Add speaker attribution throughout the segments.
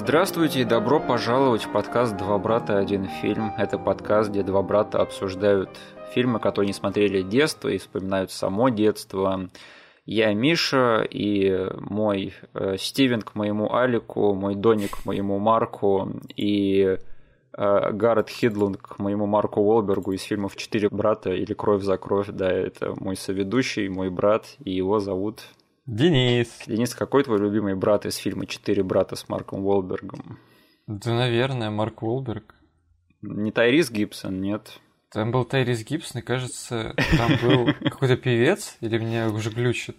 Speaker 1: Здравствуйте и добро пожаловать в подкаст «Два брата. Один фильм». Это подкаст, где два брата обсуждают фильмы, которые не смотрели детство и вспоминают само детство. Я Миша, и мой э, Стивен к моему Алику, мой Доник к моему Марку, и э, Гаррет Хидланд к моему Марку Уолбергу из фильмов «Четыре брата» или «Кровь за кровь». Да, это мой соведущий, мой брат, и его зовут
Speaker 2: Денис.
Speaker 1: Денис, какой твой любимый брат из фильма «Четыре брата» с Марком Уолбергом?
Speaker 2: Да, наверное, Марк Уолберг.
Speaker 1: Не Тайрис Гибсон, нет.
Speaker 2: Там был Тайрис Гибсон, и кажется, там был какой-то певец, или меня уже глючит?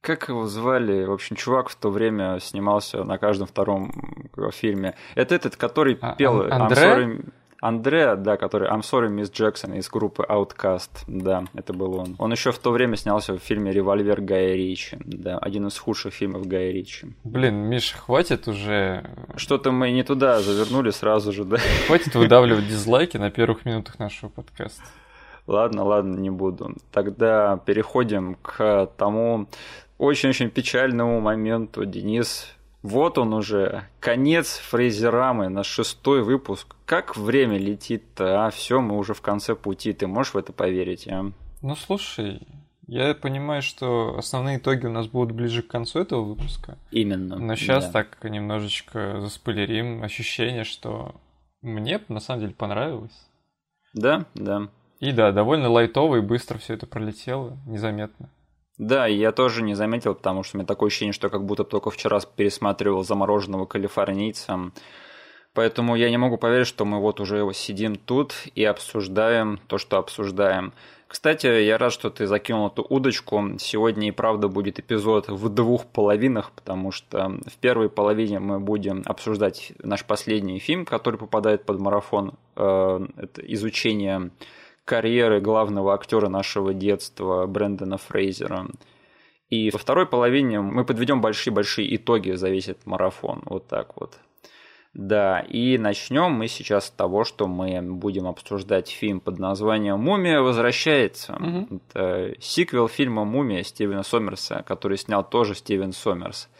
Speaker 1: Как его звали? В общем, чувак в то время снимался на каждом втором фильме. Это этот, который
Speaker 2: А,
Speaker 1: пел
Speaker 2: Андре?
Speaker 1: Андре, да, который I'm sorry, Miss Jackson из группы Outcast. Да, это был он. Он еще в то время снялся в фильме «Револьвер» Гая Ричи. Да, один из худших фильмов Гая Ричи.
Speaker 2: Блин, Миша, хватит уже...
Speaker 1: Что-то мы не туда завернули сразу же, да?
Speaker 2: Хватит выдавливать дизлайки на первых минутах нашего подкаста.
Speaker 1: Ладно, ладно, не буду. Тогда переходим к тому очень-очень печальному моменту. Денис, вот он уже, конец фрейзерамы, наш шестой выпуск. Как время летит-то, а? Все, мы уже в конце пути. Ты можешь в это поверить, а?
Speaker 2: Ну, слушай, я понимаю, что основные итоги у нас будут ближе к концу этого выпуска.
Speaker 1: Именно.
Speaker 2: Но сейчас
Speaker 1: да.
Speaker 2: так немножечко заспойлерим ощущение, что мне на самом деле понравилось.
Speaker 1: Да, да.
Speaker 2: И да, довольно лайтово и быстро все это пролетело, незаметно.
Speaker 1: Да, я тоже не заметил, потому что у меня такое ощущение, что как будто только вчера пересматривал замороженного калифорнийца. Поэтому я не могу поверить, что мы вот уже сидим тут и обсуждаем то, что обсуждаем. Кстати, я рад, что ты закинул эту удочку. Сегодня и правда будет эпизод в двух половинах, потому что в первой половине мы будем обсуждать наш последний фильм, который попадает под марафон. Э, Это изучение карьеры главного актера нашего детства Брэндона Фрейзера. И во второй половине мы подведем большие-большие итоги за весь этот марафон. Вот так вот. Да, и начнем мы сейчас с того, что мы будем обсуждать фильм под названием «Мумия возвращается».
Speaker 2: Мгм.
Speaker 1: Это сиквел фильма «Мумия» Стивена Сомерса, который снял тоже Стивен Сомерс.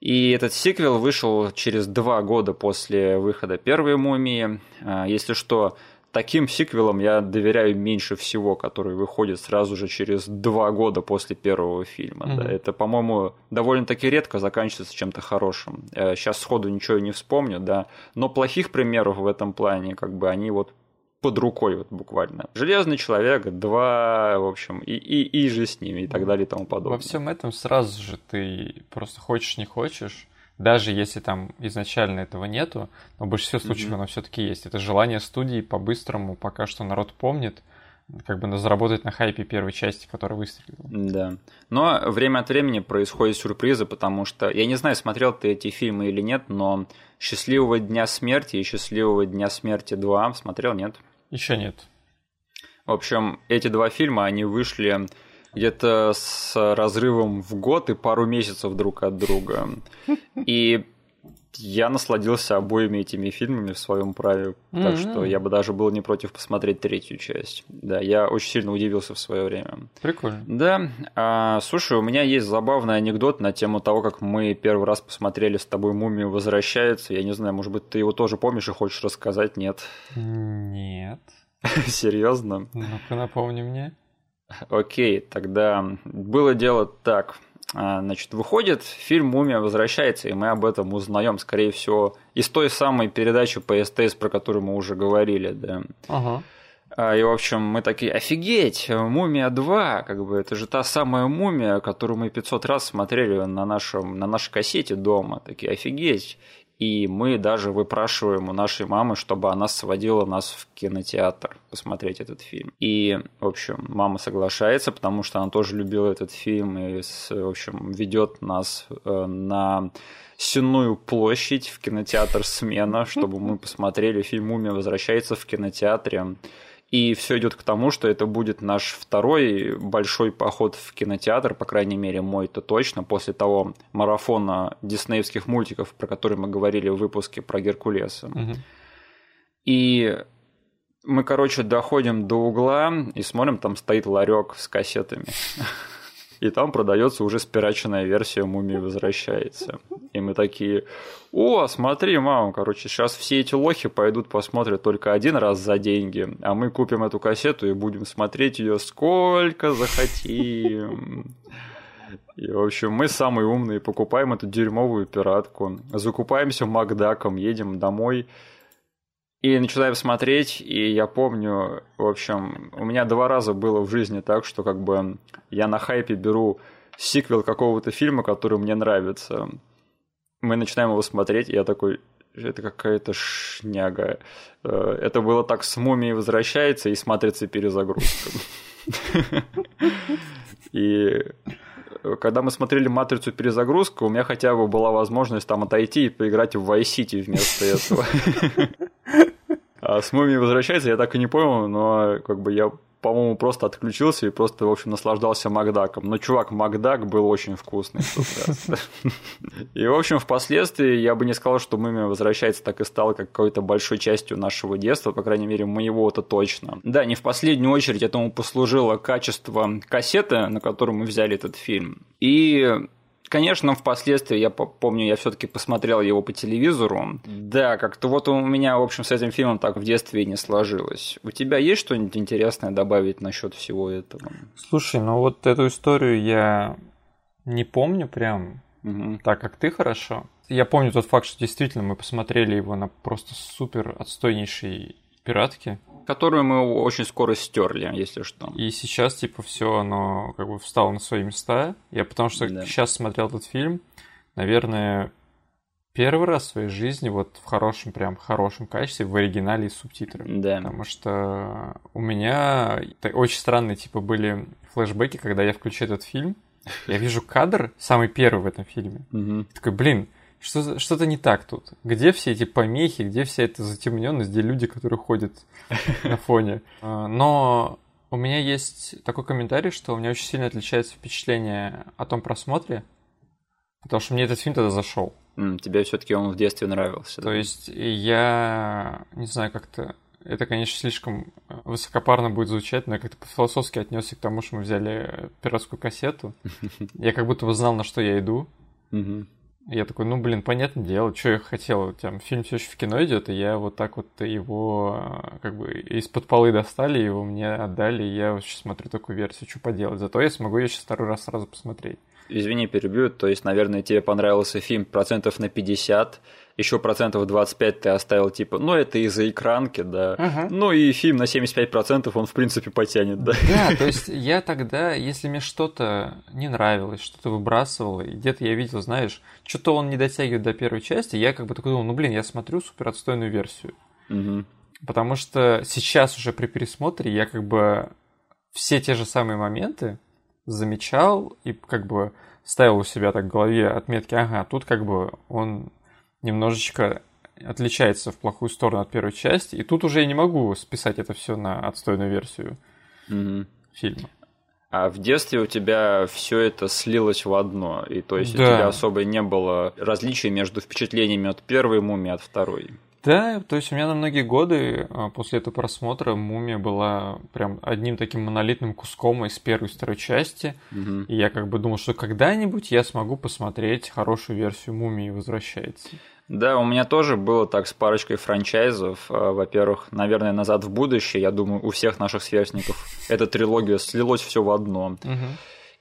Speaker 1: И этот сиквел вышел через два года после выхода первой «Мумии». А, Если что, таким сиквелам я доверяю меньше всего, которые выходят сразу же через два года после первого фильма.
Speaker 2: Мгм.
Speaker 1: Да, это, по-моему, довольно-таки редко заканчивается чем-то хорошим. Сейчас сходу ничего не вспомню, да, но плохих примеров в этом плане, как бы они вот под рукой вот буквально. Железный человек, два, в общем, и, и, и же с ними, и так далее, и тому подобное.
Speaker 2: Во всем этом сразу же ты просто хочешь, не хочешь, даже если там изначально этого нету, но в большинстве случаев
Speaker 1: Мгм.
Speaker 2: оно все-таки есть. Это желание студии по-быстрому, пока что народ помнит, как бы заработать на хайпе первой части, которая выстрелила.
Speaker 1: Да. Но время от времени происходят сюрпризы, потому что я не знаю, смотрел ты эти фильмы или нет, но Счастливого дня смерти и Счастливого дня смерти 2 смотрел, нет?
Speaker 2: Еще нет.
Speaker 1: В общем, эти два фильма, они вышли где-то с разрывом в год и пару месяцев друг от друга. И я насладился обоими этими фильмами в своем праве, так
Speaker 2: Мгм.
Speaker 1: что я бы даже был не против посмотреть третью часть. Да, я очень сильно удивился в свое время.
Speaker 2: Прикольно.
Speaker 1: Да, а, слушай, у меня есть забавный анекдот на тему того, как мы первый раз посмотрели с тобой «Мумию возвращается». Я не знаю, может быть, ты его тоже помнишь и хочешь рассказать? Нет?
Speaker 2: Нет.
Speaker 1: Серьезно?
Speaker 2: Ну-ка напомни мне.
Speaker 1: Окей, тогда было дело так. А, Значит, выходит фильм «Мумия возвращается», и мы об этом узнаем, скорее всего, из той самой передачи по СТС, про которую мы уже говорили, да.
Speaker 2: Ага.
Speaker 1: А, И, в общем, мы такие, офигеть, «Мумия 2», как бы, это же та самая «Мумия», которую мы 500 раз смотрели на, нашем, на нашей кассете дома. Такие, офигеть. И мы даже выпрашиваем у нашей мамы, чтобы она сводила нас в кинотеатр посмотреть этот фильм. И, в общем, мама соглашается, потому что она тоже любила этот фильм и, в общем, ведет нас э, на Сенную площадь в кинотеатр «Смена», чтобы мы посмотрели фильм «Мумия возвращается» в кинотеатре. И все идет к тому, что это будет наш второй большой поход в кинотеатр, по крайней мере, мой-то точно, после того марафона диснеевских мультиков, про который мы говорили в выпуске про Геркулеса. И мы, короче, доходим до угла и смотрим, там стоит ларек с кассетами. И там продается уже спираченная версия «Мумии возвращается». И мы такие, о, смотри, мама, короче, сейчас все эти лохи пойдут посмотрят только один раз за деньги, а мы купим эту кассету и будем смотреть ее сколько захотим. И, в общем, мы самые умные, покупаем эту дерьмовую пиратку, закупаемся Макдаком, едем домой и начинаем смотреть, и я помню, в общем, у меня два раза было в жизни так, что как бы я на хайпе беру сиквел какого-то фильма, который мне нравится. Мы начинаем его смотреть, и я такой, это какая-то шняга. Э, это было так с «Мумией возвращается» и смотрится перезагрузка. И когда мы смотрели «Матрицу. Перезагрузка», у меня хотя бы была возможность там отойти и поиграть в Vice City вместо этого. А с «Мумией возвращается» я так и не понял, но как бы я по-моему, просто отключился и просто, в общем, наслаждался Макдаком. Но, чувак, Макдак был очень вкусный И, в общем, впоследствии я бы не сказал, что «Мумия возвращается» так и стала какой-то большой частью нашего детства, по крайней мере, моего это точно. Да, не в последнюю очередь этому послужило качество кассеты, на которую мы взяли этот фильм. И Конечно, впоследствии, я помню, я все-таки посмотрел его по телевизору. Да, как-то вот у меня, в общем, с этим фильмом так в детстве и не сложилось. У тебя есть что-нибудь интересное добавить насчет всего этого?
Speaker 2: Слушай, ну вот эту историю я не помню прям угу. так, как ты хорошо. Я помню тот факт, что действительно мы посмотрели его на просто супер отстойнейшей пиратке
Speaker 1: которую мы очень скоро стерли, если что.
Speaker 2: И сейчас, типа, все оно как бы встало на свои места. Я потому что да. сейчас смотрел этот фильм, наверное, первый раз в своей жизни вот в хорошем, прям хорошем качестве, в оригинале и субтитрами.
Speaker 1: Да.
Speaker 2: Потому что у меня очень странные, типа, были флешбеки, когда я включаю этот фильм, я вижу кадр, самый первый в этом фильме.
Speaker 1: Угу.
Speaker 2: Такой, блин, что, что-то не так тут. Где все эти помехи, где вся эта затемненность, где люди, которые ходят на фоне. А, но у меня есть такой комментарий, что у меня очень сильно отличается впечатление о том просмотре, потому что мне этот фильм тогда зашел.
Speaker 1: Mm, тебе все-таки он в детстве нравился.
Speaker 2: То да? есть я не знаю, как-то это, конечно, слишком высокопарно будет звучать, но я как-то по-философски отнесся к тому, что мы взяли пиратскую кассету. Я как будто бы знал, на что я иду. Я такой, ну, блин, понятное дело, что я хотел. Там фильм все еще в кино идет, и я вот так вот его а, как бы из-под полы достали, его мне отдали, и я сейчас смотрю такую версию, что поделать. Зато я смогу ее сейчас второй раз сразу посмотреть.
Speaker 1: Извини, перебью, то есть, наверное, тебе понравился фильм процентов на 50, еще процентов 25 ты оставил, типа, ну, это из-за экранки, да.
Speaker 2: Ага.
Speaker 1: Ну, и фильм на 75% он, в принципе, потянет, да.
Speaker 2: Да, то есть, я тогда, если мне что-то не нравилось, что-то выбрасывало, и где-то я видел, знаешь, что-то он не дотягивает до первой части, я как бы такой думал, ну, блин, я смотрю супер отстойную версию.
Speaker 1: Угу.
Speaker 2: Потому что сейчас уже при пересмотре я как бы все те же самые моменты замечал и как бы ставил у себя так в голове отметки, ага, тут как бы он немножечко отличается в плохую сторону от первой части, и тут уже я не могу списать это все на отстойную версию
Speaker 1: угу.
Speaker 2: фильма.
Speaker 1: А в детстве у тебя все это слилось в одно, и то есть да. у тебя особо не было различий между впечатлениями от первой мумии от второй.
Speaker 2: Да, то есть у меня на многие годы а, после этого просмотра «Мумия» была прям одним таким монолитным куском из первой и второй части.
Speaker 1: Угу.
Speaker 2: И я как бы думал, что когда-нибудь я смогу посмотреть хорошую версию «Мумии возвращается».
Speaker 1: Да, у меня тоже было так с парочкой франчайзов. А, во-первых, наверное, «Назад в будущее». Я думаю, у всех наших сверстников эта трилогия слилось все в одно.
Speaker 2: Угу.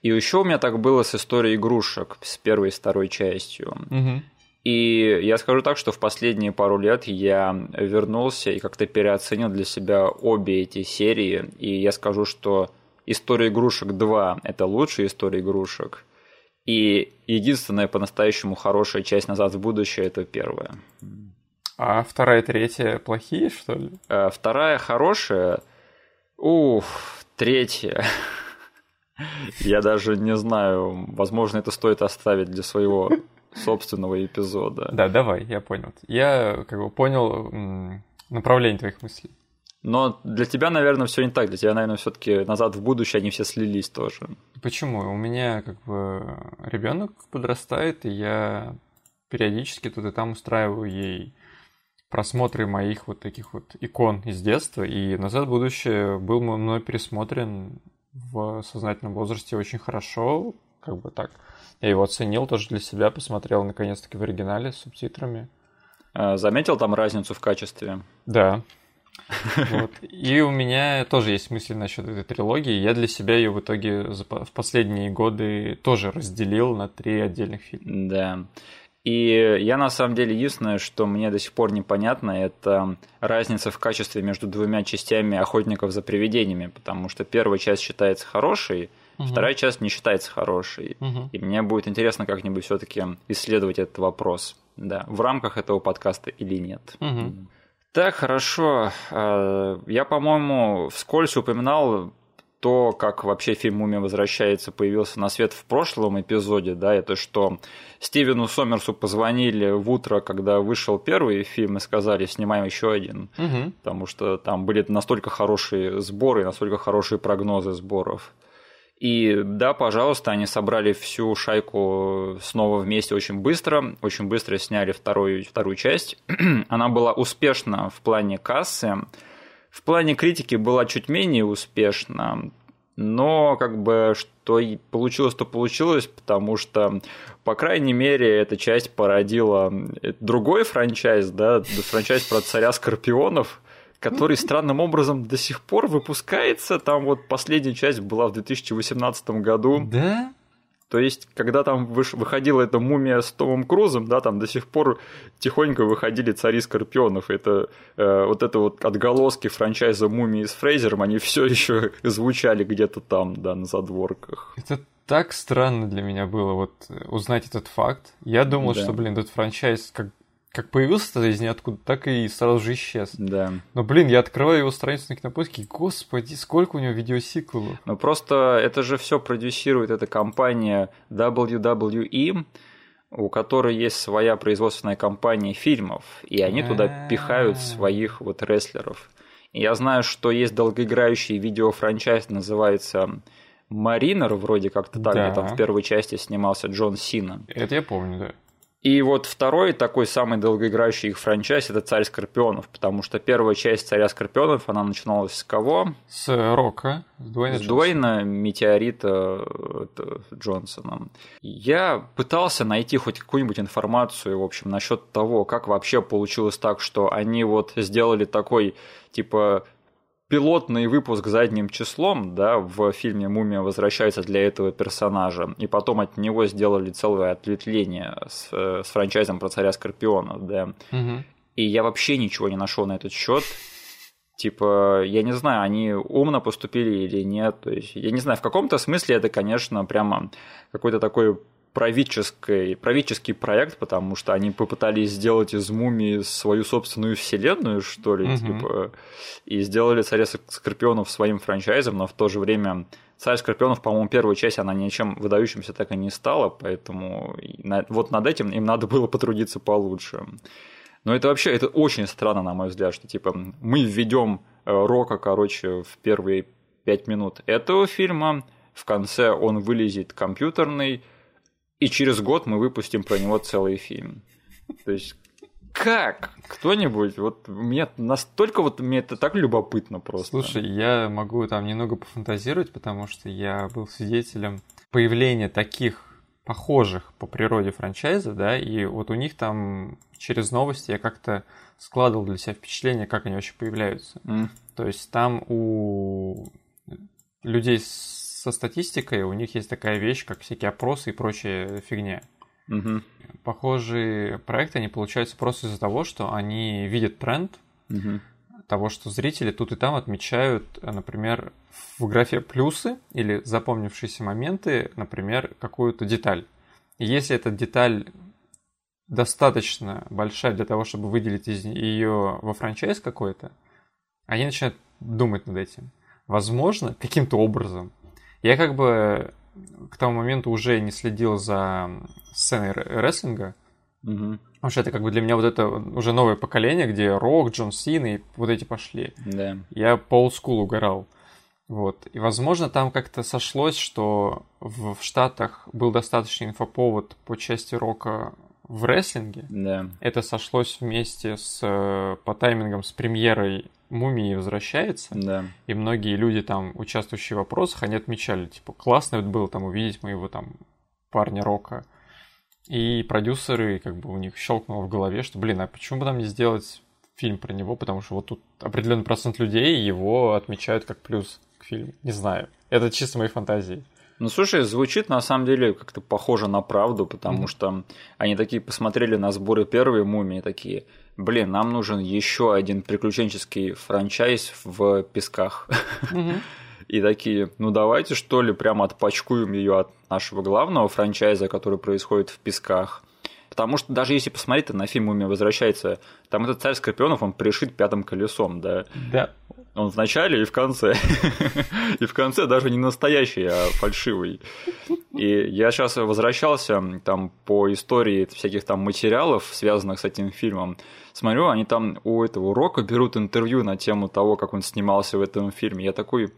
Speaker 1: И еще у меня так было с историей игрушек, с первой и второй частью.
Speaker 2: Угу.
Speaker 1: И я скажу так, что в последние пару лет я вернулся и как-то переоценил для себя обе эти серии. И я скажу, что «История игрушек 2» — это лучшая история игрушек. И единственная по-настоящему хорошая часть «Назад в будущее» — это первая.
Speaker 2: А вторая и третья плохие, что ли?
Speaker 1: А вторая хорошая. Ух, третья. Я даже не знаю, возможно, это стоит оставить для своего собственного эпизода.
Speaker 2: Да, давай, я понял. Я как бы понял направление твоих мыслей.
Speaker 1: Но для тебя, наверное, все не так. Для тебя, наверное, все-таки назад в будущее они все слились тоже.
Speaker 2: Почему? У меня как бы ребенок подрастает, и я периодически тут и там устраиваю ей просмотры моих вот таких вот икон из детства. И назад в будущее был мной пересмотрен в сознательном возрасте очень хорошо, как бы так. Я его оценил тоже для себя, посмотрел наконец-таки в оригинале с субтитрами.
Speaker 1: А, заметил там разницу в качестве?
Speaker 2: Да. Вот. И у меня тоже есть мысли насчет этой трилогии. Я для себя ее в итоге в последние годы тоже разделил на три отдельных фильма.
Speaker 1: Да. И я на самом деле единственное, что мне до сих пор непонятно, это разница в качестве между двумя частями охотников за привидениями, потому что первая часть считается хорошей, угу. вторая часть не считается хорошей. Угу. И мне будет интересно как-нибудь все-таки исследовать этот вопрос, да, в рамках этого подкаста или нет. Угу. Так, хорошо. А, я, по-моему, вскользь упоминал то, как вообще фильм «Мумия возвращается» появился на свет в прошлом эпизоде, да, это что Стивену Сомерсу позвонили в утро, когда вышел первый фильм, и сказали, снимаем еще один, угу. потому что там были настолько хорошие сборы, настолько хорошие прогнозы сборов. И да, пожалуйста, они собрали всю шайку снова вместе очень быстро, очень быстро сняли вторую, вторую часть. Она была успешна в плане кассы, в плане критики была чуть менее успешна, но как бы что получилось, то получилось, потому что, по крайней мере, эта часть породила другой франчайз, да, франчайз про царя скорпионов, который странным образом до сих пор выпускается. Там вот последняя часть была в 2018 году.
Speaker 2: Да?
Speaker 1: То есть, когда там выходила эта мумия с Томом Крузом, да, там до сих пор тихонько выходили цари скорпионов. Это э, вот это вот отголоски франчайза мумии с Фрейзером, они все еще звучали где-то там, да, на задворках.
Speaker 2: Это так странно для меня было вот узнать этот факт. Я думал, да. что, блин, этот франчайз как как появился из ниоткуда, так и сразу же исчез.
Speaker 1: Да.
Speaker 2: Но, блин, я открываю его страницу на кинопоиске, и, господи, сколько у него видеосиквелов.
Speaker 1: Ну, просто это же все продюсирует эта компания WWE, у которой есть своя производственная компания фильмов, и они туда пихают своих вот рестлеров. И я знаю, что есть долгоиграющий видеофранчайз, называется Маринер, вроде как-то так, да. где там в первой части снимался Джон Сина.
Speaker 2: Это я помню, да.
Speaker 1: И вот второй такой самый долгоиграющий их франчайз это Царь Скорпионов, потому что первая часть Царя Скорпионов, она начиналась с кого?
Speaker 2: С Рока, с Дуэйна,
Speaker 1: с Дуэйна Метеорита Джонсона. Я пытался найти хоть какую-нибудь информацию, в общем, насчет того, как вообще получилось так, что они вот сделали такой, типа, пилотный выпуск задним числом, да, в фильме «Мумия возвращается» для этого персонажа, и потом от него сделали целое ответвление с, с франчайзом про царя Скорпиона, да. Угу. И я вообще ничего не нашел на этот счет. Типа, я не знаю, они умно поступили или нет. То есть, я не знаю, в каком-то смысле это, конечно, прямо какой-то такой правительский, правительский проект, потому что они попытались сделать из мумии свою собственную вселенную, что ли, угу. типа, и сделали царя Скорпионов своим франчайзом, но в то же время Царь Скорпионов, по-моему, первая часть, она ничем выдающимся так и не стала, поэтому вот над этим им надо было потрудиться получше. Но это вообще, это очень странно, на мой взгляд, что типа мы введем э, Рока, короче, в первые пять минут этого фильма, в конце он вылезет компьютерный, и через год мы выпустим про него целый фильм. То есть как? Кто-нибудь? Вот мне настолько вот мне это так любопытно просто.
Speaker 2: Слушай, я могу там немного пофантазировать, потому что я был свидетелем появления таких похожих по природе франчайзов, да, и вот у них там через новости я как-то складывал для себя впечатление, как они вообще появляются. Mm. То есть там у людей с со статистикой у них есть такая вещь, как всякие опросы и прочая фигня. Угу. Похожие проекты, они получаются просто из-за того, что они видят тренд угу. того, что зрители тут и там отмечают, например, в графе плюсы или запомнившиеся моменты, например, какую-то деталь. И если эта деталь достаточно большая для того, чтобы выделить из ее во франчайз какой-то, они начинают думать над этим. Возможно, каким-то образом я как бы к тому моменту уже не следил за сценой рестлинга, Угу. Потому что это как бы для меня вот это уже новое поколение, где Рок, Джон Син и вот эти пошли.
Speaker 1: Да.
Speaker 2: Я по олдскулу угорал. Вот. И, возможно, там как-то сошлось, что в, в Штатах был достаточный инфоповод по части рока в рестлинге.
Speaker 1: Да.
Speaker 2: Это сошлось вместе с э, по таймингам с премьерой Мумии возвращается.
Speaker 1: Да.
Speaker 2: И многие люди там, участвующие в вопросах, они отмечали, типа, классно было там увидеть моего там парня Рока. И продюсеры, как бы у них щелкнуло в голове, что, блин, а почему бы нам не сделать фильм про него, потому что вот тут определенный процент людей его отмечают как плюс к фильму. Не знаю. Это чисто мои фантазии.
Speaker 1: Ну, слушай, звучит на самом деле как-то похоже на правду, потому
Speaker 2: Мгм.
Speaker 1: что они такие посмотрели на сборы первой мумии, такие, блин, нам нужен еще один приключенческий франчайз в песках. И такие, ну давайте что ли прямо отпачкуем ее от нашего главного франчайза, который происходит в песках. Потому что даже если посмотреть на фильм «Мумия возвращается», там этот царь Скорпионов, он пришит пятым колесом, да.
Speaker 2: Да.
Speaker 1: Он в начале и в конце. И в конце даже не настоящий, а фальшивый. И я сейчас возвращался там по истории всяких там материалов, связанных с этим фильмом. Смотрю, они там у этого Рока берут интервью на тему того, как он снимался в этом фильме. Я такой,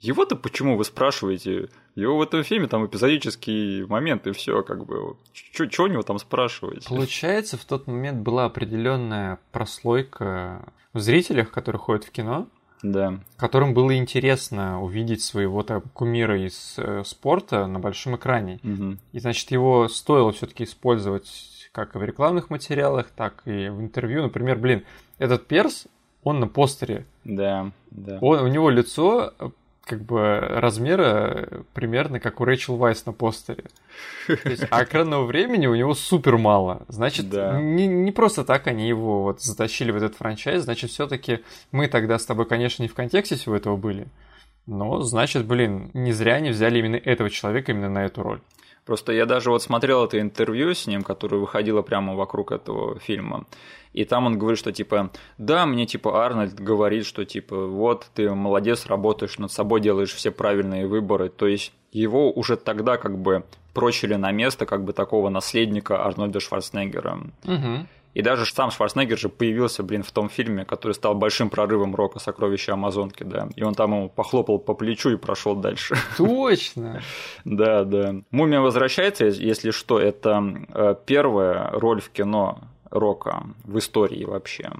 Speaker 1: его-то почему вы спрашиваете? Его в этом фильме там эпизодический момент и все, как бы. Что у него там спрашивать?
Speaker 2: Получается, в тот момент была определенная прослойка в зрителях, которые ходят в кино,
Speaker 1: Да.
Speaker 2: которым было интересно увидеть своего там кумира из э, спорта на большом экране.
Speaker 1: Мгм.
Speaker 2: И значит, его стоило все-таки использовать как в рекламных материалах, так и в интервью. Например, блин, этот перс, он на постере.
Speaker 1: Да, да.
Speaker 2: Он, у него лицо э, как бы размера примерно как у Рэйчел Вайс на постере. Есть, а экранного времени у него супер мало. Значит,
Speaker 1: Да.
Speaker 2: не, не просто так они его вот затащили в этот франчайз, значит, все-таки мы тогда с тобой, конечно, не в контексте всего этого были. Но, значит, блин, не зря они взяли именно этого человека именно на эту роль.
Speaker 1: Просто я даже вот смотрел это интервью с ним, которое выходило прямо вокруг этого фильма. И там он говорит, что типа, да, мне типа Арнольд говорит, что типа, вот ты молодец, работаешь над собой, делаешь все правильные выборы. То есть его уже тогда как бы прочили на место как бы такого наследника Арнольда Шварценеггера.
Speaker 2: Угу.
Speaker 1: И даже сам Шварценеггер же появился, блин, в том фильме, который стал большим прорывом рока «Сокровища Амазонки», да. И он там ему похлопал по плечу и прошел дальше.
Speaker 2: Точно.
Speaker 1: Да, да. Мумия возвращается, если что, это э, первая роль в кино рока в истории вообще.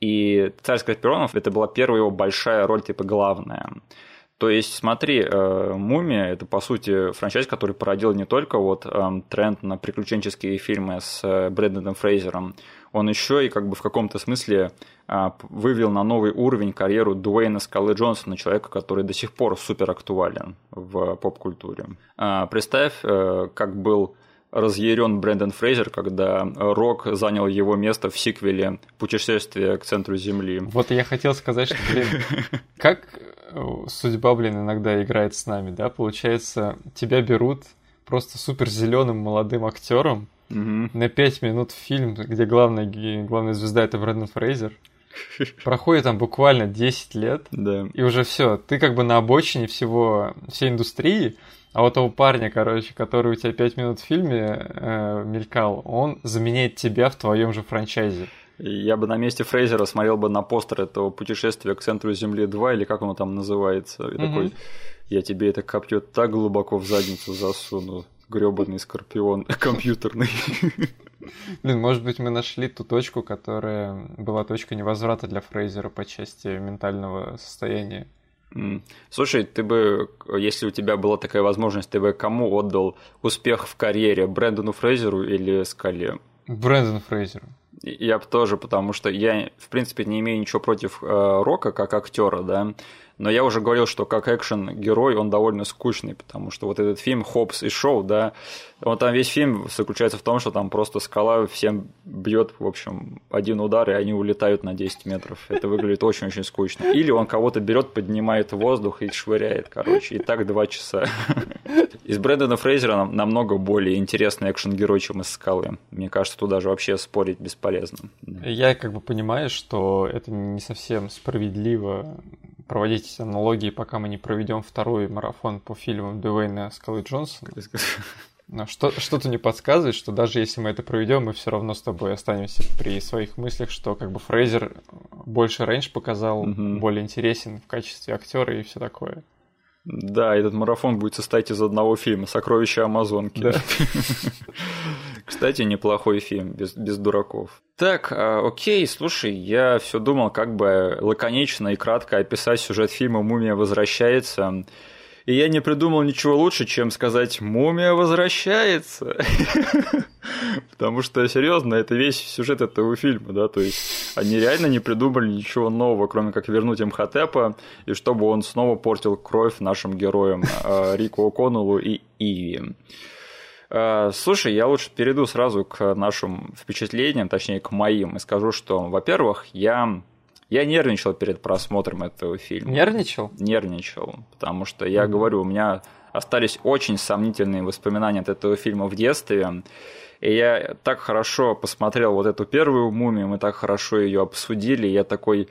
Speaker 1: И «Царь Скорпионов» это была первая его большая роль, типа главная. То есть, смотри, э, «Мумия» — это, по сути, франчайз, который породил не только вот эм, тренд на приключенческие фильмы с э, Брэндоном Фрейзером, он еще и как бы в каком-то смысле а, вывел на новый уровень карьеру Дуэйна Скалы Джонсона, человека, который до сих пор супер актуален в поп-культуре. А, Представь, э, как был разъярен Брэндон Фрейзер, когда Рок занял его место в сиквеле «Путешествие к центру Земли».
Speaker 2: Вот я хотел сказать, что, блин, как э, судьба, блин, иногда играет с нами, да? Получается, тебя берут просто супер зеленым молодым актером на 5 минут в фильм, где главная, главная звезда это Брэндон Фрейзер. Проходит там буквально 10 лет,
Speaker 1: Да.
Speaker 2: и уже все, ты как бы на обочине всего, всей индустрии, а вот того парня, короче, который у тебя 5 минут в фильме э, мелькал, он заменяет тебя в твоем же франчайзе.
Speaker 1: Я бы на месте Фрейзера смотрел бы на постер этого путешествия к центру Земли 2, или как оно там называется. И
Speaker 2: Мгм.
Speaker 1: такой, я тебе это копье так глубоко в задницу засуну, гребаный скорпион компьютерный.
Speaker 2: Блин, может быть, мы нашли ту точку, которая была точкой невозврата для Фрейзера по части ментального состояния.
Speaker 1: Слушай, ты бы, если у тебя была такая возможность, ты бы кому отдал успех в карьере? Брэндону Фрейзеру или Скале?
Speaker 2: Брэндон Фрейзеру.
Speaker 1: Я бы тоже, потому что я, в принципе, не имею ничего против э, Рока как актера, да. Но я уже говорил, что как экшен-герой он довольно скучный, потому что вот этот фильм «Хопс и Шоу», да, он там весь фильм заключается в том, что там просто скала всем бьет, в общем, один удар, и они улетают на 10 метров. Это выглядит очень-очень скучно. Или он кого-то берет, поднимает в воздух и швыряет, короче. И так два часа. Из Брэндона Фрейзера нам- намного более интересный экшен-герой, чем из скалы. Мне кажется, тут даже вообще спорить бесполезно.
Speaker 2: Я как бы понимаю, что это не совсем справедливо проводить аналогии, пока мы не проведем второй марафон по фильмам Дуэйна Скалы Джонсона. Но что, что-то не подсказывает, что даже если мы это проведем, мы все равно с тобой останемся при своих мыслях, что как бы Фрейзер больше рейндж показал,
Speaker 1: Мгм.
Speaker 2: более интересен в качестве актера и все такое.
Speaker 1: Да, этот марафон будет состоять из одного фильма «Сокровища Амазонки».
Speaker 2: Да.
Speaker 1: Кстати, неплохой фильм, без, без дураков. Так, а, окей, слушай, я все думал, как бы лаконично и кратко описать сюжет фильма «Мумия возвращается». И я не придумал ничего лучше, чем сказать «Мумия возвращается». Потому что, серьезно, это весь сюжет этого фильма, да, то есть они реально не придумали ничего нового, кроме как вернуть им и чтобы он снова портил кровь нашим героям а, Рику О'Коннеллу и Иви. А, слушай, я лучше перейду сразу к нашим впечатлениям, точнее к моим, и скажу, что, во-первых, я я нервничал перед просмотром этого фильма.
Speaker 2: Нервничал?
Speaker 1: Нервничал, потому что я mm-hmm. говорю, у меня остались очень сомнительные воспоминания от этого фильма в детстве. И я так хорошо посмотрел вот эту первую мумию, мы так хорошо ее обсудили, я такой,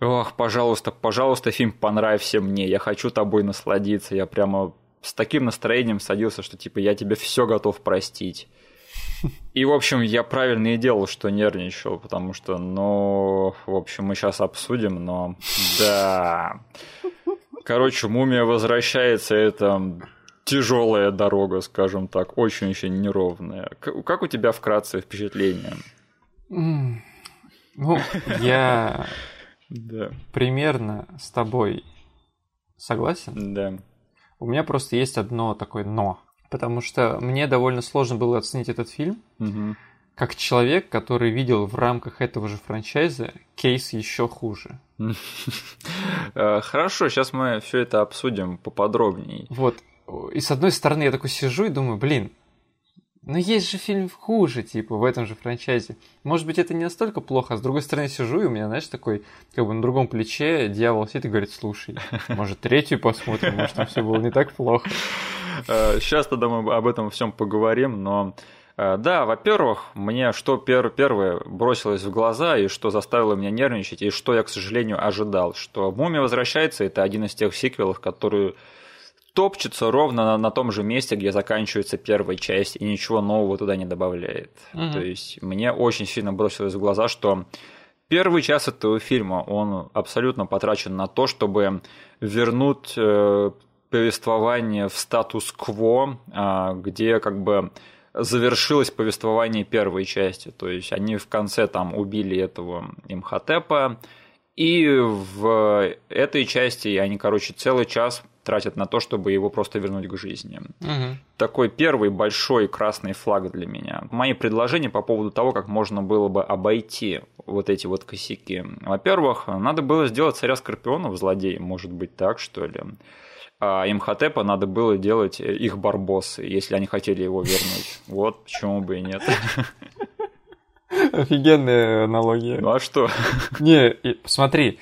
Speaker 1: ох, пожалуйста, пожалуйста, фильм понравься мне, я хочу тобой насладиться, я прямо с таким настроением садился, что типа я тебе все готов простить. И, в общем, я правильно и делал, что нервничал, потому что, ну, в общем, мы сейчас обсудим, но да. Короче, мумия возвращается, это тяжелая дорога, скажем так, очень-очень неровная. Как у тебя вкратце впечатление?
Speaker 2: Ну, я примерно с тобой согласен.
Speaker 1: Да.
Speaker 2: У меня просто есть одно такое но потому что мне довольно сложно было оценить этот фильм.
Speaker 1: Угу.
Speaker 2: Как человек, который видел в рамках этого же франчайза кейс еще хуже.
Speaker 1: Э, хорошо, сейчас мы все это обсудим поподробнее.
Speaker 2: Вот. И с одной стороны, я такой сижу и думаю, блин, но есть же фильм хуже, типа, в этом же франчайзе. Может быть, это не настолько плохо, а с другой стороны сижу, и у меня, знаешь, такой, как бы на другом плече дьявол сидит и говорит, слушай, может, третью посмотрим, может, там все было не так плохо.
Speaker 1: Сейчас э, тогда мы об этом всем поговорим, но э, да, во-первых, мне что пер первое бросилось в глаза и что заставило меня нервничать, и что я, к сожалению, ожидал, что «Мумия возвращается» — это один из тех сиквелов, которые топчется ровно на, на том же месте, где заканчивается первая часть, и ничего нового туда не добавляет. Угу. То есть мне очень сильно бросилось в глаза, что первый час этого фильма, он абсолютно потрачен на то, чтобы вернуть э, повествование в статус-кво, э, где как бы завершилось повествование первой части. То есть они в конце там убили этого Имхотепа, и в этой части они, короче, целый час тратят на то, чтобы его просто вернуть к жизни.
Speaker 2: Угу.
Speaker 1: Такой первый большой красный флаг для меня. Мои предложения по поводу того, как можно было бы обойти вот эти вот косяки. Во-первых, надо было сделать царя Скорпионов злодеем, может быть так, что ли. А Имхотепа надо было делать их барбосы, если они хотели его вернуть. Вот почему бы и нет.
Speaker 2: Офигенная аналогия.
Speaker 1: Ну а что?
Speaker 2: Не, смотри,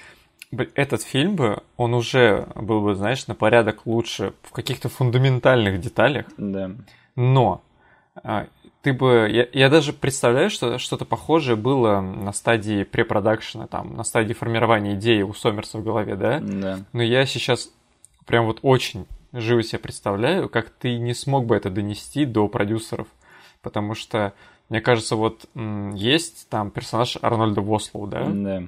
Speaker 2: этот фильм бы, он уже был бы, знаешь, на порядок лучше в каких-то фундаментальных деталях.
Speaker 1: Да.
Speaker 2: Но а, ты бы... Я, я даже представляю, что что-то похожее было на стадии препродакшена, там, на стадии формирования идеи у Сомерса в голове, да?
Speaker 1: Да.
Speaker 2: Но я сейчас прям вот очень живо себе представляю, как ты не смог бы это донести до продюсеров. Потому что, мне кажется, вот есть там персонаж Арнольда Вослоу, да?
Speaker 1: Да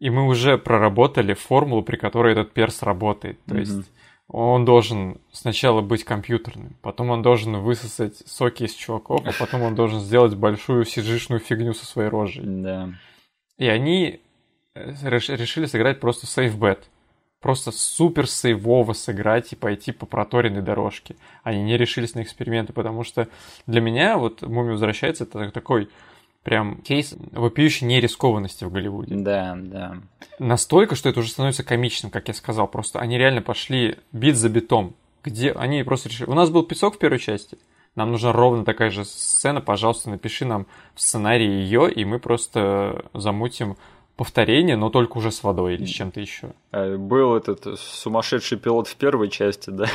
Speaker 2: и мы уже проработали формулу, при которой этот перс работает. То mm-hmm. есть он должен сначала быть компьютерным, потом он должен высосать соки из чуваков, а потом он должен сделать большую сижишную фигню со своей рожей.
Speaker 1: Да.
Speaker 2: И они э, решили сыграть просто сейфбет. Просто супер сейвово сыграть и пойти по проторенной дорожке. Они не решились на эксперименты, потому что для меня вот «Мумия возвращается» это такой прям кейс вопиющей нерискованности в Голливуде.
Speaker 1: Да, да.
Speaker 2: Настолько, что это уже становится комичным, как я сказал. Просто они реально пошли бит за битом. Где они просто решили... У нас был песок в первой части. Нам нужна ровно такая же сцена. Пожалуйста, напиши нам в сценарии ее, и мы просто замутим повторение, но только уже с водой или с чем-то еще.
Speaker 1: А, был этот сумасшедший пилот в первой части, да?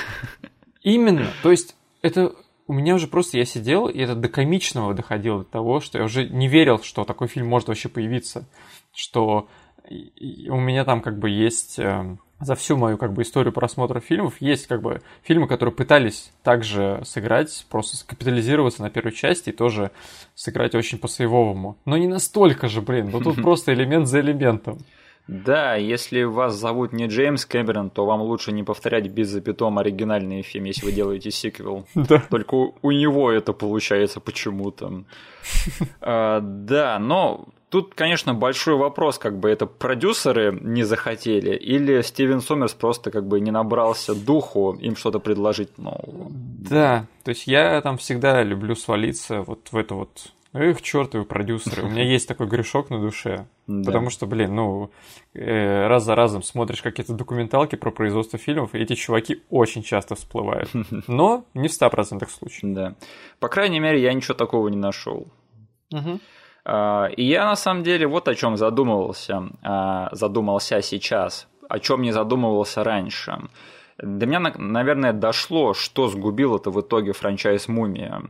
Speaker 2: Именно. То есть это у меня уже просто я сидел, и это до комичного доходило до того, что я уже не верил, что такой фильм может вообще появиться. Что у меня там как бы есть эм, за всю мою как бы историю просмотра фильмов есть как бы фильмы, которые пытались также сыграть, просто скапитализироваться на первой части и тоже сыграть очень по-сейвовому. Но не настолько же, блин, ну тут просто элемент за элементом.
Speaker 1: Да, если вас зовут не Джеймс Кэмерон, то вам лучше не повторять без запятом оригинальный фильм, если вы делаете сиквел.
Speaker 2: Да.
Speaker 1: Только у, у него это получается почему-то. А, да, но тут, конечно, большой вопрос, как бы это продюсеры не захотели, или Стивен Сомерс просто как бы не набрался духу им что-то предложить нового.
Speaker 2: Да, то есть я там всегда люблю свалиться вот в это вот Эх, чертовы продюсеры. У меня есть такой грешок на душе. Потому что, блин, ну, э, раз за разом смотришь какие-то документалки про производство фильмов, и эти чуваки очень часто всплывают. Но не в 100% случаев.
Speaker 1: Да. По крайней мере, я ничего такого не нашел.
Speaker 2: Угу.
Speaker 1: И я на самом деле вот о чем задумывался, а, задумался сейчас, о чем не задумывался раньше. До меня, наверное, дошло, что сгубило это в итоге франчайз «Мумия»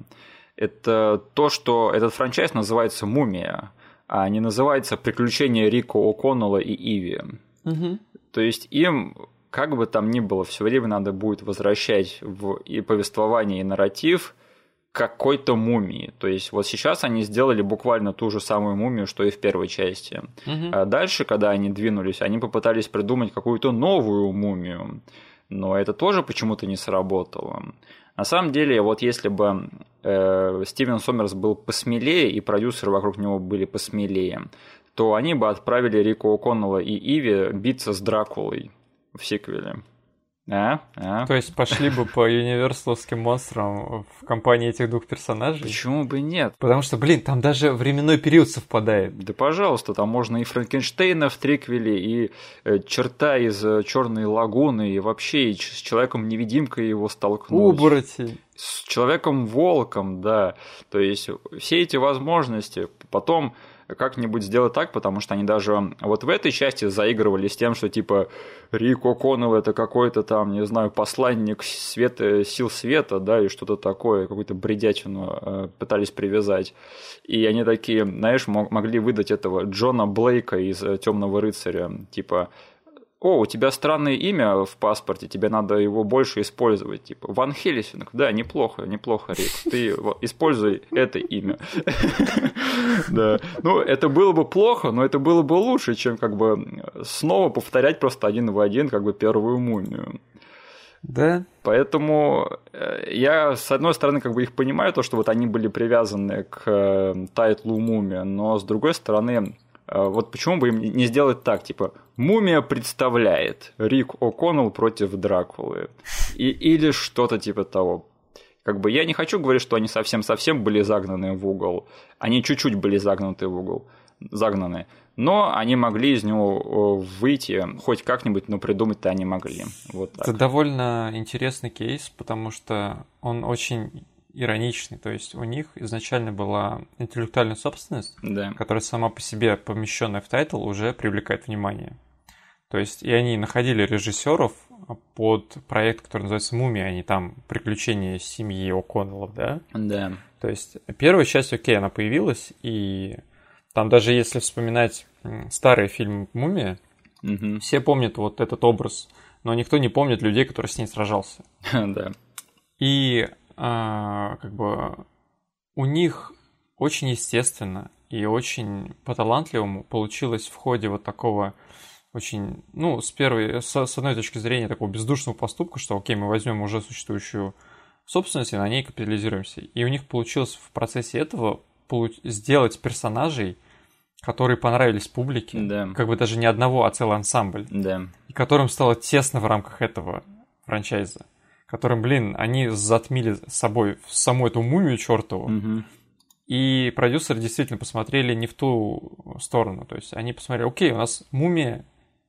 Speaker 1: это то, что этот франчайз называется «Мумия», а не называется «Приключения Рико О'Коннелла и Иви».
Speaker 2: Угу.
Speaker 1: То есть им, как бы там ни было, все время надо будет возвращать в и повествование, и нарратив какой-то мумии. То есть вот сейчас они сделали буквально ту же самую мумию, что и в первой части.
Speaker 2: Угу.
Speaker 1: А дальше, когда они двинулись, они попытались придумать какую-то новую мумию. Но это тоже почему-то не сработало. На самом деле, вот если бы э, Стивен Сомерс был посмелее и продюсеры вокруг него были посмелее, то они бы отправили Рико О'Коннелла и Иви биться с Дракулой в сиквеле. А? А?
Speaker 2: То есть пошли бы по универсаловским монстрам в компании этих двух персонажей?
Speaker 1: Почему бы нет?
Speaker 2: Потому что, блин, там даже временной период совпадает.
Speaker 1: Да пожалуйста, там можно и Франкенштейна в триквеле, и э, черта из э, Черной лагуны, и вообще и с человеком-невидимкой его столкнуть.
Speaker 2: Оборотень.
Speaker 1: С человеком-волком, да. То есть все эти возможности. Потом как-нибудь сделать так, потому что они даже вот в этой части заигрывали с тем, что типа Рико Коннелл это какой-то там, не знаю, посланник света, сил света, да, и что-то такое, какую-то бредятину э, пытались привязать. И они такие, знаешь, могли выдать этого Джона Блейка из э, Темного рыцаря, типа о, у тебя странное имя в паспорте, тебе надо его больше использовать. Типа, Ван Хельсинг, да, неплохо, неплохо, Рик, ты используй это имя. Да, ну, это было бы плохо, но это было бы лучше, чем как бы снова повторять просто один в один как бы первую мумию.
Speaker 2: Да.
Speaker 1: Поэтому э, я, с одной стороны, как бы их понимаю, то, что вот они были привязаны к э, тайтлу Мумия, но с другой стороны, э, вот почему бы им не сделать так, типа, Мумия представляет Рик О'Коннелл против Дракулы. И, или что-то типа того. Как бы я не хочу говорить, что они совсем-совсем были загнаны в угол. Они чуть-чуть были загнуты в угол. Загнаны. Но они могли из него выйти хоть как-нибудь, но придумать-то они могли. Вот так.
Speaker 2: Это довольно интересный кейс, потому что он очень ироничный. То есть у них изначально была интеллектуальная собственность,
Speaker 1: да.
Speaker 2: которая сама по себе, помещенная в title, уже привлекает внимание. То есть и они находили режиссеров под проект, который называется «Мумия», они там «Приключения семьи О'Коннеллов», да?
Speaker 1: Да.
Speaker 2: То есть первая часть, окей, она появилась, и там даже если вспоминать старые фильмы «Мумия»,
Speaker 1: угу.
Speaker 2: все помнят вот этот образ, но никто не помнит людей, которые с ней сражался.
Speaker 1: Да.
Speaker 2: И а, как бы у них очень естественно и очень по-талантливому получилось в ходе вот такого очень, ну, с первой, с, с одной точки зрения такого бездушного поступка, что, окей, мы возьмем уже существующую собственность и на ней капитализируемся. И у них получилось в процессе этого сделать персонажей, которые понравились публике,
Speaker 1: да.
Speaker 2: как бы даже не одного, а целый ансамбль,
Speaker 1: да.
Speaker 2: и которым стало тесно в рамках этого франчайза, которым, блин, они затмили с собой саму эту мумию чертову,
Speaker 1: угу.
Speaker 2: и продюсеры действительно посмотрели не в ту сторону, то есть они посмотрели, окей, у нас мумия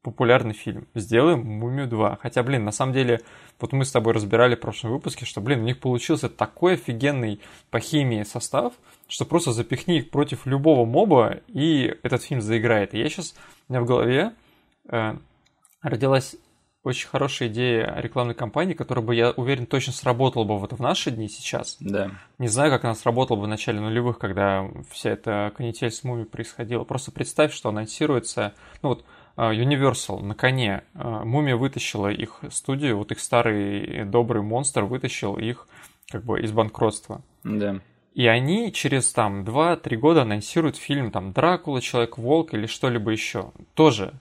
Speaker 2: популярный фильм. Сделаем «Мумию 2». Хотя, блин, на самом деле, вот мы с тобой разбирали в прошлом выпуске, что, блин, у них получился такой офигенный по химии состав, что просто запихни их против любого моба, и этот фильм заиграет. И я сейчас, у меня в голове э, родилась очень хорошая идея рекламной кампании, которая бы, я уверен, точно сработала бы вот в наши дни сейчас.
Speaker 1: Да.
Speaker 2: Не знаю, как она сработала бы в начале нулевых, когда вся эта канитель с мумией происходила. Просто представь, что анонсируется... Ну вот, а, Universal на коне. А, Мумия вытащила их студию, вот их старый добрый монстр вытащил их как бы из банкротства.
Speaker 1: Да.
Speaker 2: И они через там 2-3 года анонсируют фильм там Дракула, Человек-волк или что-либо еще. Тоже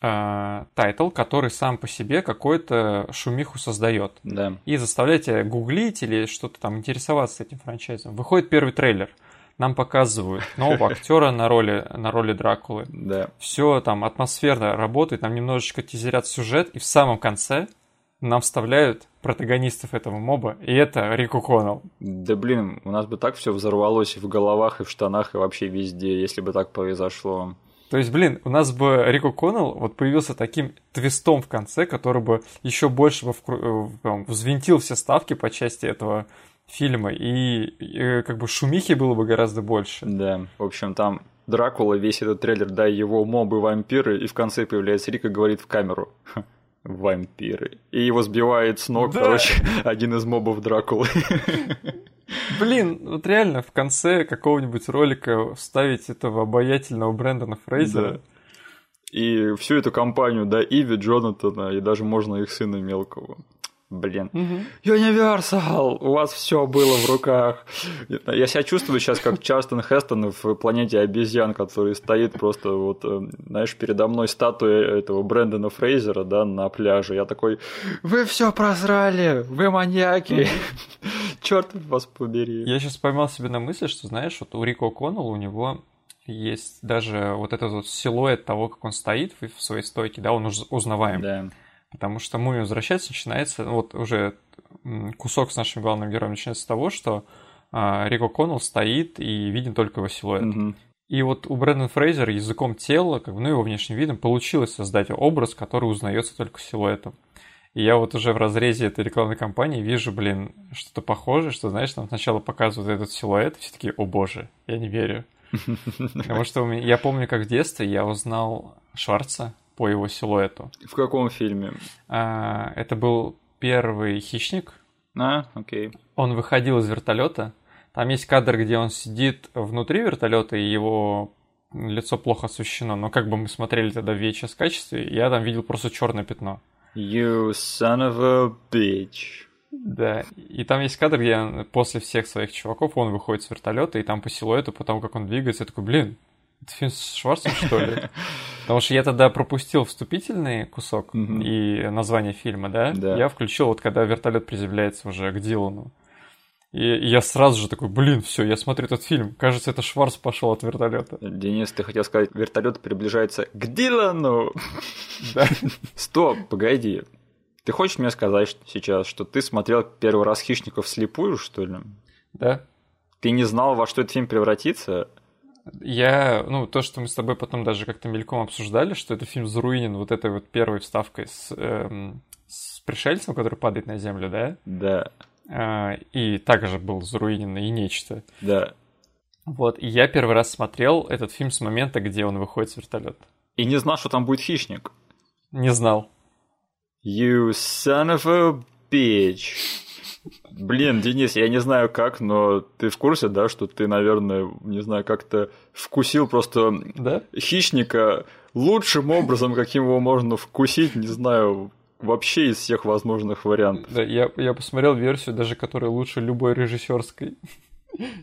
Speaker 2: title, который сам по себе какую-то шумиху создает.
Speaker 1: Да.
Speaker 2: И заставляет тебя гуглить или что-то там интересоваться этим франчайзом. Выходит первый трейлер. Нам показывают нового актера на роли, на роли Дракулы.
Speaker 1: Да.
Speaker 2: Все там атмосферно работает, там немножечко тизерят сюжет, и в самом конце нам вставляют протагонистов этого моба, и это Рику Коннелл.
Speaker 1: Да блин, у нас бы так все взорвалось и в головах, и в штанах, и вообще везде, если бы так произошло.
Speaker 2: То есть, блин, у нас бы Рико Коннелл вот появился таким твистом в конце, который бы еще больше бы вкру... Э, взвинтил все ставки по части этого фильма, и, и как бы шумихи было бы гораздо больше.
Speaker 1: Да, в общем, там Дракула, весь этот трейлер, да, его мобы, вампиры, и в конце появляется Рика, говорит в камеру. Вампиры. И его сбивает с ног, да. короче, один из мобов Дракулы.
Speaker 2: Блин, вот реально в конце какого-нибудь ролика вставить этого обаятельного Брэндона Фрейзера.
Speaker 1: И всю эту компанию, да, Иви, Джонатана, и даже можно их сына мелкого. Блин. Угу. Universal, у вас все было в руках. Я себя чувствую сейчас как Чарстон Хестон в планете обезьян, который стоит просто вот, э, знаешь, передо мной статуя этого Брэндона Фрейзера, да, на пляже. Я такой, вы все прозрали, вы маньяки. Черт вас побери.
Speaker 2: Я сейчас поймал себе на мысли, что, знаешь, вот у Рико Коннелла у него есть даже вот этот вот силуэт того, как он стоит в своей стойке, да, он узнаваем.
Speaker 1: Да.
Speaker 2: Потому что «Мумия возвращается» начинается, ну, вот уже кусок с нашим главным героем начинается с того, что а, Рико Коннелл стоит и виден только его силуэт.
Speaker 1: Угу.
Speaker 2: И вот у Брэндона Фрейзера языком тела, как бы, ну, его внешним видом, получилось создать образ, который узнается только силуэтом. И я вот уже в разрезе этой рекламной кампании вижу, блин, что-то похожее, что, знаешь, там сначала показывают этот силуэт, все таки о боже, я не верю. Потому что я помню, как в детстве я узнал Шварца, по его силуэту.
Speaker 1: В каком фильме?
Speaker 2: А, это был первый хищник.
Speaker 1: А, окей.
Speaker 2: Он выходил из вертолета. Там есть кадр, где он сидит внутри вертолета, и его лицо плохо освещено. Но как бы мы смотрели тогда в VHS качестве, я там видел просто черное пятно.
Speaker 1: You son of a bitch.
Speaker 2: Да, и там есть кадр, где после всех своих чуваков он выходит с вертолета, и там по силуэту, потому как он двигается, я такой, блин, это фильм с Шварцем, что ли? Потому что я тогда пропустил вступительный кусок и название фильма, да?
Speaker 1: да?
Speaker 2: Я включил вот когда вертолет приземляется уже к Дилану. И, я сразу же такой, блин, все, я смотрю этот фильм. Кажется, это Шварц пошел от вертолета.
Speaker 1: Денис, ты хотел сказать, вертолет приближается к Дилану.
Speaker 2: Да.
Speaker 1: Стоп, погоди. Ты хочешь мне сказать сейчас, что ты смотрел первый раз «Хищников» слепую, что ли?
Speaker 2: Да.
Speaker 1: Ты не знал, во что этот фильм превратится?
Speaker 2: Я, ну, то, что мы с тобой потом даже как-то мельком обсуждали, что это фильм заруинен вот этой вот первой вставкой с, эм, с пришельцем, который падает на землю, да?
Speaker 1: Да.
Speaker 2: А, и также был заруинен и нечто.
Speaker 1: Да.
Speaker 2: Вот, и я первый раз смотрел этот фильм с момента, где он выходит с вертолета.
Speaker 1: И не знал, что там будет хищник.
Speaker 2: Не знал.
Speaker 1: You son of a bitch. Блин, Денис, я не знаю как, но ты в курсе, да, что ты, наверное, не знаю, как-то вкусил просто
Speaker 2: да?
Speaker 1: хищника лучшим образом, каким его можно вкусить, не знаю, вообще из всех возможных вариантов.
Speaker 2: Да, я, я посмотрел версию, даже которая лучше любой режиссерской.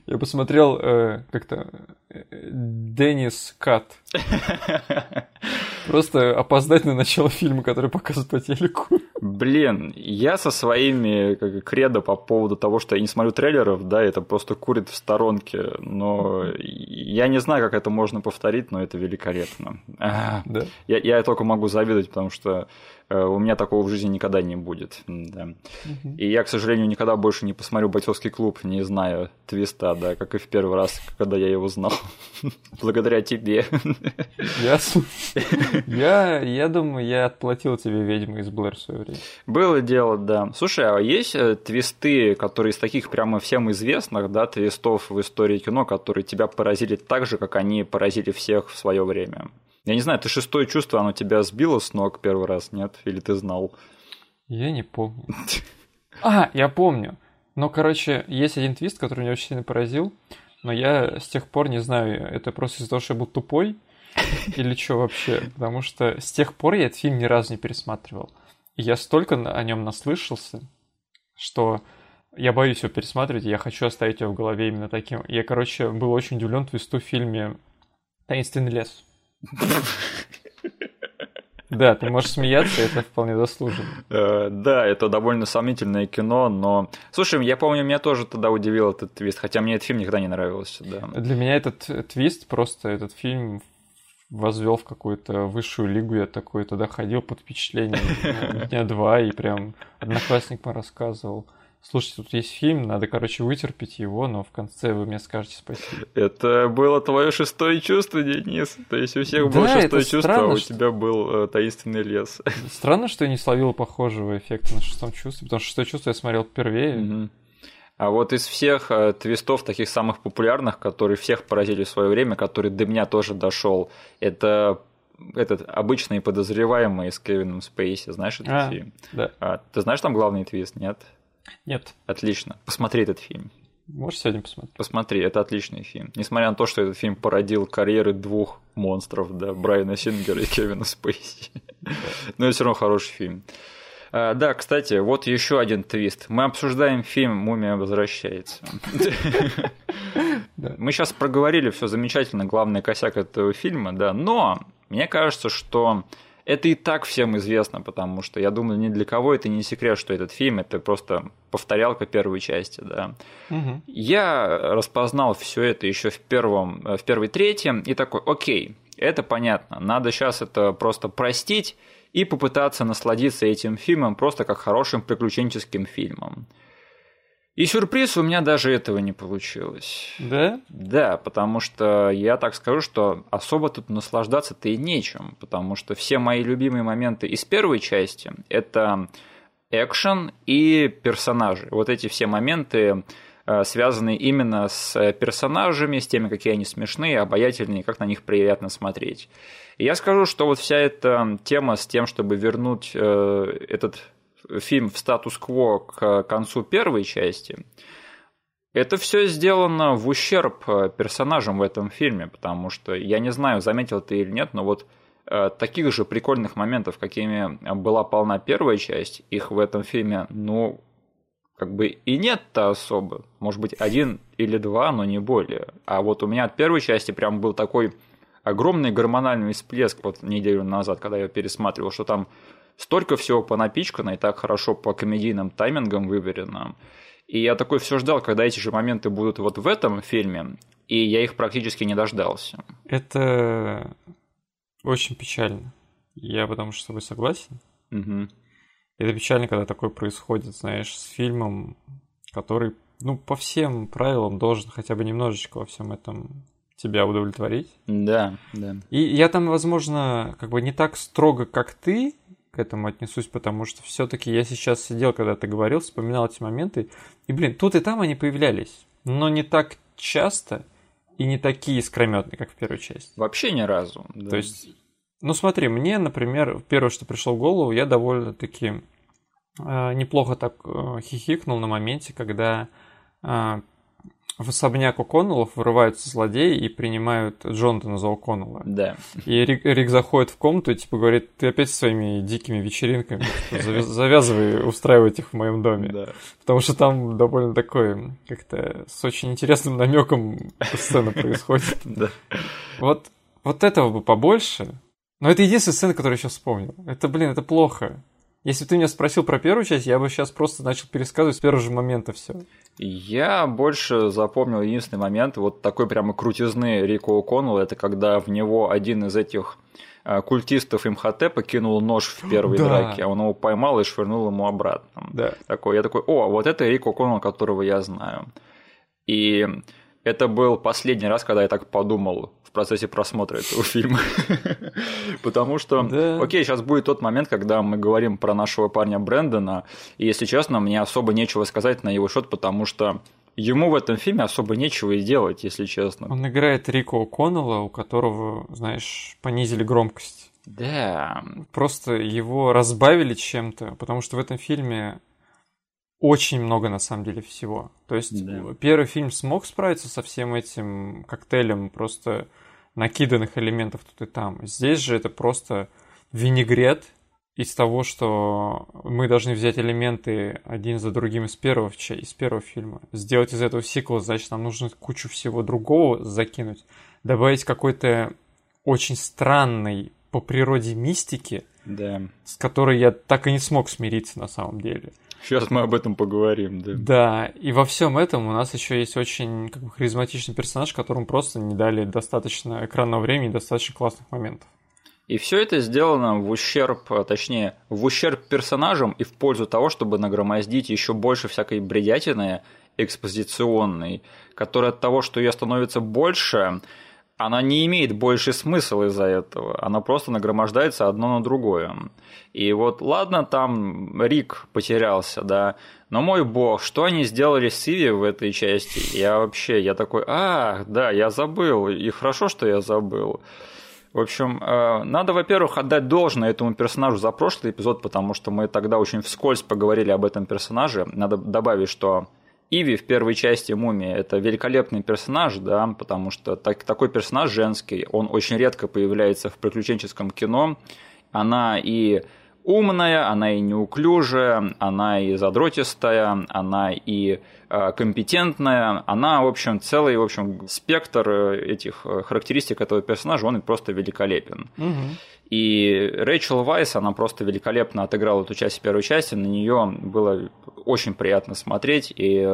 Speaker 2: Я посмотрел э, как-то э, Деннис Кат. Просто опоздать на начало фильма, который показывают по телеку.
Speaker 1: Блин, я со своими как, кредо по поводу того, что я не смотрю трейлеров, да, это просто курит в сторонке, но я не знаю, как это можно повторить, но это великолепно.
Speaker 2: Да.
Speaker 1: Я, я только могу завидовать, потому что у меня такого в жизни никогда не будет. Да. Угу. И я, к сожалению, никогда больше не посмотрю бойцовский клуб, не знаю твиста, да, как и в первый раз, когда я его знал. Благодаря тебе.
Speaker 2: Ясно. Я, я думаю, я отплатил тебе ведьму из Блэр в свое время.
Speaker 1: Было дело, да. Слушай, а есть э, твисты, которые из таких прямо всем известных, да, твистов в истории кино, которые тебя поразили так же, как они поразили всех в свое время? Я не знаю, ты шестое чувство, оно тебя сбило с ног первый раз, нет? Или ты знал?
Speaker 2: Я не помню. А, я помню. Но, короче, есть один твист, который меня очень сильно поразил, но я с тех пор не знаю, это просто из-за того, что я был тупой или что вообще, потому что с тех пор я этот фильм ни разу не пересматривал. И я столько о нем наслышался, что я боюсь его пересматривать, я хочу оставить его в голове именно таким. Я, короче, был очень удивлен твисту в фильме «Таинственный лес». Да, ты можешь смеяться, это вполне заслуженно.
Speaker 1: Э, да, это довольно сомнительное кино, но... Слушай, я помню, меня тоже тогда удивил этот твист, хотя мне этот фильм никогда не нравился, да.
Speaker 2: Для меня этот твист, просто этот фильм возвел в какую-то высшую лигу. Я такой тогда ходил под впечатлением дня два, и прям одноклассникам рассказывал. Слушайте, тут есть фильм, надо, короче, вытерпеть его, но в конце вы мне скажете спасибо.
Speaker 1: Это было твое шестое чувство, Денис. То есть у всех
Speaker 2: да,
Speaker 1: было шестое чувство,
Speaker 2: странно,
Speaker 1: а у тебя был э, таинственный лес.
Speaker 2: Странно, что я не словил похожего эффекта на шестом чувстве, потому что шестое чувство я смотрел впервые.
Speaker 1: Угу. А вот из всех э, твистов, таких самых популярных, которые всех поразили в свое время, который до меня тоже дошел, это этот обычный подозреваемый с Кевином Спейси, знаешь этот
Speaker 2: А,
Speaker 1: фильм?
Speaker 2: да.
Speaker 1: А, ты знаешь там главный твист, нет?
Speaker 2: Нет.
Speaker 1: Отлично. Посмотри этот фильм.
Speaker 2: Можешь сегодня посмотреть?
Speaker 1: Посмотри, это отличный фильм. Несмотря на то, что этот фильм породил карьеры двух монстров, да, Брайана Сингера и Кевина Спейси. Но это все равно хороший фильм. А, да, кстати, вот еще один твист. Мы обсуждаем фильм «Мумия возвращается». Мы сейчас проговорили все замечательно, главный косяк этого фильма, да, но мне кажется, что это и так всем известно, потому что я думаю, ни для кого это не секрет, что этот фильм это просто повторялка первой части, да.
Speaker 2: Угу.
Speaker 1: Я распознал все это еще в первом, в первой трети и такой, окей, это понятно, надо сейчас это просто простить и попытаться насладиться этим фильмом просто как хорошим приключенческим фильмом. И сюрприз у меня даже этого не получилось.
Speaker 2: Да?
Speaker 1: Да, потому что я так скажу, что особо тут наслаждаться-то и нечем, потому что все мои любимые моменты из первой части – это экшен и персонажи. Вот эти все моменты э, связаны именно с персонажами, с теми, какие они смешные, обаятельные, как на них приятно смотреть. И я скажу, что вот вся эта тема с тем, чтобы вернуть э, этот фильм в статус-кво к концу первой части, это все сделано в ущерб персонажам в этом фильме, потому что я не знаю, заметил ты или нет, но вот э, таких же прикольных моментов, какими была полна первая часть, их в этом фильме, ну, как бы и нет-то особо. Может быть, один или два, но не более. А вот у меня от первой части прям был такой огромный гормональный всплеск вот неделю назад, когда я пересматривал, что там столько всего понапичкано и так хорошо по комедийным таймингам выверено. И я такой все ждал, когда эти же моменты будут вот в этом фильме, и я их практически не дождался.
Speaker 2: Это очень печально. Я потому что с тобой согласен.
Speaker 1: Угу.
Speaker 2: Это печально, когда такое происходит, знаешь, с фильмом, который, ну, по всем правилам должен хотя бы немножечко во всем этом тебя удовлетворить.
Speaker 1: Да, да.
Speaker 2: И я там, возможно, как бы не так строго, как ты, к этому отнесусь, потому что все-таки я сейчас сидел, когда ты говорил, вспоминал эти моменты, и, блин, тут и там они появлялись, но не так часто и не такие искрометные, как в первой части.
Speaker 1: Вообще ни разу. Да.
Speaker 2: То есть, ну смотри, мне, например, первое, что пришло в голову, я довольно-таки э, неплохо так э, хихикнул на моменте, когда э, в особняк О'Коннеллов вырываются злодеи и принимают Джонатана за О'Коннелла.
Speaker 1: Да.
Speaker 2: И Рик, Рик заходит в комнату и типа говорит, ты опять со своими дикими вечеринками, завязывай устраивать их в моем доме.
Speaker 1: Да.
Speaker 2: Потому что там довольно такой, как-то с очень интересным намеком сцена происходит.
Speaker 1: Да.
Speaker 2: Вот, вот этого бы побольше. Но это единственная сцена, которую я сейчас вспомнил. Это, блин, это плохо. Если ты меня спросил про первую часть, я бы сейчас просто начал пересказывать с первого же момента все.
Speaker 1: Я больше запомнил единственный момент, вот такой прямо крутизны Рико О'Коннелла, это когда в него один из этих э, культистов МХТ покинул нож в первой
Speaker 2: Да.
Speaker 1: драке, а он его поймал и швырнул ему обратно.
Speaker 2: Да.
Speaker 1: Такой, я такой, о, вот это Рик О'Коннелл, которого я знаю. И это был последний раз, когда я так подумал в процессе просмотра этого фильма. Потому что,
Speaker 2: Да.
Speaker 1: окей, сейчас будет тот момент, когда мы говорим про нашего парня Брэндона, и, если честно, мне особо нечего сказать на его счет, потому что ему в этом фильме особо нечего и делать, если честно.
Speaker 2: Он играет Рико О'Коннелла, у которого, знаешь, понизили громкость.
Speaker 1: Да,
Speaker 2: Просто его разбавили чем-то, потому что в этом фильме очень много на самом деле всего. То есть
Speaker 1: Да.
Speaker 2: первый фильм смог справиться со всем этим коктейлем просто накиданных элементов тут и там. Здесь же это просто винегрет из того, что мы должны взять элементы один за другим из первого, из первого фильма, сделать из этого сиквел, значит, нам нужно кучу всего другого закинуть, добавить какой-то очень странной по природе мистики,
Speaker 1: Да.
Speaker 2: С которой я так и не смог смириться на самом деле.
Speaker 1: Сейчас мы об этом поговорим, да.
Speaker 2: Да, и во всем этом у нас еще есть очень как бы, харизматичный персонаж, которому просто не дали достаточно экранного времени, достаточно классных моментов.
Speaker 1: И все это сделано в ущерб, а, точнее, в ущерб персонажам и в пользу того, чтобы нагромоздить еще больше всякой бредятины экспозиционной, которая от того, что ее становится больше, она не имеет больше смысла из-за этого. Она просто нагромождается одно на другое. И вот ладно, там Рик потерялся, да, но мой бог, что они сделали с Иви в этой части? Я вообще, я такой, а, да, я забыл, и хорошо, что я забыл. В общем, э, надо, во-первых, отдать должное этому персонажу за прошлый эпизод, потому что мы тогда очень вскользь поговорили об этом персонаже. Надо добавить, что Иви в первой части Мумии это великолепный персонаж, да, потому что так, такой персонаж женский, он очень редко появляется в приключенческом кино. Она и умная, она и неуклюжая, она и задротистая, она и э, компетентная, она, в общем, целый, в общем, спектр э, этих э, характеристик этого персонажа, он просто великолепен.
Speaker 2: Угу.
Speaker 1: И Рэйчел Вайс, она просто великолепно отыграла эту часть первой части, на нее было очень приятно смотреть, и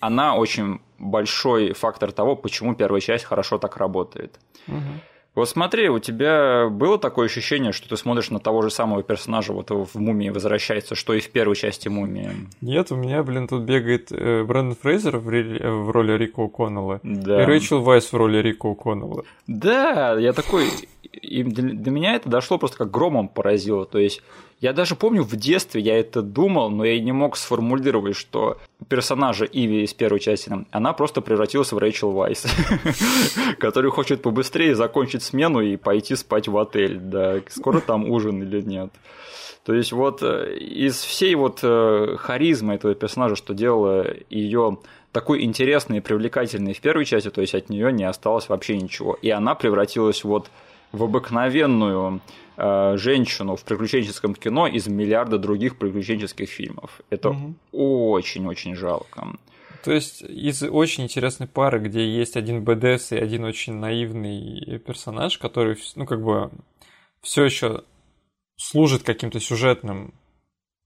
Speaker 1: она очень большой фактор того, почему первая часть хорошо так работает.
Speaker 2: Угу.
Speaker 1: Вот смотри, у тебя было такое ощущение, что ты смотришь на того же самого персонажа вот в «Мумии» возвращается, что и в первой части «Мумии».
Speaker 2: Нет, у меня, блин, тут бегает э, Брэндон Фрейзер в, ре- в роли Рико О'Коннелла
Speaker 1: Да.
Speaker 2: и Рэйчел Вайс в роли Рико О'Коннелла.
Speaker 1: Да, я такой... И для меня это дошло просто как громом поразило. То есть я даже помню в детстве я это думал, но я не мог сформулировать, что персонажа Иви из первой части, она просто превратилась в Рэйчел Вайс, который хочет побыстрее закончить смену и пойти спать в отель. Да, скоро там ужин или нет. То есть вот э, из всей вот э, харизмы этого персонажа, что делало ее такой интересной и привлекательной в первой части, то есть от нее не осталось вообще ничего. И она превратилась вот в обыкновенную женщину в приключенческом кино из миллиарда других приключенческих фильмов. Это очень-очень жалко.
Speaker 2: То есть из очень интересной пары, где есть один БДС и один очень наивный персонаж, который, ну, как бы, все еще служит каким-то сюжетным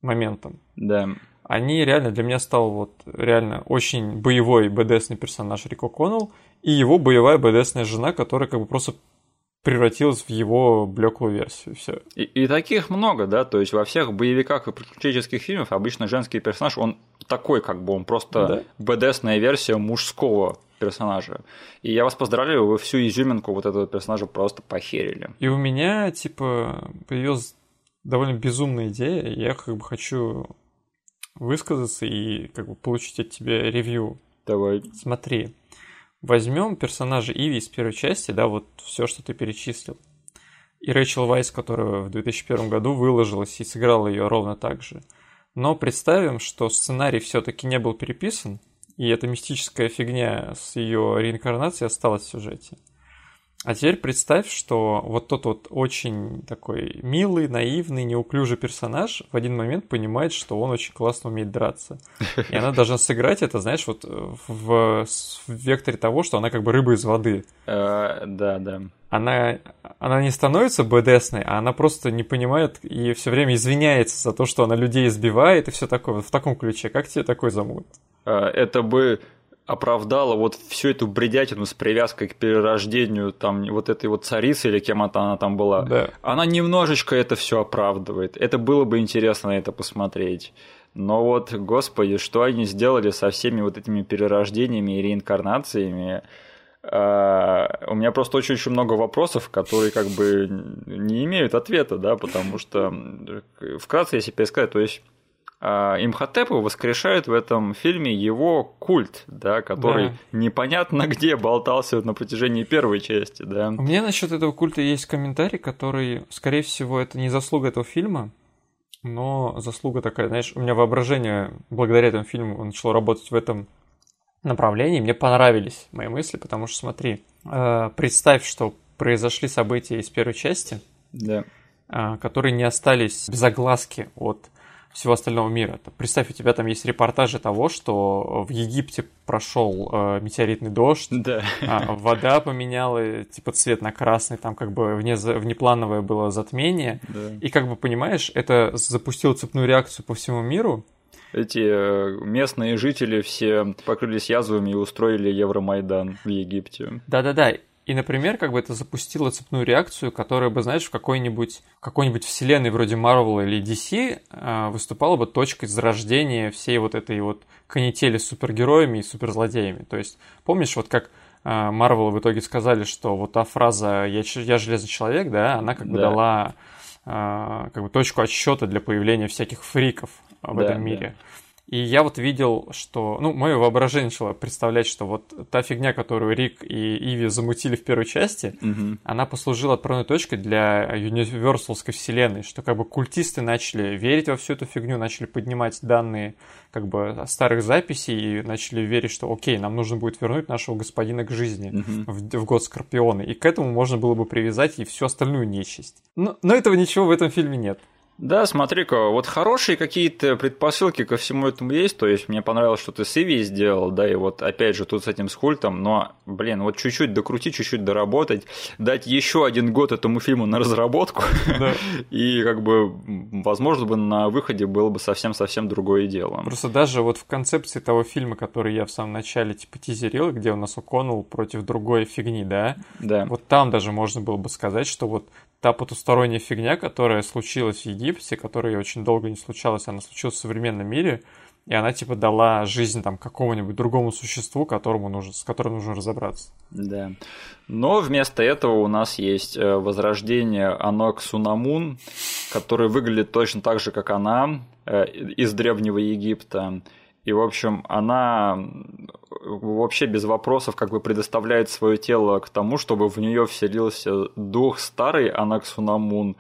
Speaker 2: моментом.
Speaker 1: Да.
Speaker 2: Они реально для меня стал вот реально очень боевой БДСный персонаж Рико Коннелл и его боевая БДСная жена, которая как бы просто превратилась в его блеклую версию. Все.
Speaker 1: И, и таких много, да, то есть во всех боевиках и приключенческих фильмах обычно женский персонаж, он такой, как бы, он просто БДСная версия мужского персонажа. И я вас поздравляю, вы всю изюминку вот этого персонажа просто похерили.
Speaker 2: И у меня, типа, появилась довольно безумная идея, я как бы хочу высказаться и как бы получить от тебя ревью.
Speaker 1: Давай.
Speaker 2: Смотри, возьмем персонажа Иви из первой части, да, вот все, что ты перечислил. И Рэйчел Вайс, которая в 2001 году выложилась и сыграла ее ровно так же. Но представим, что сценарий все-таки не был переписан, и эта мистическая фигня с ее реинкарнацией осталась в сюжете. А теперь представь, что вот тот вот очень такой милый, наивный, неуклюжий персонаж в один момент понимает, что он очень классно умеет драться. И она должна сыграть это, знаешь, вот в, в векторе того, что она как бы рыба из воды.
Speaker 1: Э, да, да.
Speaker 2: Она, она не становится БДСной, а она просто не понимает и все время извиняется за то, что она людей избивает и все такое. Вот в таком ключе. Как тебе такой замут?
Speaker 1: Э, Это бы оправдала вот всю эту бредятину с привязкой к перерождению там вот этой вот царицы или кем это она там была.
Speaker 2: Да.
Speaker 1: Она немножечко это все оправдывает. Это было бы интересно на это посмотреть. Но вот, господи, что они сделали со всеми вот этими перерождениями и реинкарнациями? А, У меня просто очень-очень много вопросов, которые как бы не имеют ответа, да, потому что вкратце, если пересказать, то есть Имхотепа воскрешают в этом фильме его культ, да, который
Speaker 2: Да.
Speaker 1: непонятно где болтался на протяжении первой части, да.
Speaker 2: У меня насчет этого культа есть комментарий, который, скорее всего, это не заслуга этого фильма, но заслуга такая, знаешь, у меня воображение благодаря этому фильму начало работать в этом направлении. Мне понравились мои мысли, потому что, смотри, э, представь, что произошли события из первой части,
Speaker 1: Да.
Speaker 2: э, которые не остались без огласки от всего остального мира. Представь, у тебя там есть репортажи того, что в Египте прошел э, метеоритный дождь,
Speaker 1: да.
Speaker 2: а, вода поменяла типа цвет на красный, там как бы вне, внеплановое было затмение.
Speaker 1: Да.
Speaker 2: И как бы понимаешь, это запустило цепную реакцию по всему миру.
Speaker 1: Эти э, местные жители все покрылись язвами и устроили Евромайдан в Египте.
Speaker 2: Да-да-да. И, например, как бы это запустило цепную реакцию, которая бы, знаешь, в какой-нибудь какой-нибудь вселенной вроде Marvel или DC э, выступала бы точкой зарождения всей вот этой вот канители с супергероями и суперзлодеями. То есть, помнишь, вот как Марвел в итоге сказали, что вот та фраза «я, я железный человек», да, она как бы да. дала э, как бы точку отсчета для появления всяких фриков в да, этом мире. Да. И я вот видел, что... Ну, мое воображение начало представлять, что вот та фигня, которую Рик и Иви замутили в первой части,
Speaker 1: угу.
Speaker 2: она послужила отправной точкой для универсалской вселенной, что как бы культисты начали верить во всю эту фигню, начали поднимать данные как бы старых записей и начали верить, что окей, нам нужно будет вернуть нашего господина к жизни
Speaker 1: угу.
Speaker 2: в, в год Скорпиона. И к этому можно было бы привязать и всю остальную нечисть. Но, но этого ничего в этом фильме нет.
Speaker 1: Да, смотри-ка, вот хорошие какие-то предпосылки ко всему этому есть, то есть мне понравилось, что ты с Иви сделал, да, и вот опять же тут с этим скультом, но, блин, вот чуть-чуть докрутить, чуть-чуть доработать, дать еще один год этому фильму на разработку,
Speaker 2: да.
Speaker 1: и как бы, возможно, бы на выходе было бы совсем-совсем другое дело.
Speaker 2: Просто даже вот в концепции того фильма, который я в самом начале типа тизерил, где у нас О'Коннелл против другой фигни, да,
Speaker 1: да,
Speaker 2: вот там даже можно было бы сказать, что вот та потусторонняя фигня, которая случилась в Египте, которая очень долго не случалась, она случилась в современном мире, и она типа дала жизнь там какому-нибудь другому существу, которому нужно, с которым нужно разобраться.
Speaker 1: Да. Но вместо этого у нас есть э, возрождение Анок Сунамун, который выглядит точно так же, как она, э, из Древнего Египта. И, в общем, она вообще без вопросов как бы предоставляет свое тело к тому, чтобы в нее вселился дух старый Анаксунамун.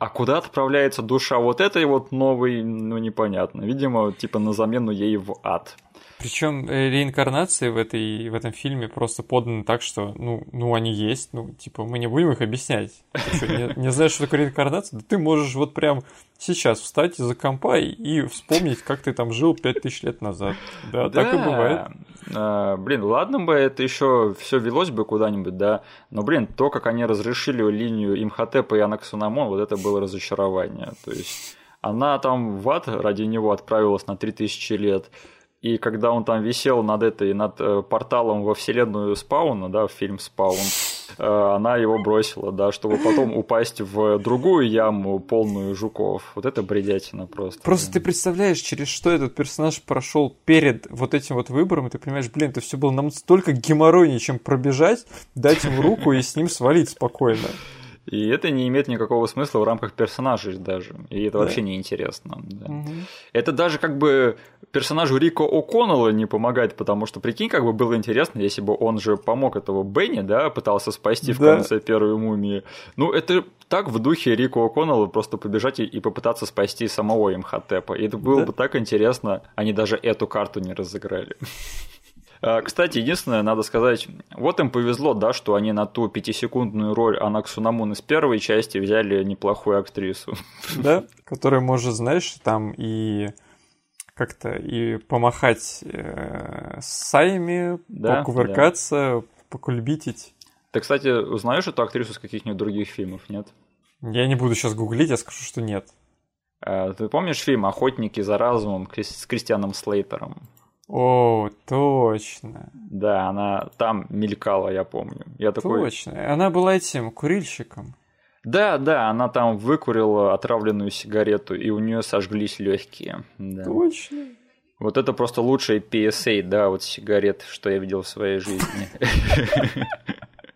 Speaker 1: А куда отправляется душа вот этой вот новой, ну непонятно. Видимо, типа на замену ей в ад.
Speaker 2: Причем э, реинкарнации в, этой, в этом фильме просто поданы так, что, ну, ну, они есть, ну, типа, мы не будем их объяснять. Ты что, не, не знаешь, что такое реинкарнация? Да ты можешь вот прям сейчас встать из-за компа и вспомнить, как ты там жил пять тысяч лет назад. Да, да, так и бывает.
Speaker 1: А, блин, ладно бы это еще все велось бы куда-нибудь, да, но, блин, то, как они разрешили линию Имхотепа и Анаксунамон, вот это было разочарование. То есть она там в ад ради него отправилась на 3000 лет, и когда он там висел над этой, над э, порталом во вселенную Спауна, да, в фильм Спаун, э, она его бросила, да, чтобы потом упасть в другую яму, полную жуков. Вот это бредятина просто.
Speaker 2: Просто да. ты представляешь, через что этот персонаж прошел перед вот этим вот выбором, и ты понимаешь, блин, это все было нам столько геморройнее, чем пробежать, дать ему руку и с ним свалить спокойно.
Speaker 1: И это не имеет никакого смысла в рамках персонажей даже. И это да. вообще неинтересно. Да.
Speaker 2: Угу.
Speaker 1: Это даже как бы персонажу Рико О'Коннелла не помогает, потому что, прикинь, как бы было интересно, если бы он же помог этого Бенни, да, пытался спасти в да. конце первой мумии. Ну, это так в духе Рико О'Коннелла просто побежать и, и попытаться спасти самого Имхотепа. И это было да. бы так интересно, они даже эту карту не разыграли. А, кстати, единственное, надо сказать, вот им повезло, да, что они на ту пятисекундную роль Анаксу Намун из первой части взяли неплохую актрису.
Speaker 2: Да, которая может, знаешь, там и как-то и помахать э, саями, да, покувыркаться, да. покульбитить.
Speaker 1: Ты, кстати, узнаешь эту актрису с каких-нибудь других фильмов, нет?
Speaker 2: Я не буду сейчас гуглить, я скажу, что нет.
Speaker 1: А, ты помнишь фильм «Охотники за разумом» с Кристианом Слейтером?
Speaker 2: О, точно.
Speaker 1: Да, она там мелькала, я помню. Я
Speaker 2: такой... Точно. Она была этим курильщиком.
Speaker 1: Да, да, она там выкурила отравленную сигарету, и у нее сожглись легкие. Да.
Speaker 2: Точно.
Speaker 1: Вот это просто лучшая PSA, да, вот сигарет, что я видел в своей жизни.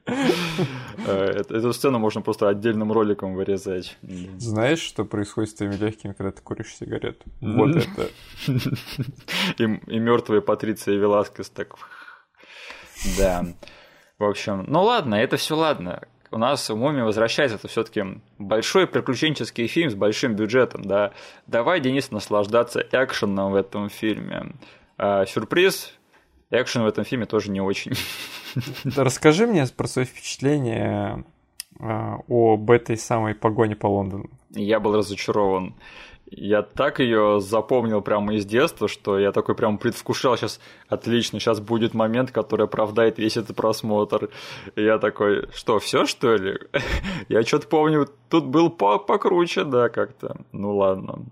Speaker 1: Э, эту сцену можно просто отдельным роликом вырезать.
Speaker 2: Знаешь, что происходит с твоими легкими, когда ты куришь сигарету? Вот это.
Speaker 1: И мертвая Патриция Веласкес так. Да. В общем, ну ладно, это все ладно. У нас в Муми возвращается это все-таки большой приключенческий фильм с большим бюджетом, да. Давай, Денис, наслаждаться экшеном в этом фильме. А, сюрприз, экшен в этом фильме тоже не очень.
Speaker 2: Расскажи мне про свои впечатления а, об этой самой погоне по Лондону.
Speaker 1: Я был разочарован. я так ее запомнил прямо из детства, что я такой прям предвкушал сейчас, отлично, сейчас будет момент, который оправдает весь этот просмотр. И я такой, что, все что ли? я что-то помню, тут был по покруче, да, как-то. Ну ладно.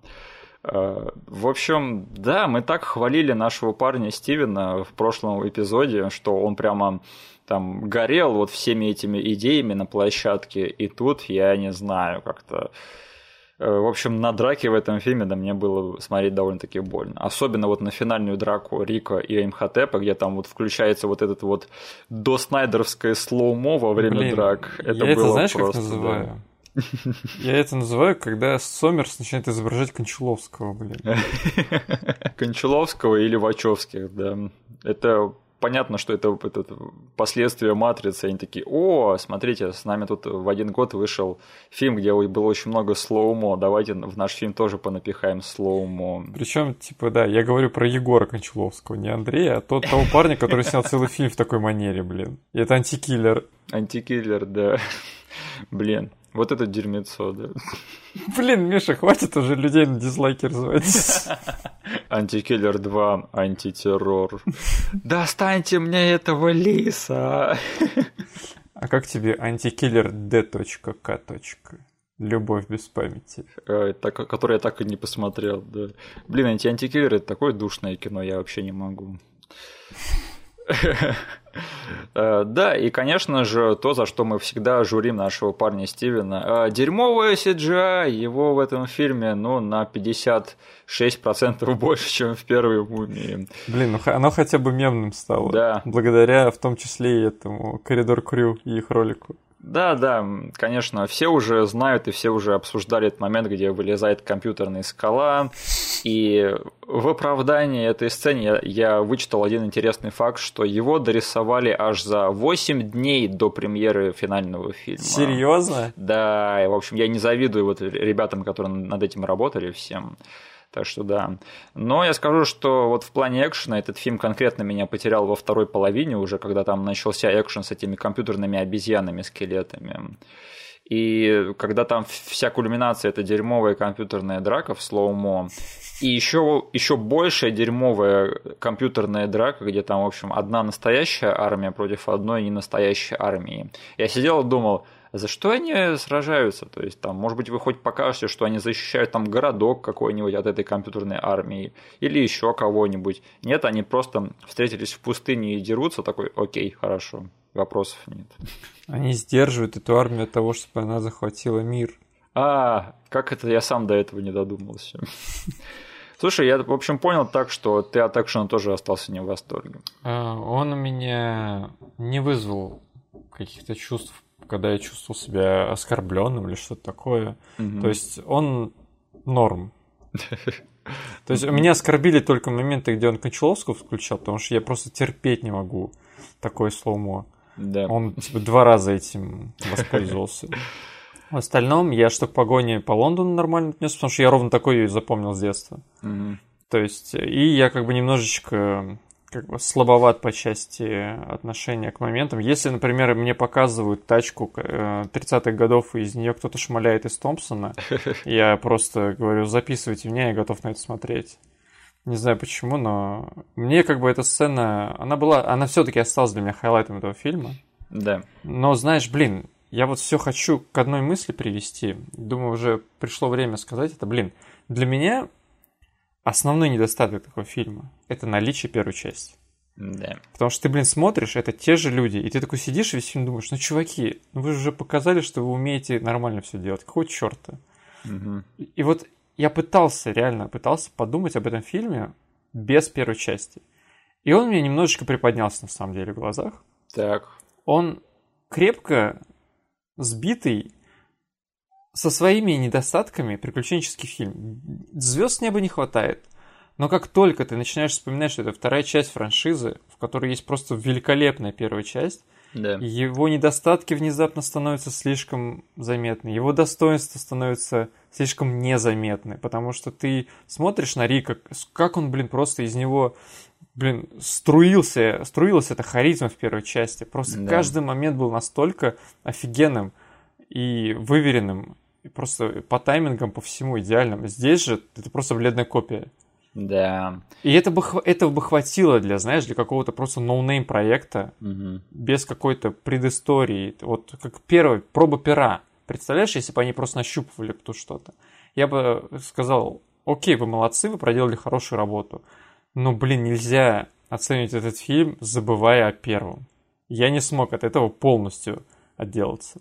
Speaker 1: А, в общем, да, мы так хвалили нашего парня Стивена в прошлом эпизоде, что он прямо там горел вот всеми этими идеями на площадке, и тут я не знаю, как-то Э, в общем, на драке в этом фильме, да, мне было смотреть довольно-таки больно. Особенно вот на финальную драку Рика и Эмхотепа, где там вот включается вот этот вот доснайдеровское slow-mo во время
Speaker 2: Блин,
Speaker 1: драк.
Speaker 2: Это я было это знаешь, просто, как называю? Да. Я это называю, когда Сомерс начинает изображать Кончаловского, блин.
Speaker 1: Кончаловского или Вачовских, да. Это понятно, что это, это последствия матрицы. Они такие, о, смотрите, с нами тут в один год вышел фильм, где было очень много slow-mo. Давайте в наш фильм тоже понапихаем slow-mo.
Speaker 2: Причем, типа, да, я говорю про Егора Кончаловского, не Андрея, а тот того парня, который снял целый фильм в такой манере, блин. И это антикиллер.
Speaker 1: Антикиллер, да. Блин, вот это дерьмецо, да.
Speaker 2: Блин, Миша, хватит уже людей на дизлайки разводить.
Speaker 1: Антикиллер 2, антитеррор. Достаньте мне этого лиса.
Speaker 2: А как тебе антикиллер D.K. Любовь без памяти.
Speaker 1: А, так, который я так и не посмотрел, да. Блин, анти антикиллер это такое душное кино, я вообще не могу. Э, да, и, конечно же, то, за что мы всегда журим нашего парня Стивена. Э, дерьмовое CGI, его в этом фильме, ну, на 56% больше, чем в первой «Мумии».
Speaker 2: Блин, ну оно хотя бы мемным стало.
Speaker 1: Да.
Speaker 2: Благодаря, в том числе, и этому «Коридор Крю» и их ролику.
Speaker 1: Да, да, конечно, все уже знают и все уже обсуждали этот момент, где вылезает компьютерная скала. И в оправдании этой сцены я, я вычитал один интересный факт, что его дорисовали аж за 8 дней до премьеры финального фильма.
Speaker 2: Серьезно?
Speaker 1: Да, и, в общем, я не завидую вот ребятам, которые над этим работали всем. Так что да. Но я скажу, что вот в плане экшена этот фильм конкретно меня потерял во второй половине, уже когда там начался экшен с этими компьютерными обезьянами, скелетами. И когда там вся кульминация это дерьмовая компьютерная драка в слоумо, и еще, еще большая дерьмовая компьютерная драка, где там, в общем, одна настоящая армия против одной ненастоящей армии. Я сидел и думал, за что они сражаются? То есть, там, может быть, вы хоть покажете, что они защищают там городок какой-нибудь от этой компьютерной армии или еще кого-нибудь. Нет, они просто встретились в пустыне и дерутся, такой, окей, хорошо, вопросов нет.
Speaker 2: Они сдерживают эту армию от того, чтобы она захватила мир.
Speaker 1: А, как это я сам до этого не додумался. Слушай, я, в общем, понял так, что ты от экшена тоже остался не в восторге.
Speaker 2: А, он у меня не вызвал каких-то чувств когда я чувствовал себя оскорбленным или что-то такое. Mm-hmm. То есть он норм. То есть меня оскорбили только моменты, где он Кончаловского включал, потому что я просто терпеть не могу такое слоумо. Да. Он типа два раза этим воспользовался. В остальном я что к погоне по Лондону нормально отнес, потому что я ровно такой ее запомнил с детства. Mm-hmm. То есть, и я как бы немножечко как бы слабоват по части отношения к моментам. Если, например, мне показывают тачку 30-х э, годов, и из нее кто-то шмаляет из Томпсона, я просто говорю, записывайте меня, я готов на это смотреть. Не знаю почему, но мне как бы эта сцена, она была, она все-таки осталась для меня хайлайтом этого фильма.
Speaker 1: Да.
Speaker 2: Но знаешь, блин, я вот все хочу к одной мысли привести. Думаю, уже пришло время сказать это. Блин, для меня основной недостаток такого фильма – это наличие первой части.
Speaker 1: Да.
Speaker 2: Потому что ты, блин, смотришь, это те же люди, и ты такой сидишь и весь фильм думаешь, ну, чуваки, ну вы же уже показали, что вы умеете нормально все делать, какого черта?
Speaker 1: Угу.
Speaker 2: И, и вот я пытался, реально пытался подумать об этом фильме без первой части. И он мне немножечко приподнялся, на самом деле, в глазах.
Speaker 1: Так.
Speaker 2: Он крепко сбитый со своими недостатками приключенческий фильм. Звезд неба не хватает. Но как только ты начинаешь вспоминать, что это вторая часть франшизы, в которой есть просто великолепная первая часть,
Speaker 1: да.
Speaker 2: его недостатки внезапно становятся слишком заметны, его достоинства становятся слишком незаметны, потому что ты смотришь на Рика, как он, блин, просто из него блин, струился, струилась эта харизма в первой части. Просто да. каждый момент был настолько офигенным и выверенным, просто по таймингам, по всему идеальным. Здесь же это просто бледная копия.
Speaker 1: Да.
Speaker 2: И это бы, этого бы хватило для, знаешь, для какого-то просто no-name проекта
Speaker 1: Угу.
Speaker 2: без какой-то предыстории. Вот как первая проба пера. Представляешь, если бы они просто нащупывали тут что-то. Я бы сказал, окей, вы молодцы, вы проделали хорошую работу. Но, блин, нельзя оценивать этот фильм, забывая о первом. Я не смог от этого полностью отделаться.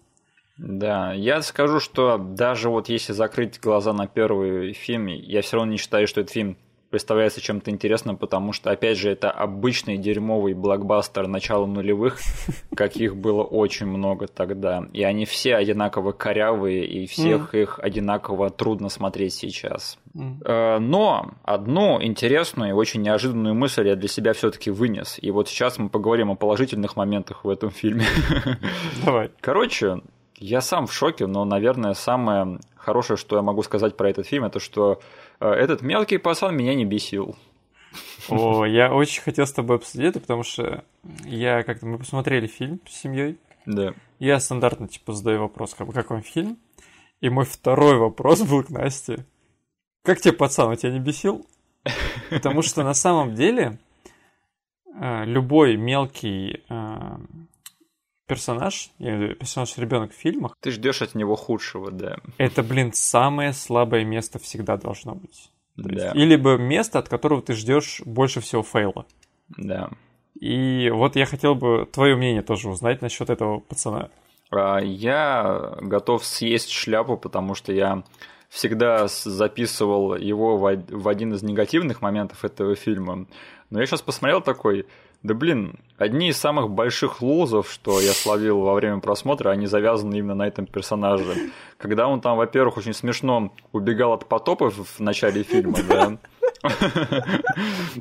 Speaker 1: Да, я скажу, что даже вот если закрыть глаза на первый фильм, я все равно не считаю, что этот фильм представляется чем-то интересным, потому что, опять же, это обычный дерьмовый блокбастер начала нулевых, каких было очень много тогда. И они все одинаково корявые, и всех их одинаково трудно смотреть сейчас. Э, Но одну интересную и очень неожиданную мысль я для себя все-таки вынес. И вот сейчас мы поговорим о положительных моментах в этом фильме.
Speaker 2: Давай.
Speaker 1: Короче, я сам в шоке, но, наверное, самое хорошее, что я могу сказать про этот фильм, это что э, этот мелкий пацан меня не бесил.
Speaker 2: О, я очень хотел с тобой обсудить это, потому что я как-то мы посмотрели фильм с семьей.
Speaker 1: Да.
Speaker 2: Я стандартно типа задаю вопрос, как, бы, как вам фильм? И мой второй вопрос был к Насте. Как тебе, пацан, он тебя не бесил? Потому что на самом деле э, любой мелкий э, персонаж, я имею в виду персонаж ребенок в фильмах,
Speaker 1: Ты ждешь от него худшего, да.
Speaker 2: это, блин, самое слабое место всегда должно быть. То есть,
Speaker 1: Да,
Speaker 2: Или бы место, от которого ты ждешь больше всего фейла.
Speaker 1: да.
Speaker 2: И вот я хотел бы твое мнение тоже узнать насчет этого пацана.
Speaker 1: А, Я готов съесть шляпу, потому что я всегда записывал его в один из негативных моментов этого фильма. Но я сейчас посмотрел такой, да блин, одни из самых больших лузов, что я словил во время просмотра, они завязаны именно на этом персонаже. Когда он там, во-первых, очень смешно убегал от потопов в начале фильма, да,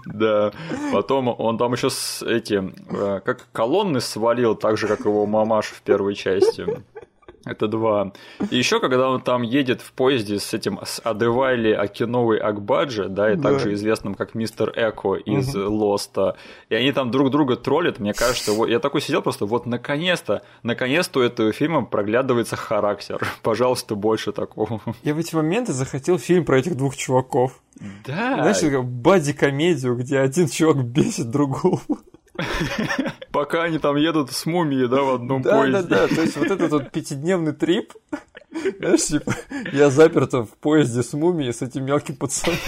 Speaker 1: да. Потом он там еще с эти, э, как колонны свалил, так же, как его мамаш в первой части. Это два. И еще, когда он там едет в поезде с этим, с Адевайли Акиновой Акбаджи, да, и
Speaker 2: Да.
Speaker 1: также известным как мистер Эко из Лоста, и они там друг друга троллят, мне кажется, вот, я такой сидел просто, вот наконец-то, наконец-то у этого фильма проглядывается характер. Пожалуйста, больше такого.
Speaker 2: Я в эти моменты захотел фильм про этих двух чуваков.
Speaker 1: Да.
Speaker 2: Знаешь, такая бади-комедию, где один чувак бесит другого.
Speaker 1: Пока они там едут с мумией, да, в одном
Speaker 2: Да, да,
Speaker 1: поезде.
Speaker 2: да. То есть вот этот вот пятидневный трип. Знаешь, типа, я заперта в поезде с мумией с этим мелким пацаном.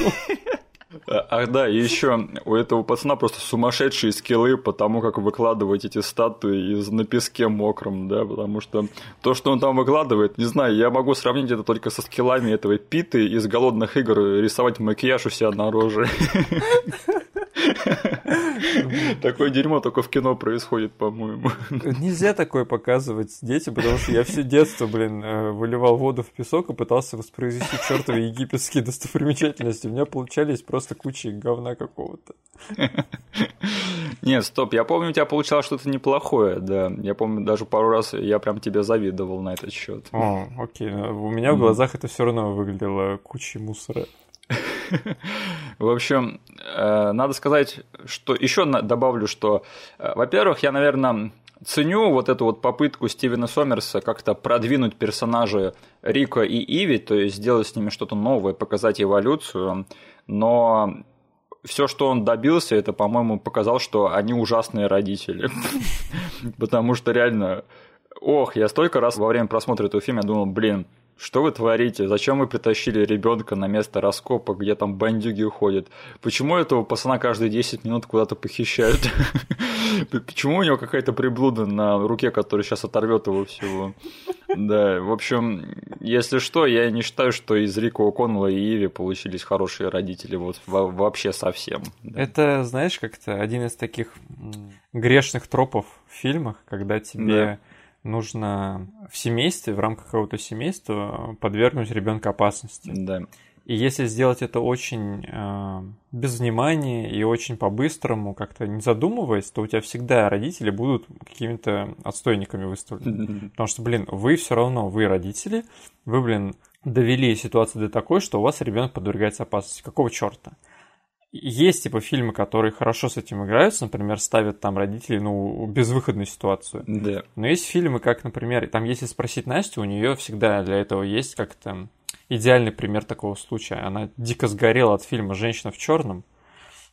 Speaker 1: А, Ах да, и еще у этого пацана просто сумасшедшие скиллы по тому, как выкладывать эти статуи из на песке мокром, да, потому что то, что он там выкладывает, не знаю, я могу сравнить это только со скиллами этого Питы из голодных игр рисовать макияж у себя на роже. Такое дерьмо только в кино происходит, по-моему.
Speaker 2: Нельзя такое показывать детям, потому что я все детство, блин, э, выливал воду в песок и пытался воспроизвести чертовы египетские достопримечательности. У меня получались просто кучи говна какого-то.
Speaker 1: Нет, стоп, я помню, у тебя получалось что-то неплохое, да. Я помню, даже пару раз я прям тебе завидовал на этот счет.
Speaker 2: О, окей. У меня в глазах это все равно выглядело кучей мусора.
Speaker 1: В общем, э, надо сказать, что еще добавлю, что, э, во-первых, я, наверное, ценю вот эту вот попытку Стивена Сомерса как-то продвинуть персонажи Рика и Иви, то есть сделать с ними что-то новое, показать эволюцию, но все, что он добился, это, по-моему, показал, что они ужасные родители. Потому что реально, ох, я столько раз во время просмотра этого фильма думал, блин, что вы творите? Зачем вы притащили ребенка на место раскопа, где там бандюги ходят? Почему этого пацана каждые 10 минут куда-то похищают? Почему у него какая-то приблуда на руке, которая сейчас оторвет его всего? Да, в общем, если что, я не считаю, что из Рика О'Коннелла и Иви получились хорошие родители, вот вообще совсем.
Speaker 2: Это, знаешь, как-то один из таких грешных тропов в фильмах, когда тебе нужно в семействе, в рамках какого-то семейства подвергнуть ребенка опасности.
Speaker 1: Да.
Speaker 2: И если сделать это очень э, без внимания и очень по-быстрому, как-то не задумываясь, то у тебя всегда родители будут какими-то отстойниками выставлены. Потому что, блин, вы все равно, вы родители, вы, блин, довели ситуацию до такой, что у вас ребенок подвергается опасности. Какого черта? Есть, типа, фильмы, которые хорошо с этим играются, например, ставят там родителей, ну, безвыходную ситуацию.
Speaker 1: Да.
Speaker 2: Но есть фильмы, как, например, там, если спросить Настю, у нее всегда для этого есть как-то идеальный пример такого случая. Она дико сгорела от фильма «Женщина в черном»,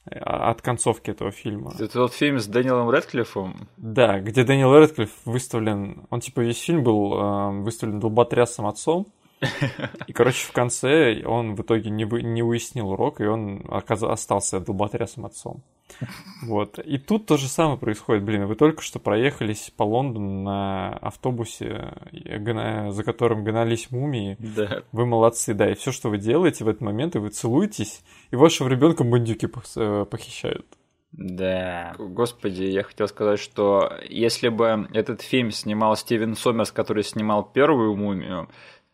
Speaker 2: а, от концовки этого фильма.
Speaker 1: Это тот фильм с Дэниелом Рэдклиффом?
Speaker 2: Да, где Дэниел Рэдклифф выставлен... Он, типа, весь фильм был э, выставлен долботрясом отцом, и, короче, в конце он в итоге не, вы, не уяснил урок, и он оказ... остался долботрясом отцом. Вот. И тут то же самое происходит. Блин, вы только что проехались по Лондону на автобусе, за которым гнались мумии.
Speaker 1: Да.
Speaker 2: Вы молодцы, да. И все, что вы делаете в этот момент, и вы целуетесь, и вашего ребенка бандюки э, похищают.
Speaker 1: Да. Господи, я хотел сказать, что если бы этот фильм снимал Стивен Сомерс, который снимал первую мумию,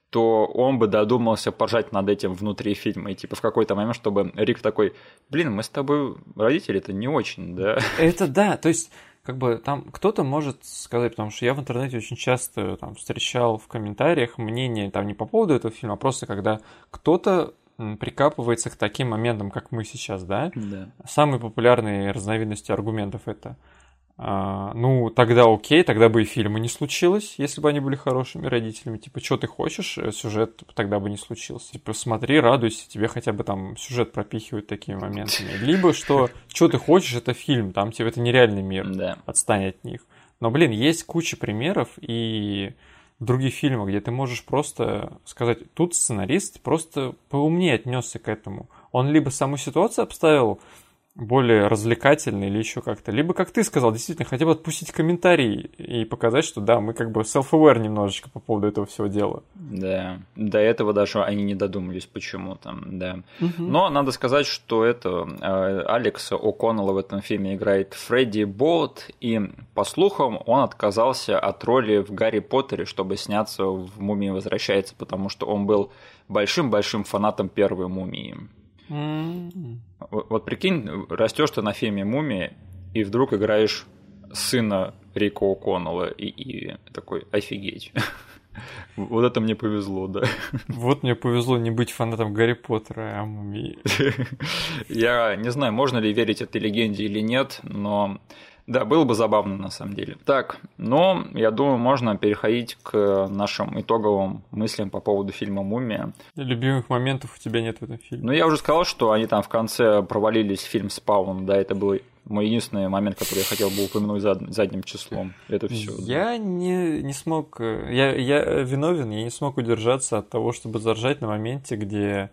Speaker 1: то он бы додумался поржать над этим внутри фильма. И типа в какой-то момент, чтобы Рик такой, блин, мы с тобой родители-то не очень, да?
Speaker 2: Это да, то есть как бы там кто-то может сказать, потому что я в интернете очень часто там встречал в комментариях мнение там не по поводу этого фильма, а просто когда кто-то прикапывается к таким моментам, как мы сейчас, да?
Speaker 1: Да.
Speaker 2: Самые популярные разновидности аргументов это а, ну, тогда окей, тогда бы и фильма не случилось, если бы они были хорошими родителями. Типа, что ты хочешь, э, сюжет тогда бы не случился. Типа, смотри, радуйся, тебе хотя бы там сюжет пропихивают такими моментами. Либо, что, что ты хочешь, это фильм, там тебе это нереальный мир,
Speaker 1: да.
Speaker 2: отстань от них. Но, блин, есть куча примеров и в других фильмах, где ты можешь просто сказать, тут сценарист просто поумнее отнесся к этому. Он либо саму ситуацию обставил более развлекательный или еще как-то. Либо, как ты сказал, действительно, хотя бы отпустить комментарий и показать, что да, мы как бы self-aware немножечко по поводу этого всего дела.
Speaker 1: Да, до этого даже они не додумались почему-то, да. Угу. Но надо сказать, что это э, Алекс О'Коннелла в этом фильме играет Фредди Болт, и по слухам он отказался от роли в Гарри Поттере, чтобы сняться в «Мумии возвращается», потому что он был большим-большим фанатом первой «Мумии».
Speaker 2: Mm-hmm.
Speaker 1: Вот, вот прикинь, растешь ты на фильме Мумия, и вдруг играешь сына Рика О'Коннелла, и, и такой, офигеть. Вот это мне повезло, да.
Speaker 2: Вот мне повезло не быть фанатом Гарри Поттера, а Мумии.
Speaker 1: Я не знаю, можно ли верить этой легенде или нет, но да, было бы забавно на самом деле. Так, но я думаю, можно переходить к нашим итоговым мыслям по поводу фильма «Мумия».
Speaker 2: Любимых моментов у тебя нет в этом фильме.
Speaker 1: Ну, я уже сказал, что они там в конце провалились фильм «Спаун», да, это был мой единственный момент, который я хотел бы упомянуть зад, задним числом. Это все.
Speaker 2: Я да. не, не смог. Я, я виновен, я не смог удержаться от того, чтобы заржать на моменте, где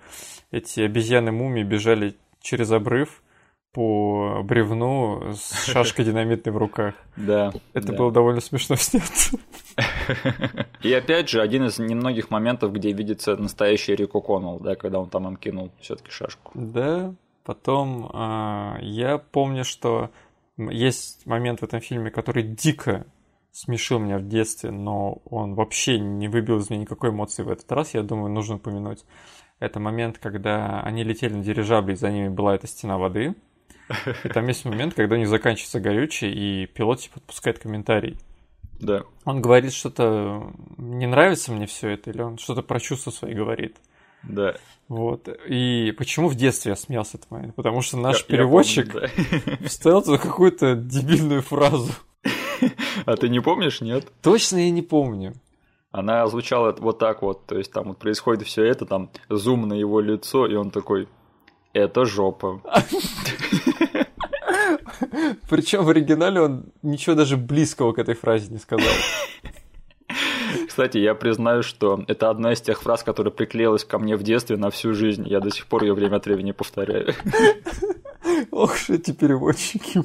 Speaker 2: эти обезьяны-мумии бежали через обрыв по бревну с шашкой динамитной в руках.
Speaker 1: Да.
Speaker 2: Это
Speaker 1: да.
Speaker 2: было довольно смешно снято.
Speaker 1: И опять же, один из немногих моментов, где видится настоящий Рико Коннелл, да, когда он там им кинул все-таки шашку.
Speaker 2: Да. Потом а, я помню, что есть момент в этом фильме, который дико смешил меня в детстве, но он вообще не выбил из меня никакой эмоции в этот раз, я думаю, нужно упомянуть. Это момент, когда они летели на дирижабле, и за ними была эта стена воды, и там есть момент, когда них заканчивается горючее, и пилот типа отпускает комментарий.
Speaker 1: Да.
Speaker 2: Он говорит что-то, не нравится мне все это, или он что-то про чувства свои говорит.
Speaker 1: Да.
Speaker 2: Вот. И почему в детстве я смеялся этот момент? Потому что наш я, переводчик я помню, да. вставил туда какую-то дебильную фразу.
Speaker 1: А ты не помнишь, нет?
Speaker 2: Точно я не помню.
Speaker 1: Она звучала вот так вот, то есть там вот происходит все это, там зум на его лицо, и он такой, это жопа.
Speaker 2: Причем в оригинале он ничего даже близкого к этой фразе не сказал.
Speaker 1: Кстати, я признаю, что это одна из тех фраз, которая приклеилась ко мне в детстве на всю жизнь. Я до сих пор ее время от времени повторяю.
Speaker 2: Ох что эти переводчики,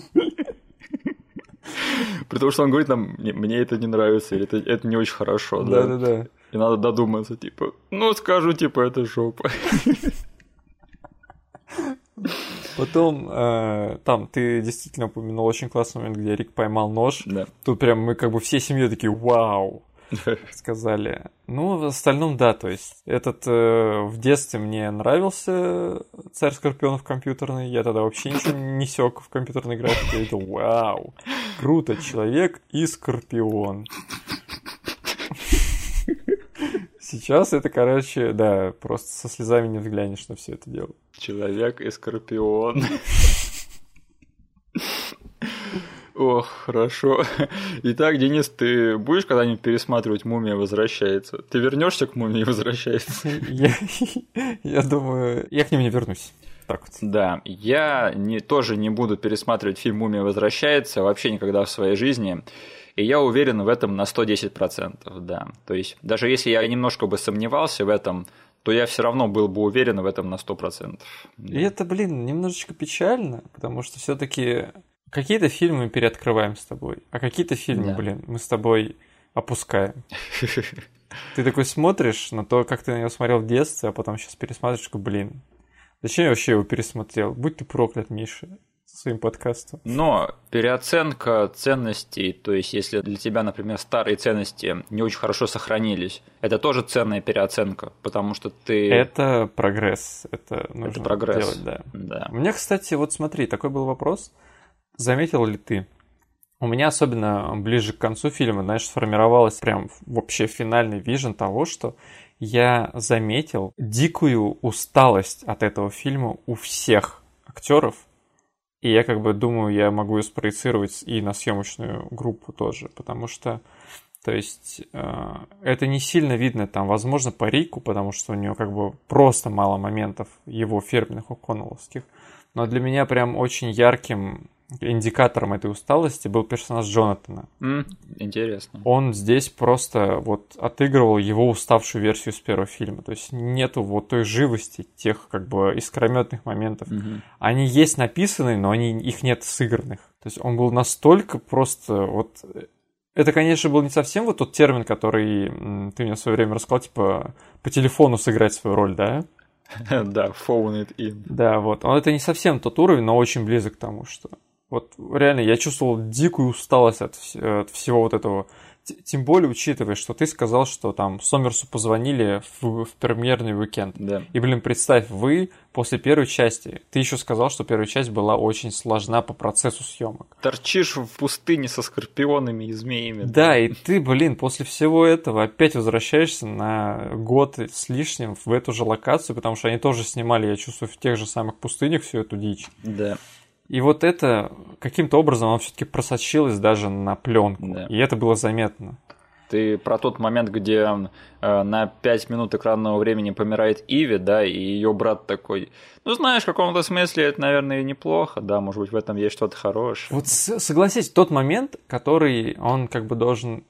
Speaker 1: Потому что он говорит нам, мне это не нравится, или это, это не очень хорошо.
Speaker 2: Да, да, да.
Speaker 1: И надо додуматься, типа, ну скажу, типа, это жопа.
Speaker 2: Потом э, там ты действительно упомянул очень классный момент, где Рик поймал нож.
Speaker 1: Да.
Speaker 2: Тут прям мы как бы всей семьей такие вау сказали. Ну, в остальном, да, то есть этот э, в детстве мне нравился Царь Скорпионов компьютерный, я тогда вообще ничего не сёк в компьютерной графике, я видел, вау, круто, человек и Скорпион. Сейчас это, короче, да, просто со слезами не взглянешь на все это дело.
Speaker 1: Человек и скорпион. Ох, хорошо. Итак, Денис, ты будешь когда-нибудь пересматривать «Мумия возвращается»? Ты вернешься к «Мумии возвращается»?
Speaker 2: Я, я думаю, я к ним не вернусь. Так вот.
Speaker 1: Да, я не, тоже не буду пересматривать фильм «Мумия возвращается» вообще никогда в своей жизни. И я уверен в этом на 110%, да. То есть, даже если я немножко бы сомневался в этом, то я все равно был бы уверен в этом на 100%.
Speaker 2: И это, блин, немножечко печально, потому что все-таки какие-то фильмы мы переоткрываем с тобой, а какие-то фильмы, да. блин, мы с тобой опускаем. Ты такой смотришь на то, как ты на него смотрел в детстве, а потом сейчас пересматриваешь, блин, зачем я вообще его пересмотрел? Будь ты проклят, Миша своим подкастом.
Speaker 1: Но переоценка ценностей, то есть если для тебя, например, старые ценности не очень хорошо сохранились, это тоже ценная переоценка, потому что ты...
Speaker 2: Это прогресс, это нужно
Speaker 1: это прогресс.
Speaker 2: делать, да. да. У меня, кстати, вот смотри, такой был вопрос. Заметил ли ты, у меня особенно ближе к концу фильма, знаешь, сформировалась прям вообще финальный вижен того, что я заметил дикую усталость от этого фильма у всех актеров, и я как бы думаю, я могу ее спроецировать и на съемочную группу тоже, потому что, то есть, э, это не сильно видно там, возможно, по Рику, потому что у него как бы просто мало моментов его фирменных уконуловских. Но для меня прям очень ярким индикатором этой усталости был персонаж Джонатана.
Speaker 1: Mm, интересно.
Speaker 2: Он здесь просто вот отыгрывал его уставшую версию с первого фильма. То есть нету вот той живости, тех как бы искрометных моментов. Mm-hmm. Они есть написанные, но они, их нет сыгранных. То есть он был настолько просто вот... Это, конечно, был не совсем вот тот термин, который ты мне в свое время рассказал, типа по телефону сыграть свою роль, да?
Speaker 1: Да, phone it in.
Speaker 2: Да, вот. Он это не совсем тот уровень, но очень близок к тому, что вот реально я чувствовал дикую усталость от, от всего вот этого. Тем более, учитывая, что ты сказал, что там Сомерсу позвонили в, в премьерный уикенд.
Speaker 1: Да.
Speaker 2: И, блин, представь, вы после первой части, ты еще сказал, что первая часть была очень сложна по процессу съемок.
Speaker 1: Торчишь в пустыне со скорпионами и змеями.
Speaker 2: Да, да, и ты, блин, после всего этого опять возвращаешься на год с лишним в эту же локацию, потому что они тоже снимали, я чувствую, в тех же самых пустынях всю эту дичь.
Speaker 1: Да.
Speaker 2: И вот это каким-то образом оно все-таки просочилось даже на пленку. Да. И это было заметно.
Speaker 1: Ты про тот момент, где э, на 5 минут экранного времени помирает Иви, да, и ее брат такой, ну знаешь, в каком-то смысле это, наверное, неплохо, да, может быть, в этом есть что-то хорошее.
Speaker 2: Вот согласись, тот момент, который он как бы должен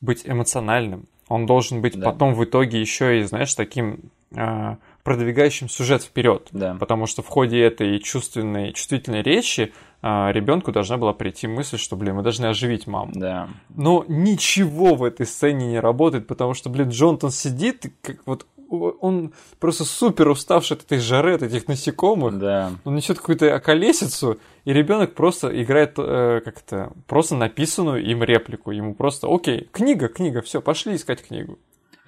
Speaker 2: быть эмоциональным, он должен быть да. потом в итоге еще и, знаешь, таким э, продвигающим сюжет вперед.
Speaker 1: Да.
Speaker 2: Потому что в ходе этой чувственной, чувствительной речи а, ребенку должна была прийти мысль, что, блин, мы должны оживить маму.
Speaker 1: Да.
Speaker 2: Но ничего в этой сцене не работает, потому что, блин, Джонтон сидит, как вот он просто супер уставший от этой жары, от этих насекомых.
Speaker 1: Да.
Speaker 2: Он несет какую-то околесицу, и ребенок просто играет э, как-то просто написанную им реплику. Ему просто, окей, книга, книга, все, пошли искать книгу.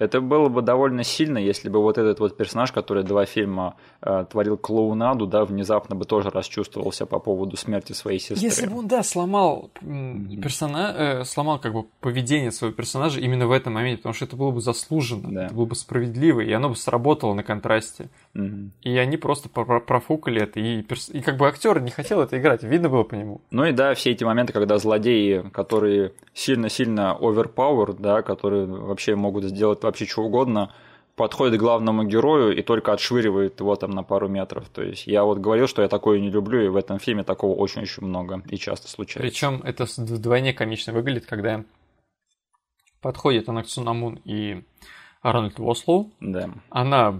Speaker 1: Это было бы довольно сильно, если бы вот этот вот персонаж, который два фильма э, творил клоунаду, да, внезапно бы тоже расчувствовался по поводу смерти своей сестры.
Speaker 2: Если бы он, да, сломал персона... э, сломал как бы поведение своего персонажа именно в этом моменте, потому что это было бы заслуженно, да. это было бы справедливо, и оно бы сработало на контрасте.
Speaker 1: Mm-hmm.
Speaker 2: И они просто профукали это, и, перс... и как бы актер не хотел это играть, видно было по нему.
Speaker 1: Ну и да, все эти моменты, когда злодеи, которые сильно-сильно overpowered, да, которые вообще могут сделать вообще что угодно, подходит к главному герою и только отшвыривает его там на пару метров. То есть я вот говорил, что я такое не люблю, и в этом фильме такого очень-очень много и часто случается.
Speaker 2: Причем это вдвойне комично выглядит, когда подходит она к Цунамун и Арнольд Вослоу.
Speaker 1: Да.
Speaker 2: Она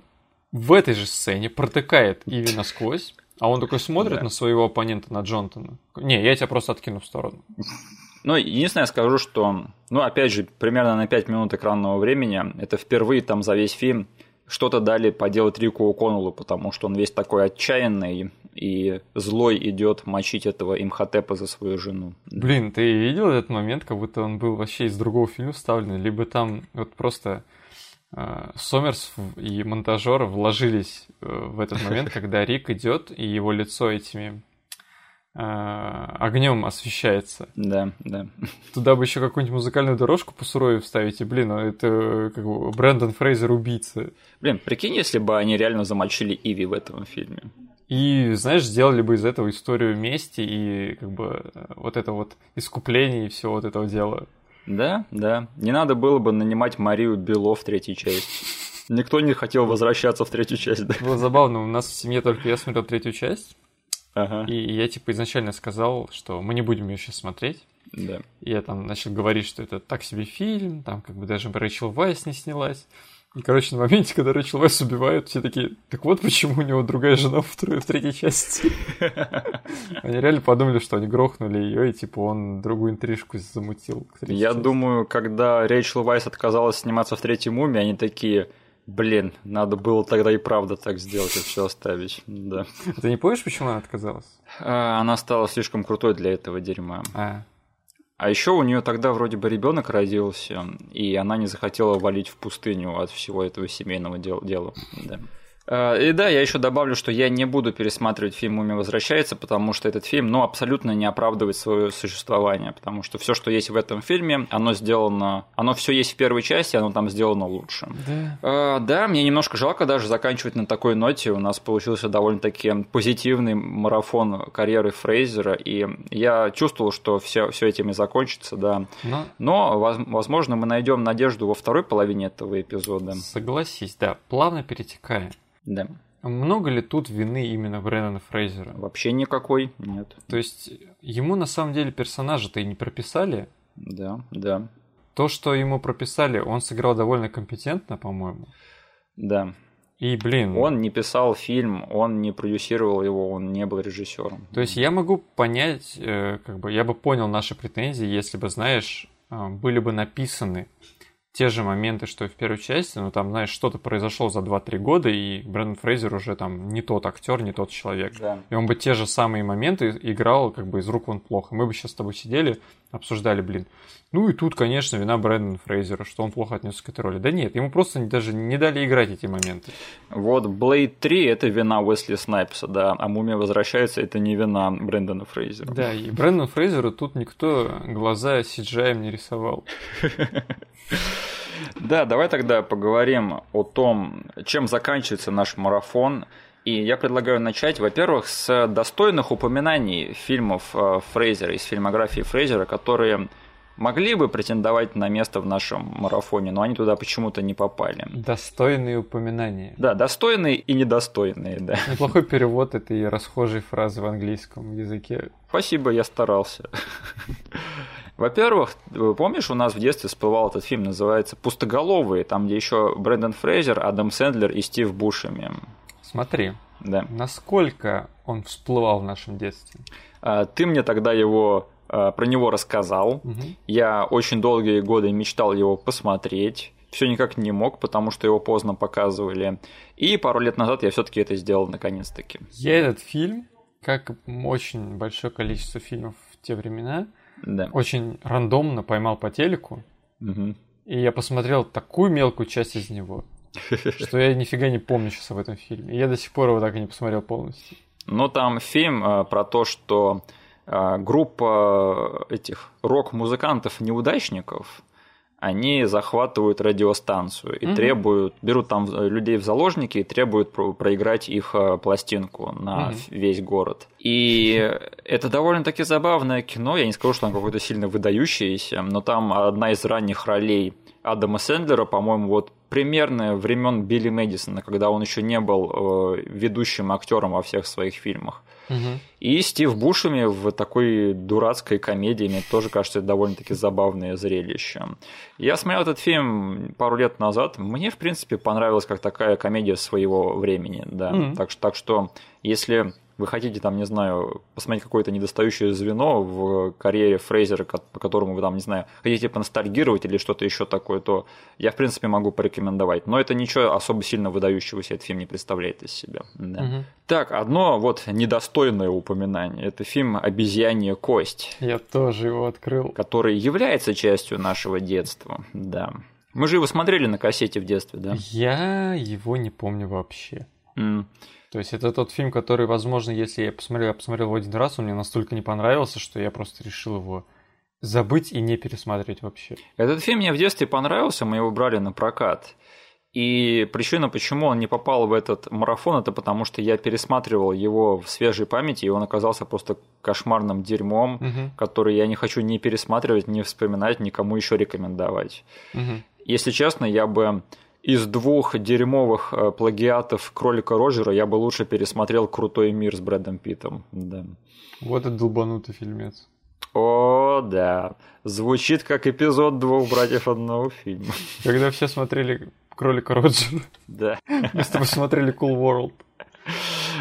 Speaker 2: в этой же сцене протыкает Иви насквозь, а он такой смотрит да. на своего оппонента, на Джонтона. Не, я тебя просто откину в сторону.
Speaker 1: Ну, единственное, я скажу, что, ну, опять же, примерно на 5 минут экранного времени, это впервые там за весь фильм что-то дали поделать Рику О'Коннеллу, потому что он весь такой отчаянный и злой идет мочить этого имхотепа за свою жену.
Speaker 2: Блин, ты видел этот момент, как будто он был вообще из другого фильма вставлен, либо там вот просто Сомерс и монтажер вложились э, в этот момент, когда Рик идет, и его лицо этими а, огнем освещается.
Speaker 1: Да, да.
Speaker 2: Туда бы еще какую-нибудь музыкальную дорожку по сурове вставить, и, блин, ну это как бы Брэндон Фрейзер убийца.
Speaker 1: Блин, прикинь, если бы они реально замочили Иви в этом фильме.
Speaker 2: И, знаешь, сделали бы из этого историю мести и как бы вот это вот искупление и все вот этого дела.
Speaker 1: Да, да. Не надо было бы нанимать Марию Бело в третьей части. Никто не хотел возвращаться в третью часть, да?
Speaker 2: Было забавно, у нас в семье только я смотрел третью часть,
Speaker 1: Ага.
Speaker 2: и я типа изначально сказал, что мы не будем ее сейчас смотреть.
Speaker 1: Да.
Speaker 2: И я там начал говорить, что это так себе фильм, там как бы даже Рэйчел Вайс не снялась. И, короче, на моменте, когда Рэйчел Вайс убивают, все такие, так вот почему у него другая жена в, второй- в третьей части. Они реально подумали, что они грохнули ее, и типа он другую интрижку замутил.
Speaker 1: Я думаю, когда Рэйчел Вайс отказалась сниматься в третьей муме, они такие, блин, надо было тогда и правда так сделать и все оставить. Да.
Speaker 2: Ты не помнишь, почему она отказалась?
Speaker 1: А, Она стала слишком крутой для этого дерьма.
Speaker 2: А,
Speaker 1: А еще у нее тогда вроде бы ребенок родился, и она не захотела валить в пустыню от всего этого семейного дел- дела. Да. А, И да, я еще добавлю, что я не буду пересматривать фильм «Мумия возвращается», потому что этот фильм, ну, абсолютно не оправдывает свое существование, потому что все, что есть в этом фильме, оно сделано, оно все есть в первой части, оно там сделано лучше.
Speaker 2: да.
Speaker 1: А, Да, мне немножко жалко даже заканчивать на такой ноте. У нас получился довольно-таки позитивный марафон карьеры Фрейзера, и я чувствовал, что все, все этим и закончится, да.
Speaker 2: Но
Speaker 1: Но, воз- возможно, мы найдем надежду во второй половине этого эпизода.
Speaker 2: согласись, да, плавно перетекая.
Speaker 1: Да.
Speaker 2: Много ли тут вины именно Брэндона Фрейзера?
Speaker 1: Вообще никакой, нет.
Speaker 2: То есть ему на самом деле персонажа-то и не прописали.
Speaker 1: Да, да,
Speaker 2: То, что ему прописали, он сыграл довольно компетентно, по-моему.
Speaker 1: да.
Speaker 2: И, блин,
Speaker 1: Он не писал фильм, он не продюсировал его, он не был режиссером.
Speaker 2: То есть я могу понять, э, как бы я бы понял наши претензии, если бы, знаешь, э, были бы написаны те же моменты, что и в первой части, но там, знаешь, что-то произошло за 2-3 года, и Брэндон Фрейзер уже там не тот актер, не тот человек.
Speaker 1: Да.
Speaker 2: И он бы те же самые моменты играл как бы из рук вон плохо. Мы бы сейчас с тобой сидели, обсуждали, блин. Ну и тут, конечно, вина Брэндона Фрейзера, что он плохо отнесся к этой роли. Да нет, ему просто даже не дали играть эти моменты.
Speaker 1: Вот Blade 3 это вина Уэсли Снайпса, да, а Мумия возвращается, это не вина Брэндона Фрейзера.
Speaker 2: Да, и Брэндон Фрейзеру тут никто глаза CGI не рисовал.
Speaker 1: Да, давай тогда поговорим о том, чем заканчивается наш марафон. И я предлагаю начать, во-первых, с достойных упоминаний фильмов э, Фрейзера, из фильмографии Фрейзера, которые могли бы претендовать на место в нашем марафоне, но они туда почему-то не попали.
Speaker 2: Достойные упоминания.
Speaker 1: Да, достойные и недостойные, да.
Speaker 2: Неплохой перевод этой расхожей фразы в английском языке.
Speaker 1: Спасибо, я старался. Во-первых, вы помнишь, у нас в детстве всплывал этот фильм, называется «Пустоголовые», там, где еще Брэндон Фрейзер, Адам Сэндлер и Стив Бушеми.
Speaker 2: Смотри,
Speaker 1: Да.
Speaker 2: насколько он всплывал в нашем детстве.
Speaker 1: А, Ты мне тогда его а, про него рассказал.
Speaker 2: Мгм.
Speaker 1: Я очень долгие годы мечтал его посмотреть. Все никак не мог, потому что его поздно показывали. И пару лет назад я все-таки это сделал наконец-таки.
Speaker 2: Я этот фильм, как очень большое количество фильмов в те времена,
Speaker 1: Да.
Speaker 2: очень рандомно поймал по телеку,
Speaker 1: Мгм.
Speaker 2: и я посмотрел такую мелкую часть из него, что я нифига не помню сейчас об этом фильме. Я до сих пор его так и не посмотрел полностью.
Speaker 1: Ну, там фильм а, про то, что а, группа этих рок-музыкантов-неудачников, они захватывают радиостанцию и
Speaker 2: Мгм.
Speaker 1: требуют, берут там э, людей в заложники и требуют про- проиграть их э, пластинку на
Speaker 2: Мгм.
Speaker 1: весь город. И это довольно-таки забавное кино, я не скажу, что оно какое-то сильно выдающееся, но там одна из ранних ролей Адама Сэндлера, по-моему, вот примерно времен Билли Мэдисона, когда он еще не был э, ведущим актером во всех своих фильмах.
Speaker 2: Мгм.
Speaker 1: И Стив Бушеми в такой дурацкой комедии, мне тоже кажется, это довольно-таки забавное зрелище. Я смотрел этот фильм пару лет назад, мне, в принципе, понравилась как такая комедия своего времени, да.
Speaker 2: Мгм.
Speaker 1: Так, так что, если вы хотите, там, не знаю, посмотреть какое-то недостающее звено в карьере Фрейзера, по которому вы там, не знаю, хотите поностальгировать или что-то еще такое, то я, в принципе, могу порекомендовать. Но это ничего особо сильно выдающегося этот фильм не представляет из себя. Да.
Speaker 2: Мгм.
Speaker 1: Так, одно вот недостойное упоминание. Это фильм «Обезьянья кость»,
Speaker 2: Я тоже его открыл.
Speaker 1: который является частью нашего детства. Да. Мы же его смотрели на кассете в детстве, да?
Speaker 2: Я его не помню вообще.
Speaker 1: М.
Speaker 2: То есть это тот фильм, который, возможно, если я посмотрел, я посмотрел его один раз, он мне настолько не понравился, что я просто решил его забыть и не пересматривать вообще.
Speaker 1: Этот фильм мне в детстве понравился, мы его брали на прокат. И причина, почему он не попал в этот марафон, это потому что я пересматривал его в свежей памяти, и он оказался просто кошмарным дерьмом, угу. который я не хочу ни пересматривать, ни вспоминать, никому еще рекомендовать. Угу. Если честно, я бы из двух дерьмовых э, плагиатов кролика Роджера я бы лучше пересмотрел Крутой мир с Брэдом Питтом. Да.
Speaker 2: Вот это долбанутый фильмец.
Speaker 1: О, да. Звучит как эпизод двух братьев одного фильма.
Speaker 2: Когда все смотрели кролика Роджера.
Speaker 1: Да.
Speaker 2: Мы с тобой смотрели Cool World.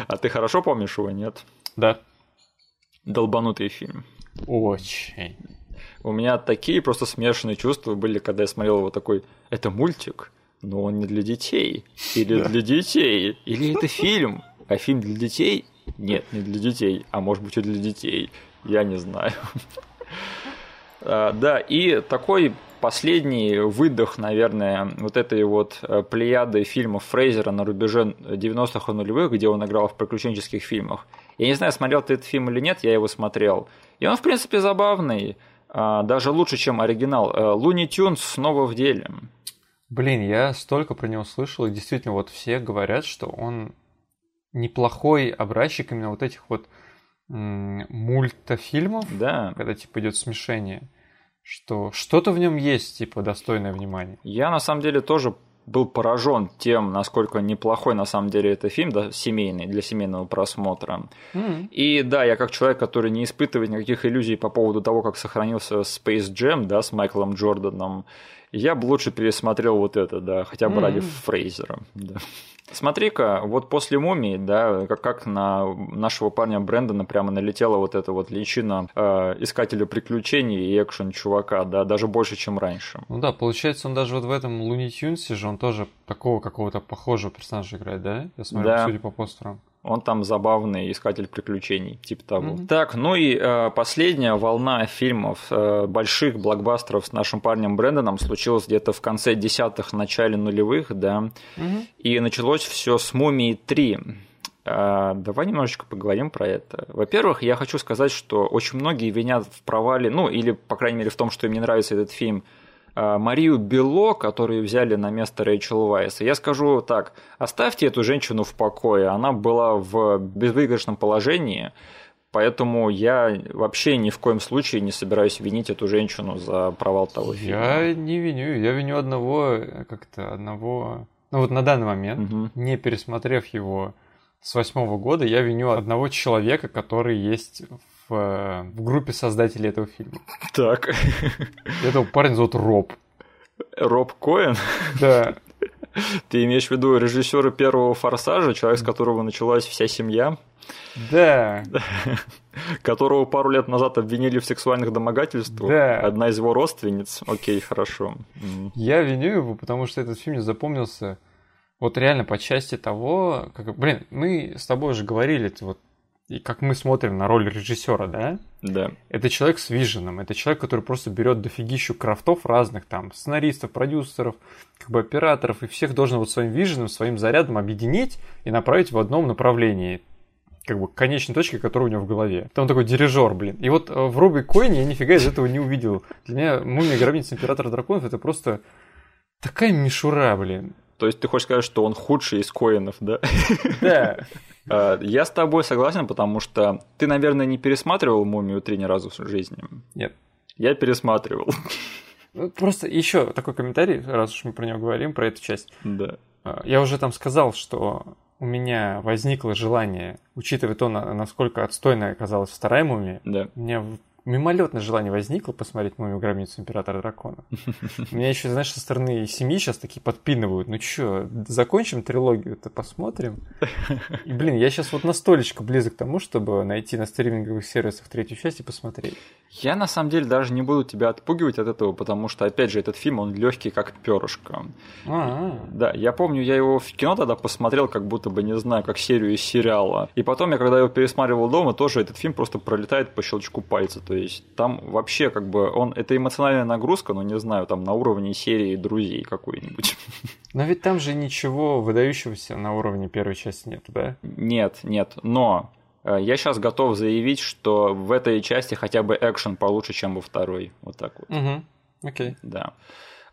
Speaker 1: А ты хорошо помнишь его, нет?
Speaker 2: Да.
Speaker 1: Долбанутый фильм.
Speaker 2: Очень.
Speaker 1: У меня такие просто смешанные чувства были, когда я смотрел его такой, это мультик, но он не для детей. Или да. для детей. Или это фильм. А фильм для детей? Нет, не для детей. А может быть и для детей. Я не знаю. А, да, и такой последний выдох, наверное, вот этой вот э, плеяды фильмов Фрейзера на рубеже 90-х и нулевых, где он играл в приключенческих фильмах. Я не знаю, смотрел ты этот фильм или нет, я его смотрел. И он, в принципе, забавный, а, даже лучше, чем оригинал. Э, Луни Тюнс снова в деле.
Speaker 2: Блин, я столько про него слышал, и действительно, вот все говорят, что он неплохой образчик именно вот этих вот мультфильмов,
Speaker 1: да.
Speaker 2: когда типа идет смешение, что что-то в нем есть, типа, достойное внимания.
Speaker 1: Я на самом деле тоже был поражен тем, насколько неплохой на самом деле это фильм, да, семейный, для семейного просмотра. Mm-hmm. И да, я как человек, который не испытывает никаких иллюзий по поводу того, как сохранился Space Jam, да, с Майклом Джорданом, я бы лучше пересмотрел вот это, да, хотя бы mm-hmm. ради Фрейзера. Да. Смотри-ка, вот после мумии, да, как, как на нашего парня Брэндона прямо налетела вот эта вот личина э, искателя приключений и экшен чувака, да, даже больше, чем раньше.
Speaker 2: Ну да, получается, он даже вот в этом Луни Тюнсе же он тоже такого какого-то похожего персонажа играет, да? Я смотрю, да. судя по постерам.
Speaker 1: Он там забавный искатель приключений, типа того. Mm-hmm. Так, ну и э, последняя волна фильмов, э, больших блокбастеров с нашим парнем Брэндоном случилась где-то в конце десятых, начале нулевых, да. Mm-hmm. И началось все с Мумии 3. Э, давай немножечко поговорим про это. Во-первых, я хочу сказать, что очень многие винят в провале, ну или, по крайней мере, в том, что им не нравится этот фильм – Марию Бело, которую взяли на место Рэйчел Вайса, я скажу так, оставьте эту женщину в покое, она была в безвыигрышном положении, поэтому я вообще ни в коем случае не собираюсь винить эту женщину за провал того фильма.
Speaker 2: Я не виню, я виню одного, как-то одного, ну вот на данный момент, угу. не пересмотрев его с восьмого года, я виню одного человека, который есть в, в группе создателей этого фильма.
Speaker 1: Так.
Speaker 2: Этого парня зовут Роб.
Speaker 1: Роб Коэн?
Speaker 2: Да.
Speaker 1: Ты имеешь в виду режиссера первого форсажа, человек, с которого началась вся семья?
Speaker 2: Да.
Speaker 1: Которого пару лет назад обвинили в сексуальных домогательствах.
Speaker 2: Да.
Speaker 1: Одна из его родственниц. Окей, хорошо.
Speaker 2: Я виню его, потому что этот фильм запомнился вот реально по части того, как, блин, мы с тобой уже говорили, вот и как мы смотрим на роль режиссера, да?
Speaker 1: Да.
Speaker 2: Это человек с виженом, это человек, который просто берет дофигищу крафтов разных, там, сценаристов, продюсеров, как бы операторов, и всех должен вот своим виженом, своим зарядом объединить и направить в одном направлении как бы конечной точке, которая у него в голове. Там такой дирижер, блин. И вот э, в Робби Койне я нифига из этого не увидел. Для меня «Мумия гробница императора драконов» это просто такая мишура, блин.
Speaker 1: То есть ты хочешь сказать, что он худший из Коинов, да?
Speaker 2: Да.
Speaker 1: Э, я с тобой согласен, потому что ты, наверное, не пересматривал «Мумию 3» ни разу в жизни.
Speaker 2: Нет.
Speaker 1: Я пересматривал.
Speaker 2: Ну, просто еще такой комментарий, раз уж мы про него говорим, про эту часть.
Speaker 1: Да.
Speaker 2: Э, я уже там сказал, что у меня возникло желание, учитывая то, насколько отстойная оказалась вторая мумия,
Speaker 1: да.
Speaker 2: у меня мимолетное желание возникло посмотреть «Мумию гробницу императора дракона». Меня еще, знаешь, со стороны семьи сейчас такие подпинывают. Ну что, закончим трилогию-то, посмотрим. И, блин, я сейчас вот настолько близок к тому, чтобы найти на стриминговых сервисах третью часть и посмотреть.
Speaker 1: Я, на самом деле, даже не буду тебя отпугивать от этого, потому что, опять же, этот фильм, он легкий как перышко.
Speaker 2: А-а-а.
Speaker 1: Да, я помню, я его в кино тогда посмотрел, как будто бы, не знаю, как серию из сериала. И потом я, когда его пересматривал дома, тоже этот фильм просто пролетает по щелчку пальца. То есть там вообще как бы он это эмоциональная нагрузка, но не знаю, там на уровне серии друзей какой-нибудь.
Speaker 2: Но ведь там же ничего выдающегося на уровне первой части нет, да?
Speaker 1: Нет, нет, но э, я сейчас готов заявить, что в этой части хотя бы экшен получше, чем во второй. Вот так вот.
Speaker 2: Угу. Окей.
Speaker 1: Да.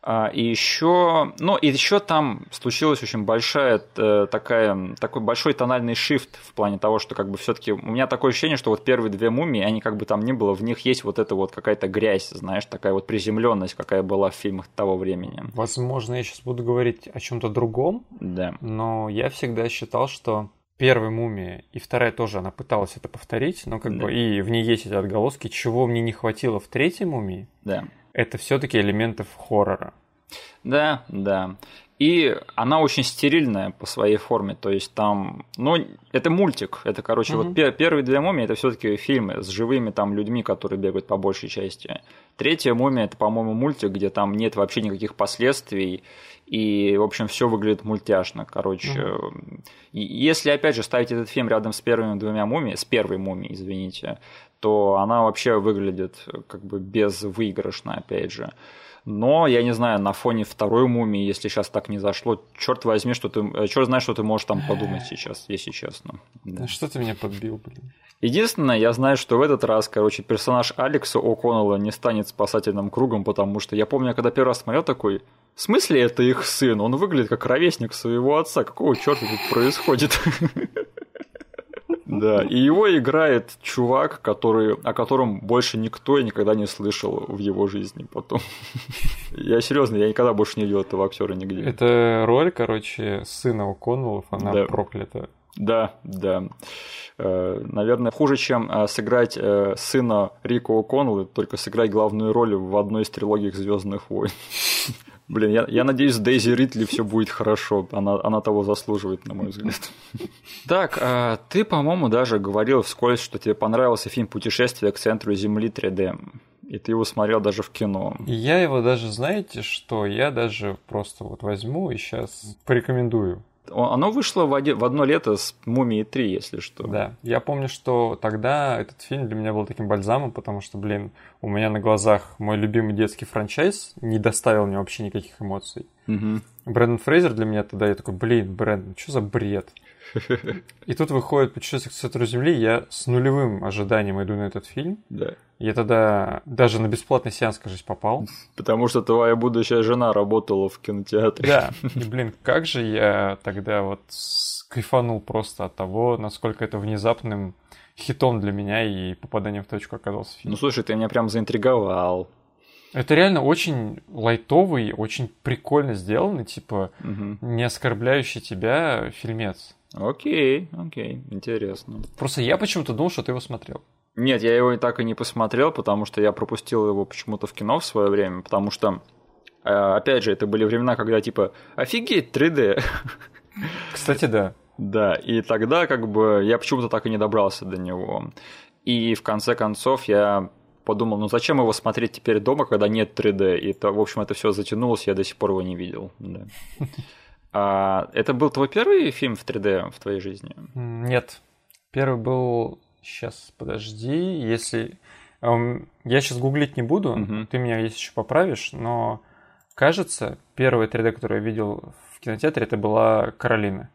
Speaker 1: А, и еще, ну, и еще там случилась очень большая э, такая, такой большой тональный шифт в плане того, что как бы все-таки у меня такое ощущение, что вот первые две мумии, они как бы там ни было, в них есть вот эта вот какая-то грязь, знаешь, такая вот приземленность, какая была в фильмах того времени.
Speaker 2: Возможно, я сейчас буду говорить о чем-то другом,
Speaker 1: да.
Speaker 2: но я всегда считал, что первая мумия и вторая тоже, она пыталась это повторить, но как да. бы и в ней есть эти отголоски, чего мне не хватило в третьей мумии.
Speaker 1: Да
Speaker 2: это все-таки элементов хоррора.
Speaker 1: Да, да. И она очень стерильная по своей форме. То есть там, ну, это мультик. Это, короче, угу. вот пер- первые две мумии это все-таки фильмы с живыми там людьми, которые бегают по большей части. Третья мумия это, по-моему, мультик, где там нет вообще никаких последствий. И, в общем, все выглядит мультяшно. Короче, угу. если опять же ставить этот фильм рядом с первыми двумя мумиями, с первой мумией, извините, то она вообще выглядит как бы безвыигрышно, опять же. Но, я не знаю, на фоне второй мумии, если сейчас так не зашло, черт возьми, что ты, э, черт знает, что ты можешь там подумать сейчас, если честно.
Speaker 2: Да. Что ты меня подбил, блин?
Speaker 1: Единственное, я знаю, что в этот раз, короче, персонаж Алекса О'Коннелла не станет спасательным кругом, потому что я помню, когда первый раз смотрел такой, в смысле это их сын? Он выглядит как ровесник своего отца. Какого черта тут происходит? Да, и его играет чувак, который, о котором больше никто никогда не слышал в его жизни потом. Я серьезно, я никогда больше не видел этого актера нигде.
Speaker 2: Это роль, короче, сына О'Коннеллов, она да. проклята.
Speaker 1: Да, да. Э, наверное, хуже, чем э, сыграть э, сына Рика О'Коннелла, только сыграть главную роль в одной из трилогий Звездных войн. Блин, я, я надеюсь, с Дейзи Ритли все будет хорошо. Она, она того заслуживает, на мой взгляд. Так, а ты, по-моему, даже говорил вскользь, что тебе понравился фильм «Путешествие к центру Земли 3D». И ты его смотрел даже в кино.
Speaker 2: Я его даже, знаете что, я даже просто вот возьму и сейчас порекомендую.
Speaker 1: Оно вышло в, один, в одно лето с «Мумией 3», если что.
Speaker 2: Да, я помню, что тогда этот фильм для меня был таким бальзамом, потому что, блин, у меня на глазах мой любимый детский франчайз не доставил мне вообще никаких эмоций.
Speaker 1: Угу.
Speaker 2: Брэндон Фрейзер для меня тогда, я такой, блин, Брэндон, что за бред? И тут выходит «Путешествие к центру Земли», я с нулевым ожиданием иду на этот фильм.
Speaker 1: Да.
Speaker 2: Я тогда даже на бесплатный сеанс, кажется, попал.
Speaker 1: Потому что твоя будущая жена работала в кинотеатре.
Speaker 2: Да, и, блин, как же я тогда вот кайфанул просто от того, насколько это внезапным хитом для меня и попаданием в точку оказался фильм.
Speaker 1: Ну, слушай, ты меня прям заинтриговал.
Speaker 2: Это реально очень лайтовый, очень прикольно сделанный, типа,
Speaker 1: угу.
Speaker 2: не оскорбляющий тебя фильмец.
Speaker 1: Окей, окей, интересно.
Speaker 2: Просто я почему-то думал, что ты его смотрел.
Speaker 1: Нет, я его и так и не посмотрел, потому что я пропустил его почему-то в кино в свое время, потому что, э, опять же, это были времена, когда типа, офигеть, 3D.
Speaker 2: Кстати, да.
Speaker 1: Да, и тогда как бы я почему-то так и не добрался до него. И в конце концов я подумал, ну зачем его смотреть теперь дома, когда нет 3D? И, то, в общем, это все затянулось, я до сих пор его не видел. Да. А, это был твой первый фильм в 3D в твоей жизни?
Speaker 2: Нет. Первый был... Сейчас, подожди. Если... Эм, я сейчас гуглить не буду, угу. ты меня есть еще поправишь, но кажется, первый 3D, который я видел в кинотеатре, это была «Каролина».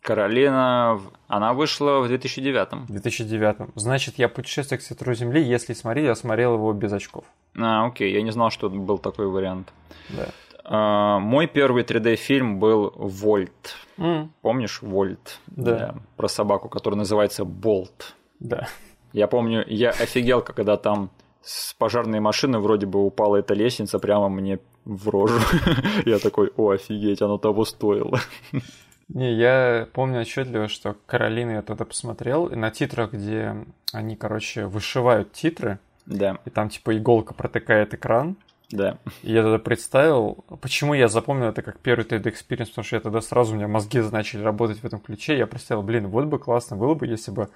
Speaker 1: Каролина, она вышла в 2009.
Speaker 2: В 2009. Значит, я «Путешествие к центру Земли», если смотрел, я смотрел его без очков.
Speaker 1: А, окей, я не знал, что был такой вариант.
Speaker 2: Да.
Speaker 1: А, мой первый 3D-фильм был «Вольт».
Speaker 2: Mm.
Speaker 1: Помнишь «Вольт»?
Speaker 2: Да. да.
Speaker 1: Про собаку, которая называется «Болт».
Speaker 2: Да.
Speaker 1: Я помню, я офигел, когда там с пожарной машины вроде бы упала эта лестница прямо мне в рожу. Я такой, о, офигеть, оно того стоило.
Speaker 2: Не, я помню отчетливо, что Каролина я тогда посмотрел, и на титрах, где они, короче, вышивают титры,
Speaker 1: да.
Speaker 2: и там типа иголка протыкает экран,
Speaker 1: да.
Speaker 2: И я тогда представил, почему я запомнил это как первый 3D experience, потому что я тогда сразу у меня мозги начали работать в этом ключе. Я представил, блин, вот бы классно было бы, если бы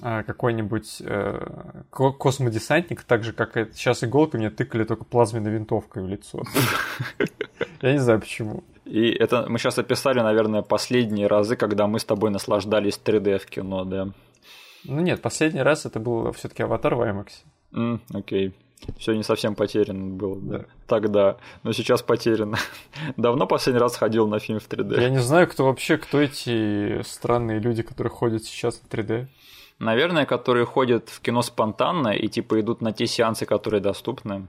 Speaker 2: какой-нибудь э, космодесантник, так же, как и сейчас иголкой, мне тыкали только плазменной винтовкой в лицо. Я не знаю почему.
Speaker 1: И это мы сейчас описали, наверное, последние разы, когда мы с тобой наслаждались 3D в кино, да?
Speaker 2: Ну нет, последний раз это был все-таки аватар в IMAX.
Speaker 1: Окей. Все не совсем потеряно было, да. Тогда. Но сейчас потеряно. Давно последний раз ходил на фильм в 3D?
Speaker 2: Я не знаю, кто вообще, кто эти странные люди, которые ходят сейчас на 3D.
Speaker 1: Наверное, которые ходят в кино спонтанно и типа идут на те сеансы, которые доступны.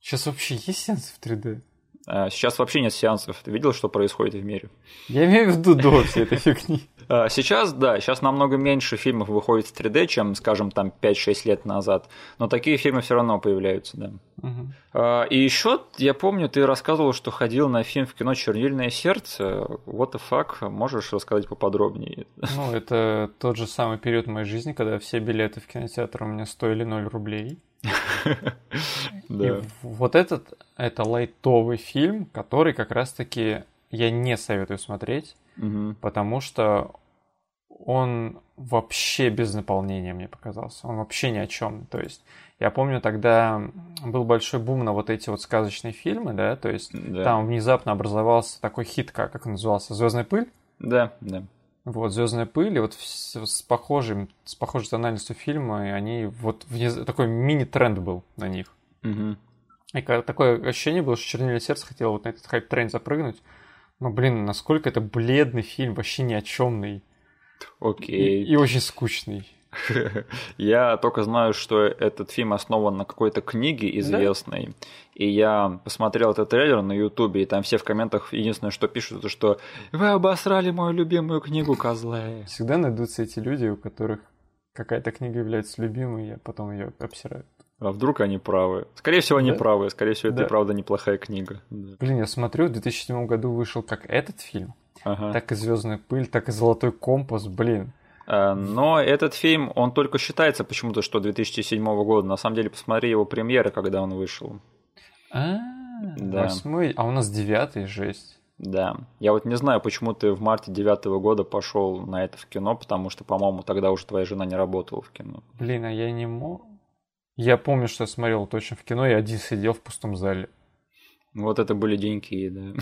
Speaker 2: Сейчас вообще есть сеансы в 3D?
Speaker 1: А, сейчас вообще нет сеансов. Ты видел, что происходит в мире?
Speaker 2: Я имею в виду до всей этой фигни.
Speaker 1: А, сейчас, да, сейчас намного меньше фильмов выходит в 3D, чем, скажем, там 5-6 лет назад. Но такие фильмы все равно появляются, да. Угу. И еще, я помню, ты рассказывал, что ходил на фильм в кино «Чернильное сердце». What the fuck? Можешь рассказать поподробнее?
Speaker 2: Ну, это тот же самый период моей жизни, когда все билеты в кинотеатр у меня стоили 0 рублей. И вот этот, это лайтовый фильм, который как раз-таки я не советую смотреть, потому что он вообще без наполнения мне показался. Он вообще ни о чем. То есть я помню тогда был большой бум на вот эти вот сказочные фильмы, да, то есть да. там внезапно образовался такой хит, как, как он назывался, Звездная пыль.
Speaker 1: Да, да.
Speaker 2: Вот, Звездная пыль, и вот с похожим, с похожей тональностью фильма, и они вот вниз, такой мини-тренд был на них. Угу. И такое ощущение было, что Чернильное сердце хотело вот на этот хайп-тренд запрыгнуть. Но, блин, насколько это бледный фильм, вообще ни о чемный.
Speaker 1: Окей.
Speaker 2: И, и очень скучный.
Speaker 1: Я только знаю, что этот фильм основан на какой-то книге известной. Да? И я посмотрел этот трейлер на Ютубе, и там все в комментах единственное, что пишут, это что «Вы обосрали мою любимую книгу, козлы».
Speaker 2: Всегда найдутся эти люди, у которых какая-то книга является любимой, а потом ее обсирают.
Speaker 1: А вдруг они правы? Скорее всего, они да. правы. Скорее всего, это да. правда неплохая книга. Да.
Speaker 2: Блин, я смотрю, в 2007 году вышел как этот фильм, ага. так и Звездная пыль, так и Золотой компас. Блин.
Speaker 1: Э, но этот фильм, он только считается почему-то, что 2007 года. На самом деле, посмотри его премьеры, когда он вышел.
Speaker 2: А, да. восьмой, а у нас девятый, жесть.
Speaker 1: Да. Я вот не знаю, почему ты в марте девятого года пошел на это в кино, потому что, по-моему, тогда уже твоя жена не работала в кино.
Speaker 2: Блин, а я не мог. Я помню, что я смотрел точно в кино, я один сидел в пустом зале.
Speaker 1: Вот это были деньги, да.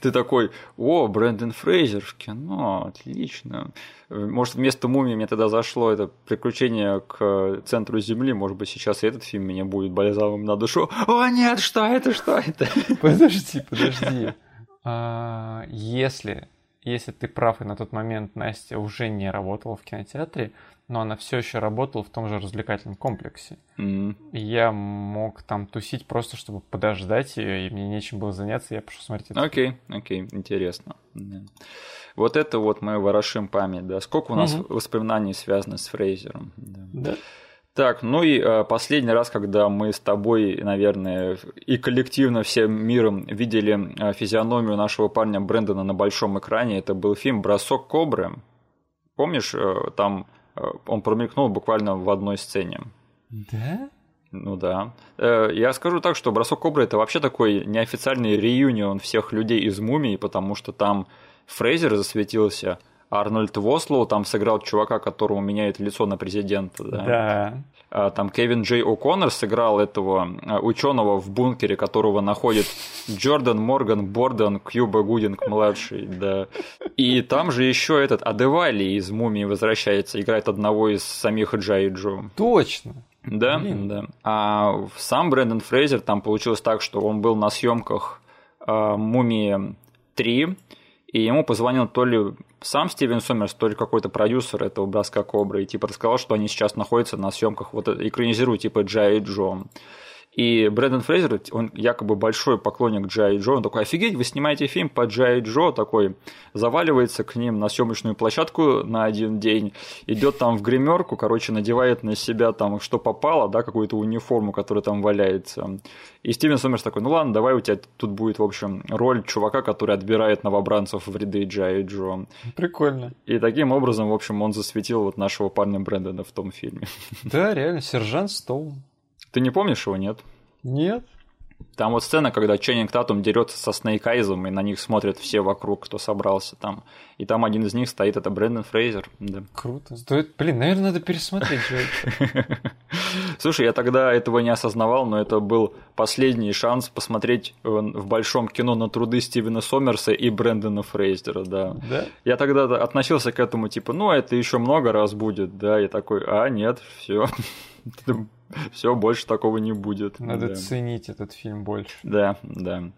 Speaker 1: Ты такой, о, Брэндон Фрейзер в кино, отлично. Может, вместо «Мумии» мне тогда зашло это приключение к центру Земли. Может быть, сейчас и этот фильм меня будет бальзамом на душу. О, нет, что это, что это?
Speaker 2: Подожди, подожди. А, если, если ты прав, и на тот момент Настя уже не работала в кинотеатре, но она все еще работала в том же развлекательном комплексе. Mm-hmm. Я мог там тусить просто, чтобы подождать ее, и мне нечем было заняться, я пошел смотреть
Speaker 1: это. Окей, okay, окей, okay, интересно. Да. Вот это вот мы ворошим память, да. Сколько у нас mm-hmm. воспоминаний связано с Фрейзером. Да.
Speaker 2: да.
Speaker 1: Так, ну и э, последний раз, когда мы с тобой, наверное, и коллективно всем миром видели э, физиономию нашего парня Брэндона на большом экране, это был фильм «Бросок кобры». Помнишь, э, там он промелькнул буквально в одной сцене.
Speaker 2: Да?
Speaker 1: Ну да. Э, я скажу так, что «Бросок кобры» — это вообще такой неофициальный реюнион всех людей из «Мумии», потому что там Фрейзер засветился, Арнольд Вослоу там сыграл чувака, которому меняет лицо на президента. Да.
Speaker 2: да.
Speaker 1: А, там Кевин Джей О'Коннор сыграл этого а, ученого в бункере, которого находит Джордан Морган Борден Кьюба Гудинг младший, да. И там же еще этот Адевали из Мумии возвращается, играет одного из самих Джай Джо.
Speaker 2: Точно.
Speaker 1: Да, Блин. да. А сам Брэндон Фрейзер там получилось так, что он был на съемках э, Мумии 3, и ему позвонил то ли сам Стивен Сомерс, то ли какой-то продюсер этого «Броска Кобры», и типа рассказал, что они сейчас находятся на съемках, вот экранизируют типа Джай и Джо. И Брэндон Фрейзер, он якобы большой поклонник Джай Джо, он такой, офигеть, вы снимаете фильм по Джай Джо, такой, заваливается к ним на съемочную площадку на один день, идет там в гримерку, короче, надевает на себя там что попало, да, какую-то униформу, которая там валяется. И Стивен Сомерс такой, ну ладно, давай у тебя тут будет, в общем, роль чувака, который отбирает новобранцев в ряды Джай Джо.
Speaker 2: Прикольно.
Speaker 1: И таким образом, в общем, он засветил вот нашего парня Брэндона в том фильме.
Speaker 2: Да, реально, сержант Стоун.
Speaker 1: Ты не помнишь его, нет?
Speaker 2: Нет.
Speaker 1: Там вот сцена, когда Ченнинг Татум дерется со Снейк Айзом, и на них смотрят все вокруг, кто собрался там. И там один из них стоит, это Брэндон Фрейзер. Да.
Speaker 2: Круто. Стоит, блин, наверное, надо пересмотреть.
Speaker 1: Слушай, я тогда этого не осознавал, но это был последний шанс посмотреть в большом кино на труды Стивена Сомерса и Брэндона Фрейзера, да.
Speaker 2: Да?
Speaker 1: Я тогда относился к этому типа, ну, это еще много раз будет, да, и такой, а, нет, все. Все, больше такого не будет.
Speaker 2: Надо да. ценить этот фильм больше.
Speaker 1: Да, да.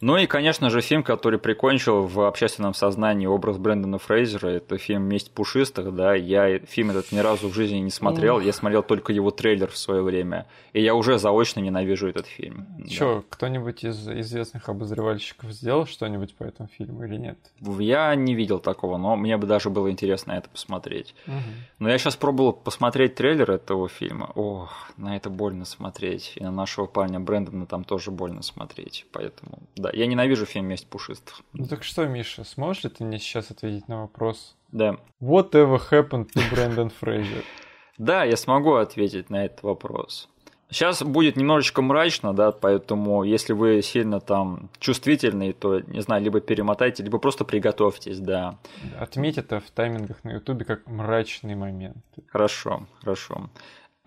Speaker 1: Ну и, конечно же, фильм, который прикончил в общественном сознании образ Брэндона Фрейзера, это фильм «Месть пушистых», да, я фильм этот ни разу в жизни не смотрел, я смотрел только его трейлер в свое время, и я уже заочно ненавижу этот фильм.
Speaker 2: Чё, да. кто-нибудь из известных обозревальщиков сделал что-нибудь по этому фильму или нет?
Speaker 1: Я не видел такого, но мне бы даже было интересно это посмотреть.
Speaker 2: Угу.
Speaker 1: Но я сейчас пробовал посмотреть трейлер этого фильма, ох, на это больно смотреть, и на нашего парня Брэндона там тоже больно смотреть, поэтому, да. Я ненавижу фильм «Месть пушистых».
Speaker 2: Ну так что, Миша, сможешь ли ты мне сейчас ответить на вопрос?
Speaker 1: Да.
Speaker 2: Whatever happened to Брэндон Фрейзер?
Speaker 1: Да, я смогу ответить на этот вопрос. Сейчас будет немножечко мрачно, да, поэтому если вы сильно там чувствительный, то, не знаю, либо перемотайте, либо просто приготовьтесь, да.
Speaker 2: Отметь это в таймингах на ютубе как мрачный момент.
Speaker 1: Хорошо, хорошо.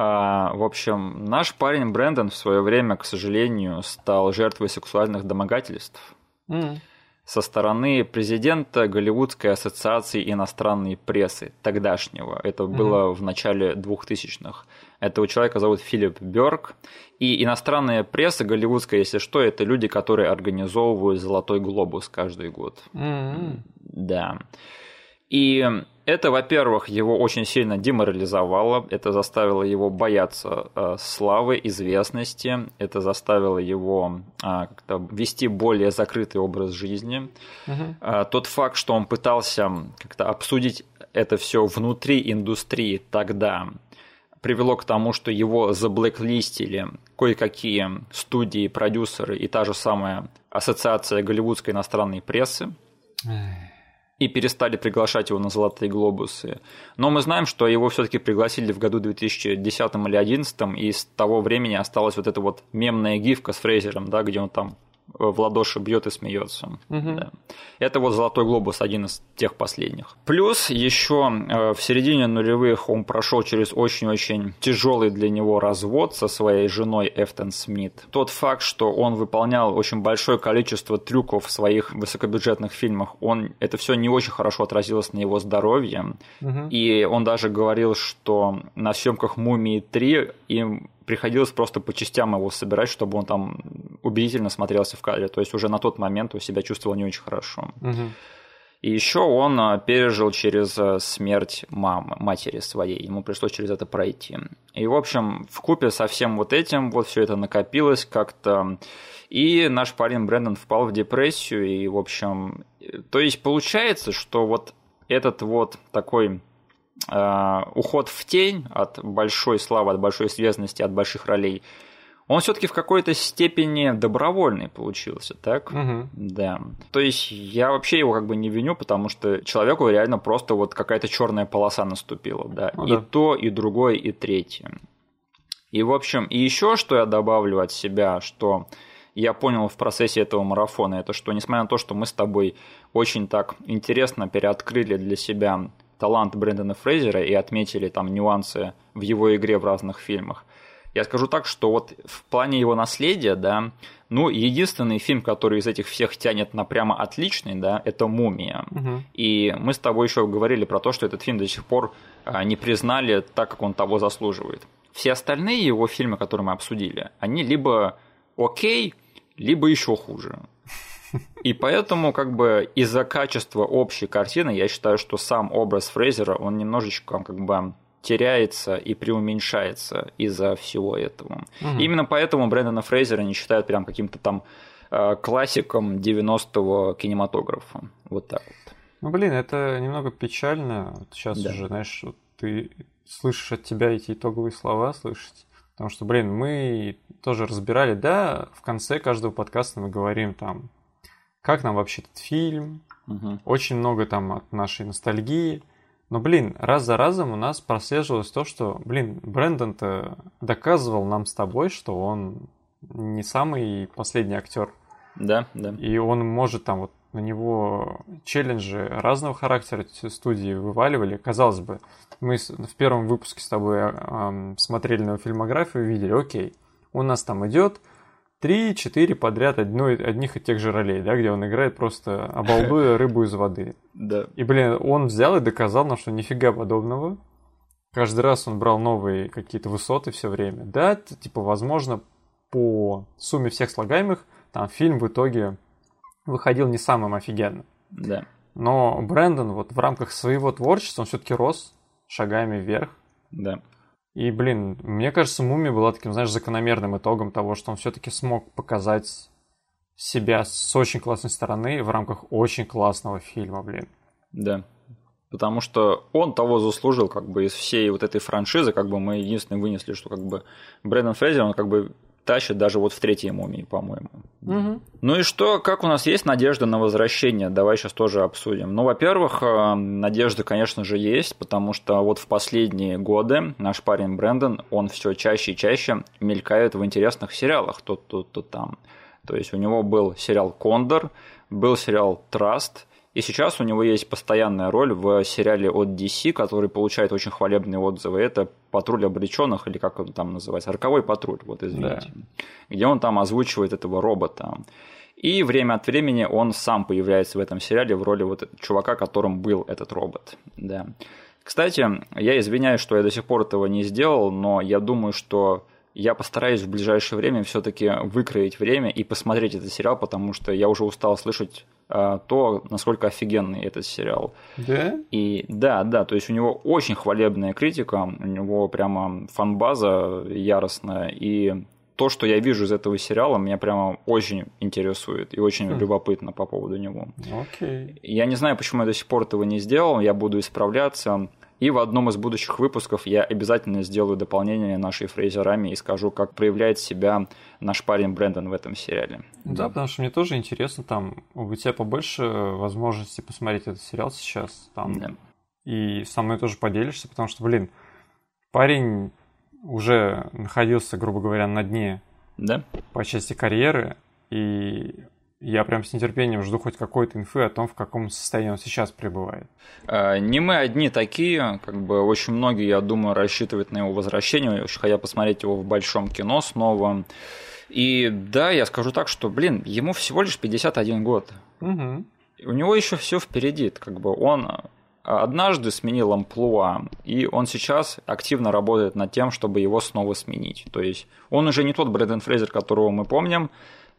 Speaker 1: А, в общем, наш парень Брэндон в свое время, к сожалению, стал жертвой сексуальных домогательств
Speaker 2: mm.
Speaker 1: со стороны президента Голливудской ассоциации иностранной прессы тогдашнего. Это mm. было в начале 2000-х. Этого человека зовут Филипп Бёрк. И иностранная пресса голливудская, если что, это люди, которые организовывают «Золотой глобус» каждый год.
Speaker 2: Mm-hmm.
Speaker 1: Да. И это, во-первых, его очень сильно деморализовало, это заставило его бояться э, славы, известности, это заставило его э, как-то вести более закрытый образ жизни.
Speaker 2: Угу.
Speaker 1: Э, тот факт, что он пытался как-то обсудить это все внутри индустрии тогда, привело к тому, что его заблэклистили кое-какие студии, продюсеры и та же самая ассоциация голливудской иностранной прессы и перестали приглашать его на «Золотые глобусы». Но мы знаем, что его все-таки пригласили в году 2010 или 2011, и с того времени осталась вот эта вот мемная гифка с Фрейзером, да, где он там в ладоши бьет и смеется.
Speaker 2: Угу.
Speaker 1: Да. Это вот Золотой глобус, один из тех последних. Плюс еще э, в середине нулевых он прошел через очень-очень тяжелый для него развод со своей женой Эфтон Смит. Тот факт, что он выполнял очень большое количество трюков в своих высокобюджетных фильмах, он это все не очень хорошо отразилось на его здоровье.
Speaker 2: Угу.
Speaker 1: И он даже говорил, что на съемках Мумии 3 им приходилось просто по частям его собирать, чтобы он там убедительно смотрелся в кадре. То есть уже на тот момент он себя чувствовал не очень хорошо.
Speaker 2: Угу.
Speaker 1: И еще он а, пережил через а, смерть мамы, матери своей. Ему пришлось через это пройти. И, в общем, в купе со всем вот этим, вот все это накопилось как-то. И наш парень Брэндон впал в депрессию. И, в общем, то есть получается, что вот этот вот такой Э, уход в тень от большой славы, от большой известности, от больших ролей, он все-таки в какой-то степени добровольный получился, так?
Speaker 2: Угу.
Speaker 1: Да. То есть я вообще его как бы не виню, потому что человеку реально просто вот какая-то черная полоса наступила, да.
Speaker 2: Ну,
Speaker 1: и
Speaker 2: да.
Speaker 1: то, и другое, и третье. И в общем, и еще что я добавлю от себя, что я понял в процессе этого марафона, это что, несмотря на то, что мы с тобой очень так интересно переоткрыли для себя талант Брэндона Фрейзера и отметили там нюансы в его игре в разных фильмах. Я скажу так, что вот в плане его наследия, да, ну, единственный фильм, который из этих всех тянет на прямо отличный, да, это «Мумия».
Speaker 2: Угу.
Speaker 1: И мы с тобой еще говорили про то, что этот фильм до сих пор а, не признали так, как он того заслуживает. Все остальные его фильмы, которые мы обсудили, они либо окей, либо еще хуже. И поэтому, как бы, из-за качества общей картины, я считаю, что сам образ Фрейзера, он немножечко, как бы, теряется и преуменьшается из-за всего этого.
Speaker 2: Угу.
Speaker 1: Именно поэтому Брэндона Фрейзера не считают прям каким-то там э, классиком 90-го кинематографа. Вот так вот.
Speaker 2: Ну, блин, это немного печально. Вот сейчас
Speaker 1: Да.
Speaker 2: уже, знаешь, вот ты слышишь от тебя эти итоговые слова, слышать. Потому что, блин, мы тоже разбирали, да, в конце каждого подкаста мы говорим там, как нам вообще этот фильм,
Speaker 1: Мгм.
Speaker 2: очень много там от нашей ностальгии. Но, блин, раз за разом у нас прослеживалось то, что, блин, Брэндон-то доказывал нам с тобой, что он не самый последний актер.
Speaker 1: Да, да.
Speaker 2: И он может там вот на него челленджи разного характера студии вываливали. Казалось бы, мы в первом выпуске с тобой э, смотрели на фильмографию и видели, окей, у нас там идет три-четыре подряд одной, одних и тех же ролей, да, где он играет просто обалдуя рыбу из воды.
Speaker 1: Да.
Speaker 2: И, блин, он взял и доказал нам, что нифига подобного. Каждый раз он брал новые какие-то высоты все время. Да, типа, возможно, по сумме всех слагаемых, там фильм в итоге выходил не самым офигенным.
Speaker 1: Да.
Speaker 2: Но Брэндон вот в рамках своего творчества, он все-таки рос шагами вверх.
Speaker 1: Да.
Speaker 2: И, блин, мне кажется, Мумия была таким, знаешь, закономерным итогом того, что он все-таки смог показать себя с очень классной стороны в рамках очень классного фильма, блин.
Speaker 1: Да. Потому что он того заслужил, как бы из всей вот этой франшизы, как бы мы единственное вынесли, что как бы Брэндон Фрейзер, он как бы тащит даже вот в третьей мумии, по-моему.
Speaker 2: Угу.
Speaker 1: Ну и что, как у нас есть надежда на возвращение? Давай сейчас тоже обсудим. Ну, во-первых, э, надежда, конечно же, есть, потому что вот в последние годы наш парень Брэндон, он все чаще и чаще мелькает в интересных сериалах тут, тут, тут, там. То есть у него был сериал «Кондор», был сериал «Траст», и сейчас у него есть постоянная роль в сериале от DC, который получает очень хвалебные отзывы. Это «Патруль обреченных», или как он там называется, «Роковой патруль», вот извините. Да. Где он там озвучивает этого робота. И время от времени он сам появляется в этом сериале в роли вот чувака, которым был этот робот. Да. Кстати, я извиняюсь, что я до сих пор этого не сделал, но я думаю, что я постараюсь в ближайшее время все-таки выкроить время и посмотреть этот сериал, потому что я уже устал слышать то, насколько офигенный этот сериал.
Speaker 2: Да?
Speaker 1: И да, да, то есть у него очень хвалебная критика, у него прямо фанбаза яростная, и то, что я вижу из этого сериала, меня прямо очень интересует и очень хм. любопытно по поводу него.
Speaker 2: Окей.
Speaker 1: Я не знаю, почему я до сих пор этого не сделал, я буду исправляться. И в одном из будущих выпусков я обязательно сделаю дополнение нашей фрейзерами и скажу, как проявляет себя наш парень Брэндон в этом сериале.
Speaker 2: Да, да, потому что мне тоже интересно, там у тебя побольше возможностей посмотреть этот сериал сейчас. Там, да. И со мной тоже поделишься, потому что, блин, парень уже находился, грубо говоря, на дне
Speaker 1: да?
Speaker 2: по части карьеры, и я прям с нетерпением жду хоть какой-то инфы о том, в каком состоянии он сейчас пребывает.
Speaker 1: А, не мы одни такие, как бы очень многие, я думаю, рассчитывают на его возвращение, очень хотят посмотреть его в большом кино снова. И да, я скажу так, что, блин, ему всего лишь 51 год.
Speaker 2: Угу.
Speaker 1: У него еще все впереди, как бы он однажды сменил амплуа, и он сейчас активно работает над тем, чтобы его снова сменить. То есть он уже не тот Брэден Фрейзер, которого мы помним,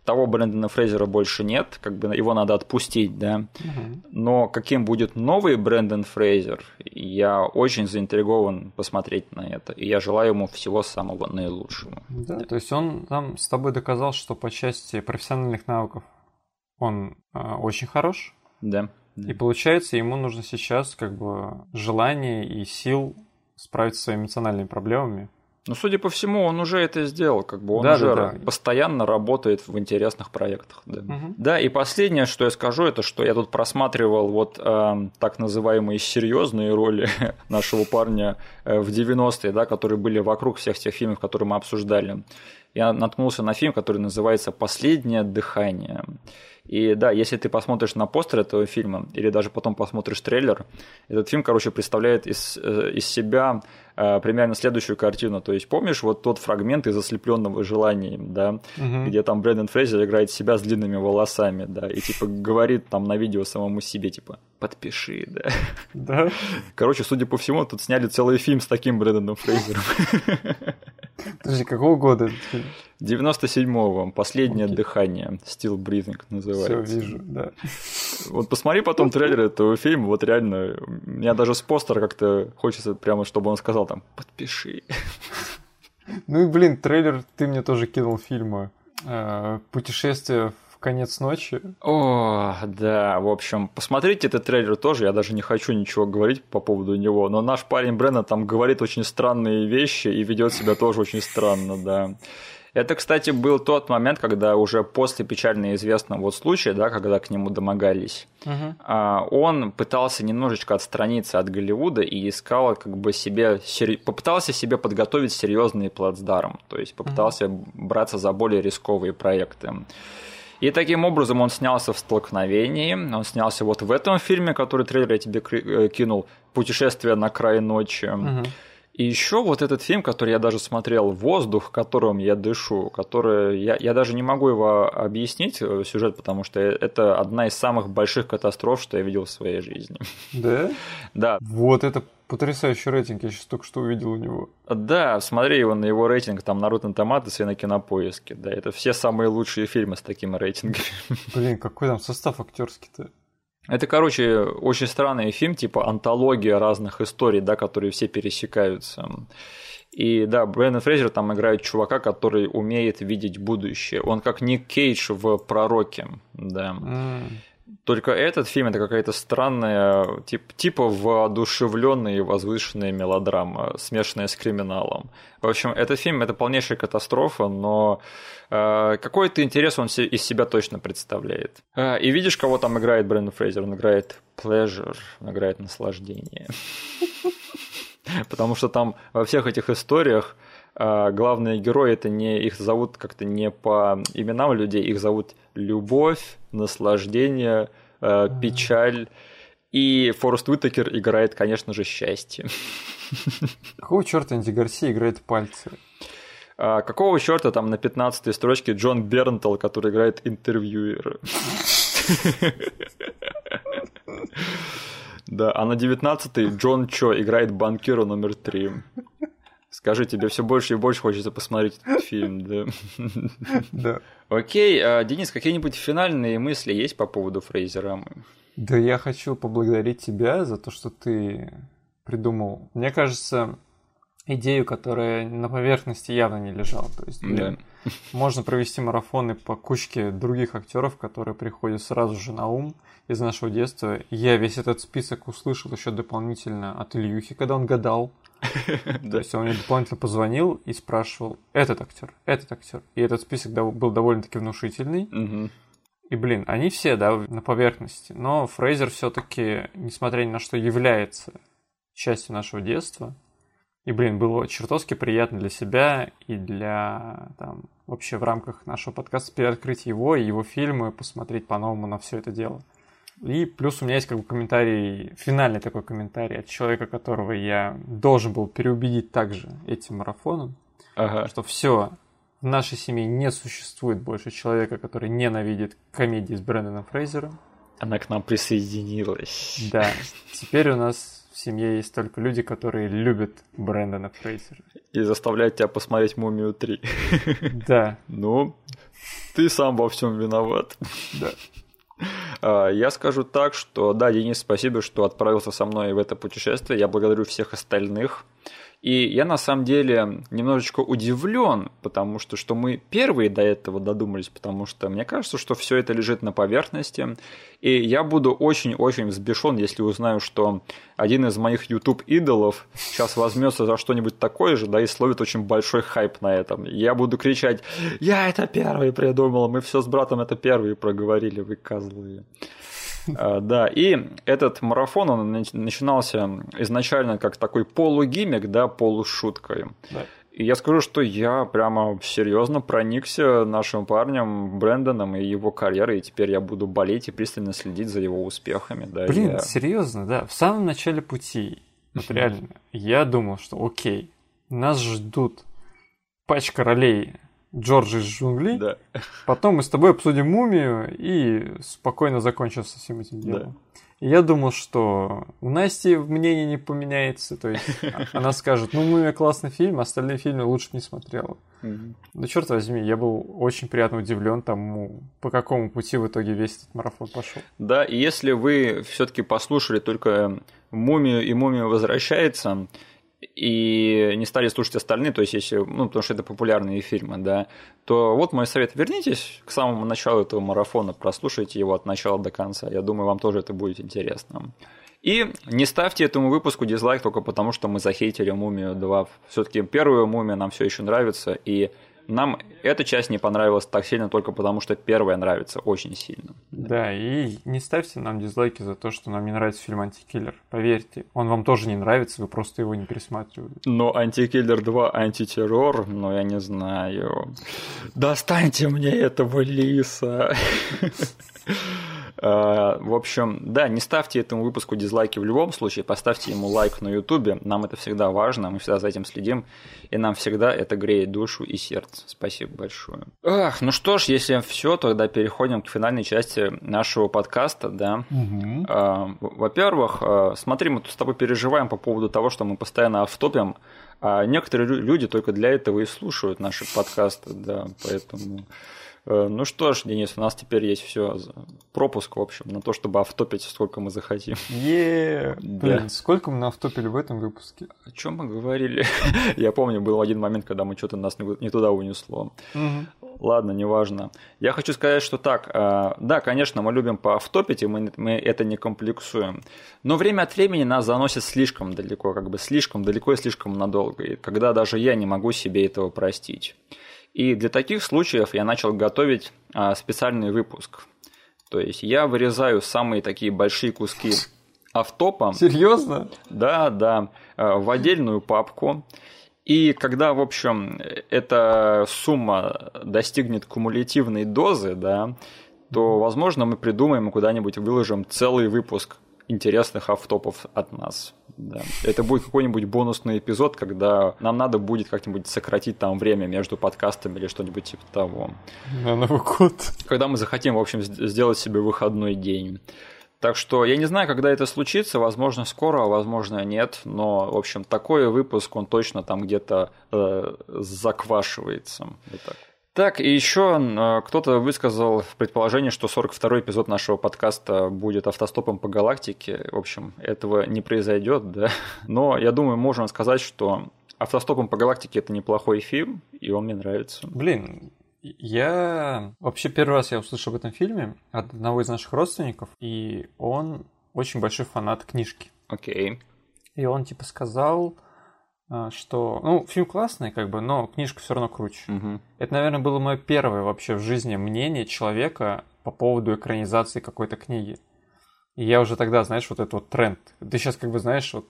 Speaker 1: того Брэндона Фрейзера больше нет, как бы его надо отпустить, да.
Speaker 2: Угу.
Speaker 1: Но каким будет новый Брэндон Фрейзер, я очень заинтригован посмотреть на это. И я желаю ему всего самого наилучшего.
Speaker 2: Да, то есть он там с тобой доказал, что по части профессиональных навыков он э, очень хорош.
Speaker 1: Да.
Speaker 2: И получается, ему нужно сейчас как бы желание и сил справиться с своими эмоциональными проблемами.
Speaker 1: Ну, судя по всему, он уже это сделал, как бы он
Speaker 2: да,
Speaker 1: уже
Speaker 2: да, да.
Speaker 1: постоянно работает в интересных проектах. Да.
Speaker 2: Угу.
Speaker 1: да, и последнее, что я скажу, это что я тут просматривал вот э, так называемые серьезные роли нашего парня э, в 90-е, да, которые были вокруг всех тех фильмов, которые мы обсуждали. Я наткнулся на фильм, который называется «Последнее дыхание». И да, если ты посмотришь на постер этого фильма, или даже потом посмотришь трейлер, этот фильм, короче, представляет из, э, из себя примерно следующую картину. То есть, помнишь вот тот фрагмент из «Ослепленного желанием», да,
Speaker 2: угу.
Speaker 1: где там Брэндон Фрейзер играет себя с длинными волосами, да, и типа говорит там на видео самому себе, типа, подпиши, да.
Speaker 2: Да.
Speaker 1: Короче, судя по всему, тут сняли целый фильм с таким Брэндоном Фрейзером.
Speaker 2: Подожди, какого года этот фильм?
Speaker 1: 97-го, «Последнее okay. дыхание», «Still Breathing» называется.
Speaker 2: Все вижу, да.
Speaker 1: Вот посмотри потом трейлер этого фильма, вот реально, меня даже с постера как-то хочется прямо, чтобы он сказал там «подпиши».
Speaker 2: Ну и, блин, трейлер ты мне тоже кинул фильма э, «Путешествие конец ночи.
Speaker 1: О, да, в общем, посмотрите этот трейлер тоже, я даже не хочу ничего говорить по поводу него, но наш парень Бренна там говорит очень странные вещи и ведет себя тоже очень странно, да. Это, кстати, был тот момент, когда уже после печально известного вот случая, да, когда к нему домогались,
Speaker 2: угу.
Speaker 1: он пытался немножечко отстраниться от Голливуда и искал как бы себе, попытался себе подготовить серьезный плацдарм, то есть попытался угу. браться за более рисковые проекты. И таким образом он снялся в «Столкновении», он снялся вот в этом фильме, который трейлер я тебе э, кинул, «Путешествие на край ночи». Угу. И еще вот этот фильм, который я даже смотрел, «Воздух, которым я дышу», который я, я даже не могу его объяснить, э, сюжет, потому что это одна из самых больших катастроф, что я видел в своей жизни.
Speaker 2: Да?
Speaker 1: Да.
Speaker 2: Вот это потрясающий рейтинг, я сейчас только что увидел у него.
Speaker 1: Да, смотри его на его рейтинг, там на Rotten Tomatoes и на Кинопоиске, да, это все самые лучшие фильмы с такими рейтингами.
Speaker 2: Блин, какой там состав актерский-то?
Speaker 1: Это, короче, очень странный фильм, типа антология разных историй, да, которые все пересекаются. И да, Брэндон Фрейзер там играет чувака, который умеет видеть будущее. Он как Ник Кейдж в «Пророке», да. Mm. Только этот фильм это какая-то странная, тип, типа воодушевленная и возвышенная мелодрама, смешанная с криминалом. В общем, этот фильм это полнейшая катастрофа, но э, какой-то интерес он из себя точно представляет. Э, и видишь, кого там играет Брэндон Фрейзер? Он играет pleasure, он играет наслаждение. Потому что там во всех этих историях главные герои это не их зовут как-то не по именам людей, их зовут любовь, наслаждение, а, печаль. И Форест Уитакер играет, конечно же, счастье.
Speaker 2: Какого черта Энди Гарси играет пальцы?
Speaker 1: А, какого черта там на 15 строчке Джон Бернтл, который играет интервьюера? Да, а на 19 Джон Чо играет банкира номер 3. Скажи, тебе все больше и больше хочется посмотреть этот фильм, да?
Speaker 2: Да.
Speaker 1: Окей, а, Денис, какие-нибудь финальные мысли есть по поводу Фрейзера?
Speaker 2: Да я хочу поблагодарить тебя за то, что ты придумал. Мне кажется, идею, которая на поверхности явно не лежала. То есть, блин, да. можно провести марафоны по кучке других актеров, которые приходят сразу же на ум из нашего детства. Я весь этот список услышал еще дополнительно от Ильюхи, когда он гадал. То есть он мне дополнительно позвонил и спрашивал, этот актер, этот актер. И этот список был довольно-таки внушительный. И, блин, они все, да, на поверхности. Но Фрейзер все-таки, несмотря ни на что, является частью нашего детства. И, блин, было чертовски приятно для себя и для, там, вообще в рамках нашего подкаста переоткрыть его и его фильмы, посмотреть по-новому на все это дело. И плюс у меня есть как бы комментарий, финальный такой комментарий от человека, которого я должен был переубедить также этим марафоном, ага. что все, в нашей семье не существует больше человека, который ненавидит комедии с Брэндоном Фрейзером.
Speaker 1: Она к нам присоединилась.
Speaker 2: Да, теперь у нас в семье есть только люди, которые любят Брэндона Фрейзера.
Speaker 1: И заставляют тебя посмотреть «Мумию 3».
Speaker 2: Да.
Speaker 1: Ну, ты сам во всем виноват.
Speaker 2: Да.
Speaker 1: А, я скажу так, что да, Денис, спасибо, что отправился со мной в это путешествие. Я благодарю всех остальных. И я на самом деле немножечко удивлен, потому что, что мы первые до этого додумались, потому что мне кажется, что все это лежит на поверхности. И я буду очень-очень взбешен, если узнаю, что один из моих YouTube идолов сейчас возьмется за что-нибудь такое же, да, и словит очень большой хайп на этом. Я буду кричать: Я это первый придумал, мы все с братом это первые проговорили, вы козлы. А, да, и этот марафон, он начинался изначально как такой полугимик, да, полушуткой. Да. И я скажу, что я прямо серьезно проникся нашим парнем Брэндоном и его карьерой, и теперь я буду болеть и пристально следить за его успехами. Да,
Speaker 2: Блин,
Speaker 1: я...
Speaker 2: серьезно, да. В самом начале пути, вот реально, я думал, что окей, нас ждут пачка ролей Джордж из джунглей.
Speaker 1: Да.
Speaker 2: Потом мы с тобой обсудим мумию и спокойно закончим со всем этим делом. Да. И я думал, что у Насти мнение не поменяется. То есть она скажет, ну, «Мумия» классный фильм, остальные фильмы лучше не смотрела. Mm-hmm. Ну, черт возьми, я был очень приятно удивлен тому, по какому пути в итоге весь этот марафон пошел.
Speaker 1: Да, и если вы все-таки послушали только «Мумию» и «Мумия возвращается», и не стали слушать остальные, то есть если, ну, потому что это популярные фильмы, да, то вот мой совет, вернитесь к самому началу этого марафона, прослушайте его от начала до конца, я думаю, вам тоже это будет интересно. И не ставьте этому выпуску дизлайк только потому, что мы захейтили «Мумию 2». все таки первую «Мумию» нам все еще нравится, и нам эта часть не понравилась так сильно только потому, что первая нравится очень сильно.
Speaker 2: Да, и не ставьте нам дизлайки за то, что нам не нравится фильм «Антикиллер». Поверьте, он вам тоже не нравится, вы просто его не пересматривали.
Speaker 1: Но «Антикиллер 2. Антитеррор», ну я не знаю. Достаньте мне этого лиса. А, в общем, да, не ставьте этому выпуску дизлайки в любом случае, поставьте ему лайк на ютубе, нам это всегда важно, мы всегда за этим следим, и нам всегда это греет душу и сердце. Спасибо большое. Ах, ну что ж, если все, тогда переходим к финальной части нашего подкаста, да. Угу. Во-первых, а, смотри, мы тут с тобой переживаем по поводу того, что мы постоянно автопим, а некоторые люди только для этого и слушают наши подкасты, да, поэтому... Э, ну что ж, Денис, у нас теперь есть все пропуск, в общем, на то, чтобы автопить сколько мы захотим.
Speaker 2: Е, блин, сколько мы автопили в этом выпуске?
Speaker 1: О чем мы говорили? Я помню, был один момент, когда мы что-то нас не туда унесло. Ладно, неважно. Я хочу сказать, что так, э, да, конечно, мы любим поавтопить, и мы, мы это не комплексуем. Но время от времени нас заносит слишком далеко, как бы слишком далеко и слишком надолго. И когда даже я не могу себе этого простить. И для таких случаев я начал готовить а, специальный выпуск. То есть я вырезаю самые такие большие куски автопа.
Speaker 2: Серьезно?
Speaker 1: Да, да. А, в отдельную папку. И когда, в общем, эта сумма достигнет кумулятивной дозы, да, то, возможно, мы придумаем и куда-нибудь выложим целый выпуск интересных автопов от нас. Да. Это будет какой-нибудь бонусный эпизод, когда нам надо будет как-нибудь сократить там время между подкастами или что-нибудь типа того.
Speaker 2: На Новый год.
Speaker 1: Когда мы захотим, в общем, сделать себе выходной день. Так что я не знаю, когда это случится, возможно, скоро, а возможно, нет, но, в общем, такой выпуск, он точно там где-то э, заквашивается. Вот так. Так, и еще э, кто-то высказал предположение, что 42-й эпизод нашего подкаста будет автостопом по галактике. В общем, этого не произойдет, да. Но я думаю, можно сказать, что автостопом по галактике это неплохой фильм, и он мне нравится.
Speaker 2: Блин, я вообще первый раз я услышал об этом фильме от одного из наших родственников, и он очень большой фанат книжки.
Speaker 1: Окей. Okay.
Speaker 2: И он типа сказал, а, что, ну, фильм классный, как бы, но книжка все равно круче.
Speaker 1: Угу.
Speaker 2: Это, наверное, было мое первое вообще в жизни мнение человека по поводу экранизации какой-то книги. И я уже тогда, знаешь, вот этот вот тренд. Ты сейчас как бы знаешь, вот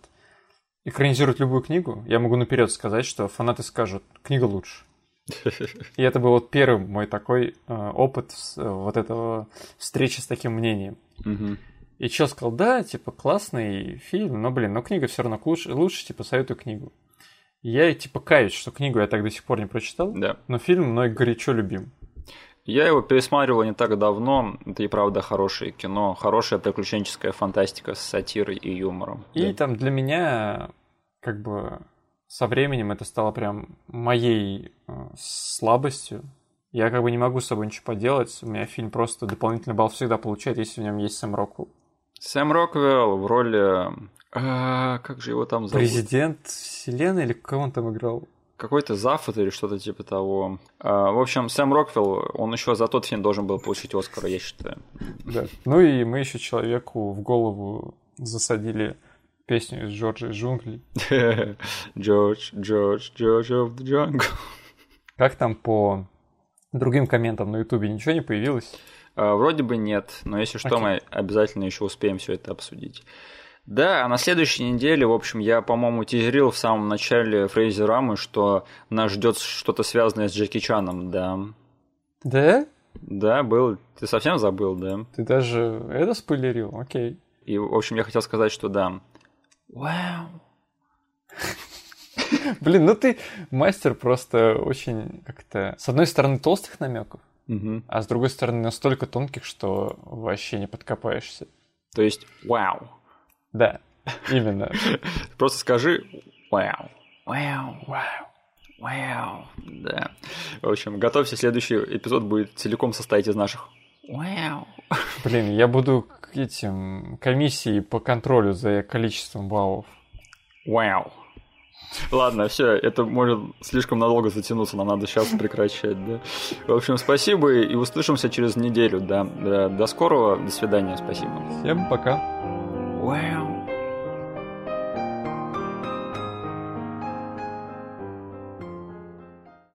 Speaker 2: экранизируют любую книгу, я могу наперед сказать, что фанаты скажут, книга лучше. И это был вот первый мой такой э, опыт э, вот этого встречи с таким мнением.
Speaker 1: Угу.
Speaker 2: И чел сказал, да, типа, классный фильм, но, блин, но книга все равно лучше, лучше типа, советую книгу. Я типа каюсь, что книгу я так до сих пор не прочитал,
Speaker 1: да.
Speaker 2: но фильм мной горячо любим.
Speaker 1: Я его пересматривал не так давно. Это и правда хорошее кино, хорошая приключенческая фантастика с сатирой и юмором.
Speaker 2: И да. там для меня, как бы, со временем это стало прям моей э, слабостью. Я как бы не могу с собой ничего поделать. У меня фильм просто дополнительный балл всегда получает, если в нем есть Сэм Роквелл.
Speaker 1: Сэм Роквелл в роли а, как же его там зовут?
Speaker 2: Президент вселенной или кого он там играл?
Speaker 1: Какой-то Зафот или что-то типа того. А, в общем, Сэм Роквелл, он еще за тот фильм должен был получить Оскара, я считаю.
Speaker 2: Да. Ну и мы еще человеку в голову засадили песню из Джорджа из джунглей.
Speaker 1: Джордж, Джордж, Джордж of the Jungle.
Speaker 2: Как там по другим комментам на Ютубе ничего не появилось?
Speaker 1: А, вроде бы нет, но если что, okay. мы обязательно еще успеем все это обсудить. Да, а на следующей неделе, в общем, я, по-моему, тизерил в самом начале Фрейзи Рамы, что нас ждет что-то связанное с Джеки Чаном, да.
Speaker 2: Да?
Speaker 1: Да, был. Ты совсем забыл, да?
Speaker 2: Ты даже это спойлерил, окей.
Speaker 1: И, в общем, я хотел сказать, что да. Вау.
Speaker 2: Блин, ну ты мастер просто очень как-то... С одной стороны, толстых намеков,
Speaker 1: угу.
Speaker 2: а с другой стороны, настолько тонких, что вообще не подкопаешься.
Speaker 1: То есть, вау.
Speaker 2: Да, именно.
Speaker 1: Просто скажи «Вау». Вау. Вау. Вау. Да. В общем, готовься, следующий эпизод будет целиком состоять из наших Вау.
Speaker 2: Блин, я буду к этим комиссии по контролю за количеством баллов.
Speaker 1: Вау. Ладно, все, это может слишком надолго затянуться, нам надо сейчас прекращать, да. В общем, спасибо и услышимся через неделю, да. До скорого, до свидания, спасибо.
Speaker 2: Всем пока.
Speaker 1: Wow.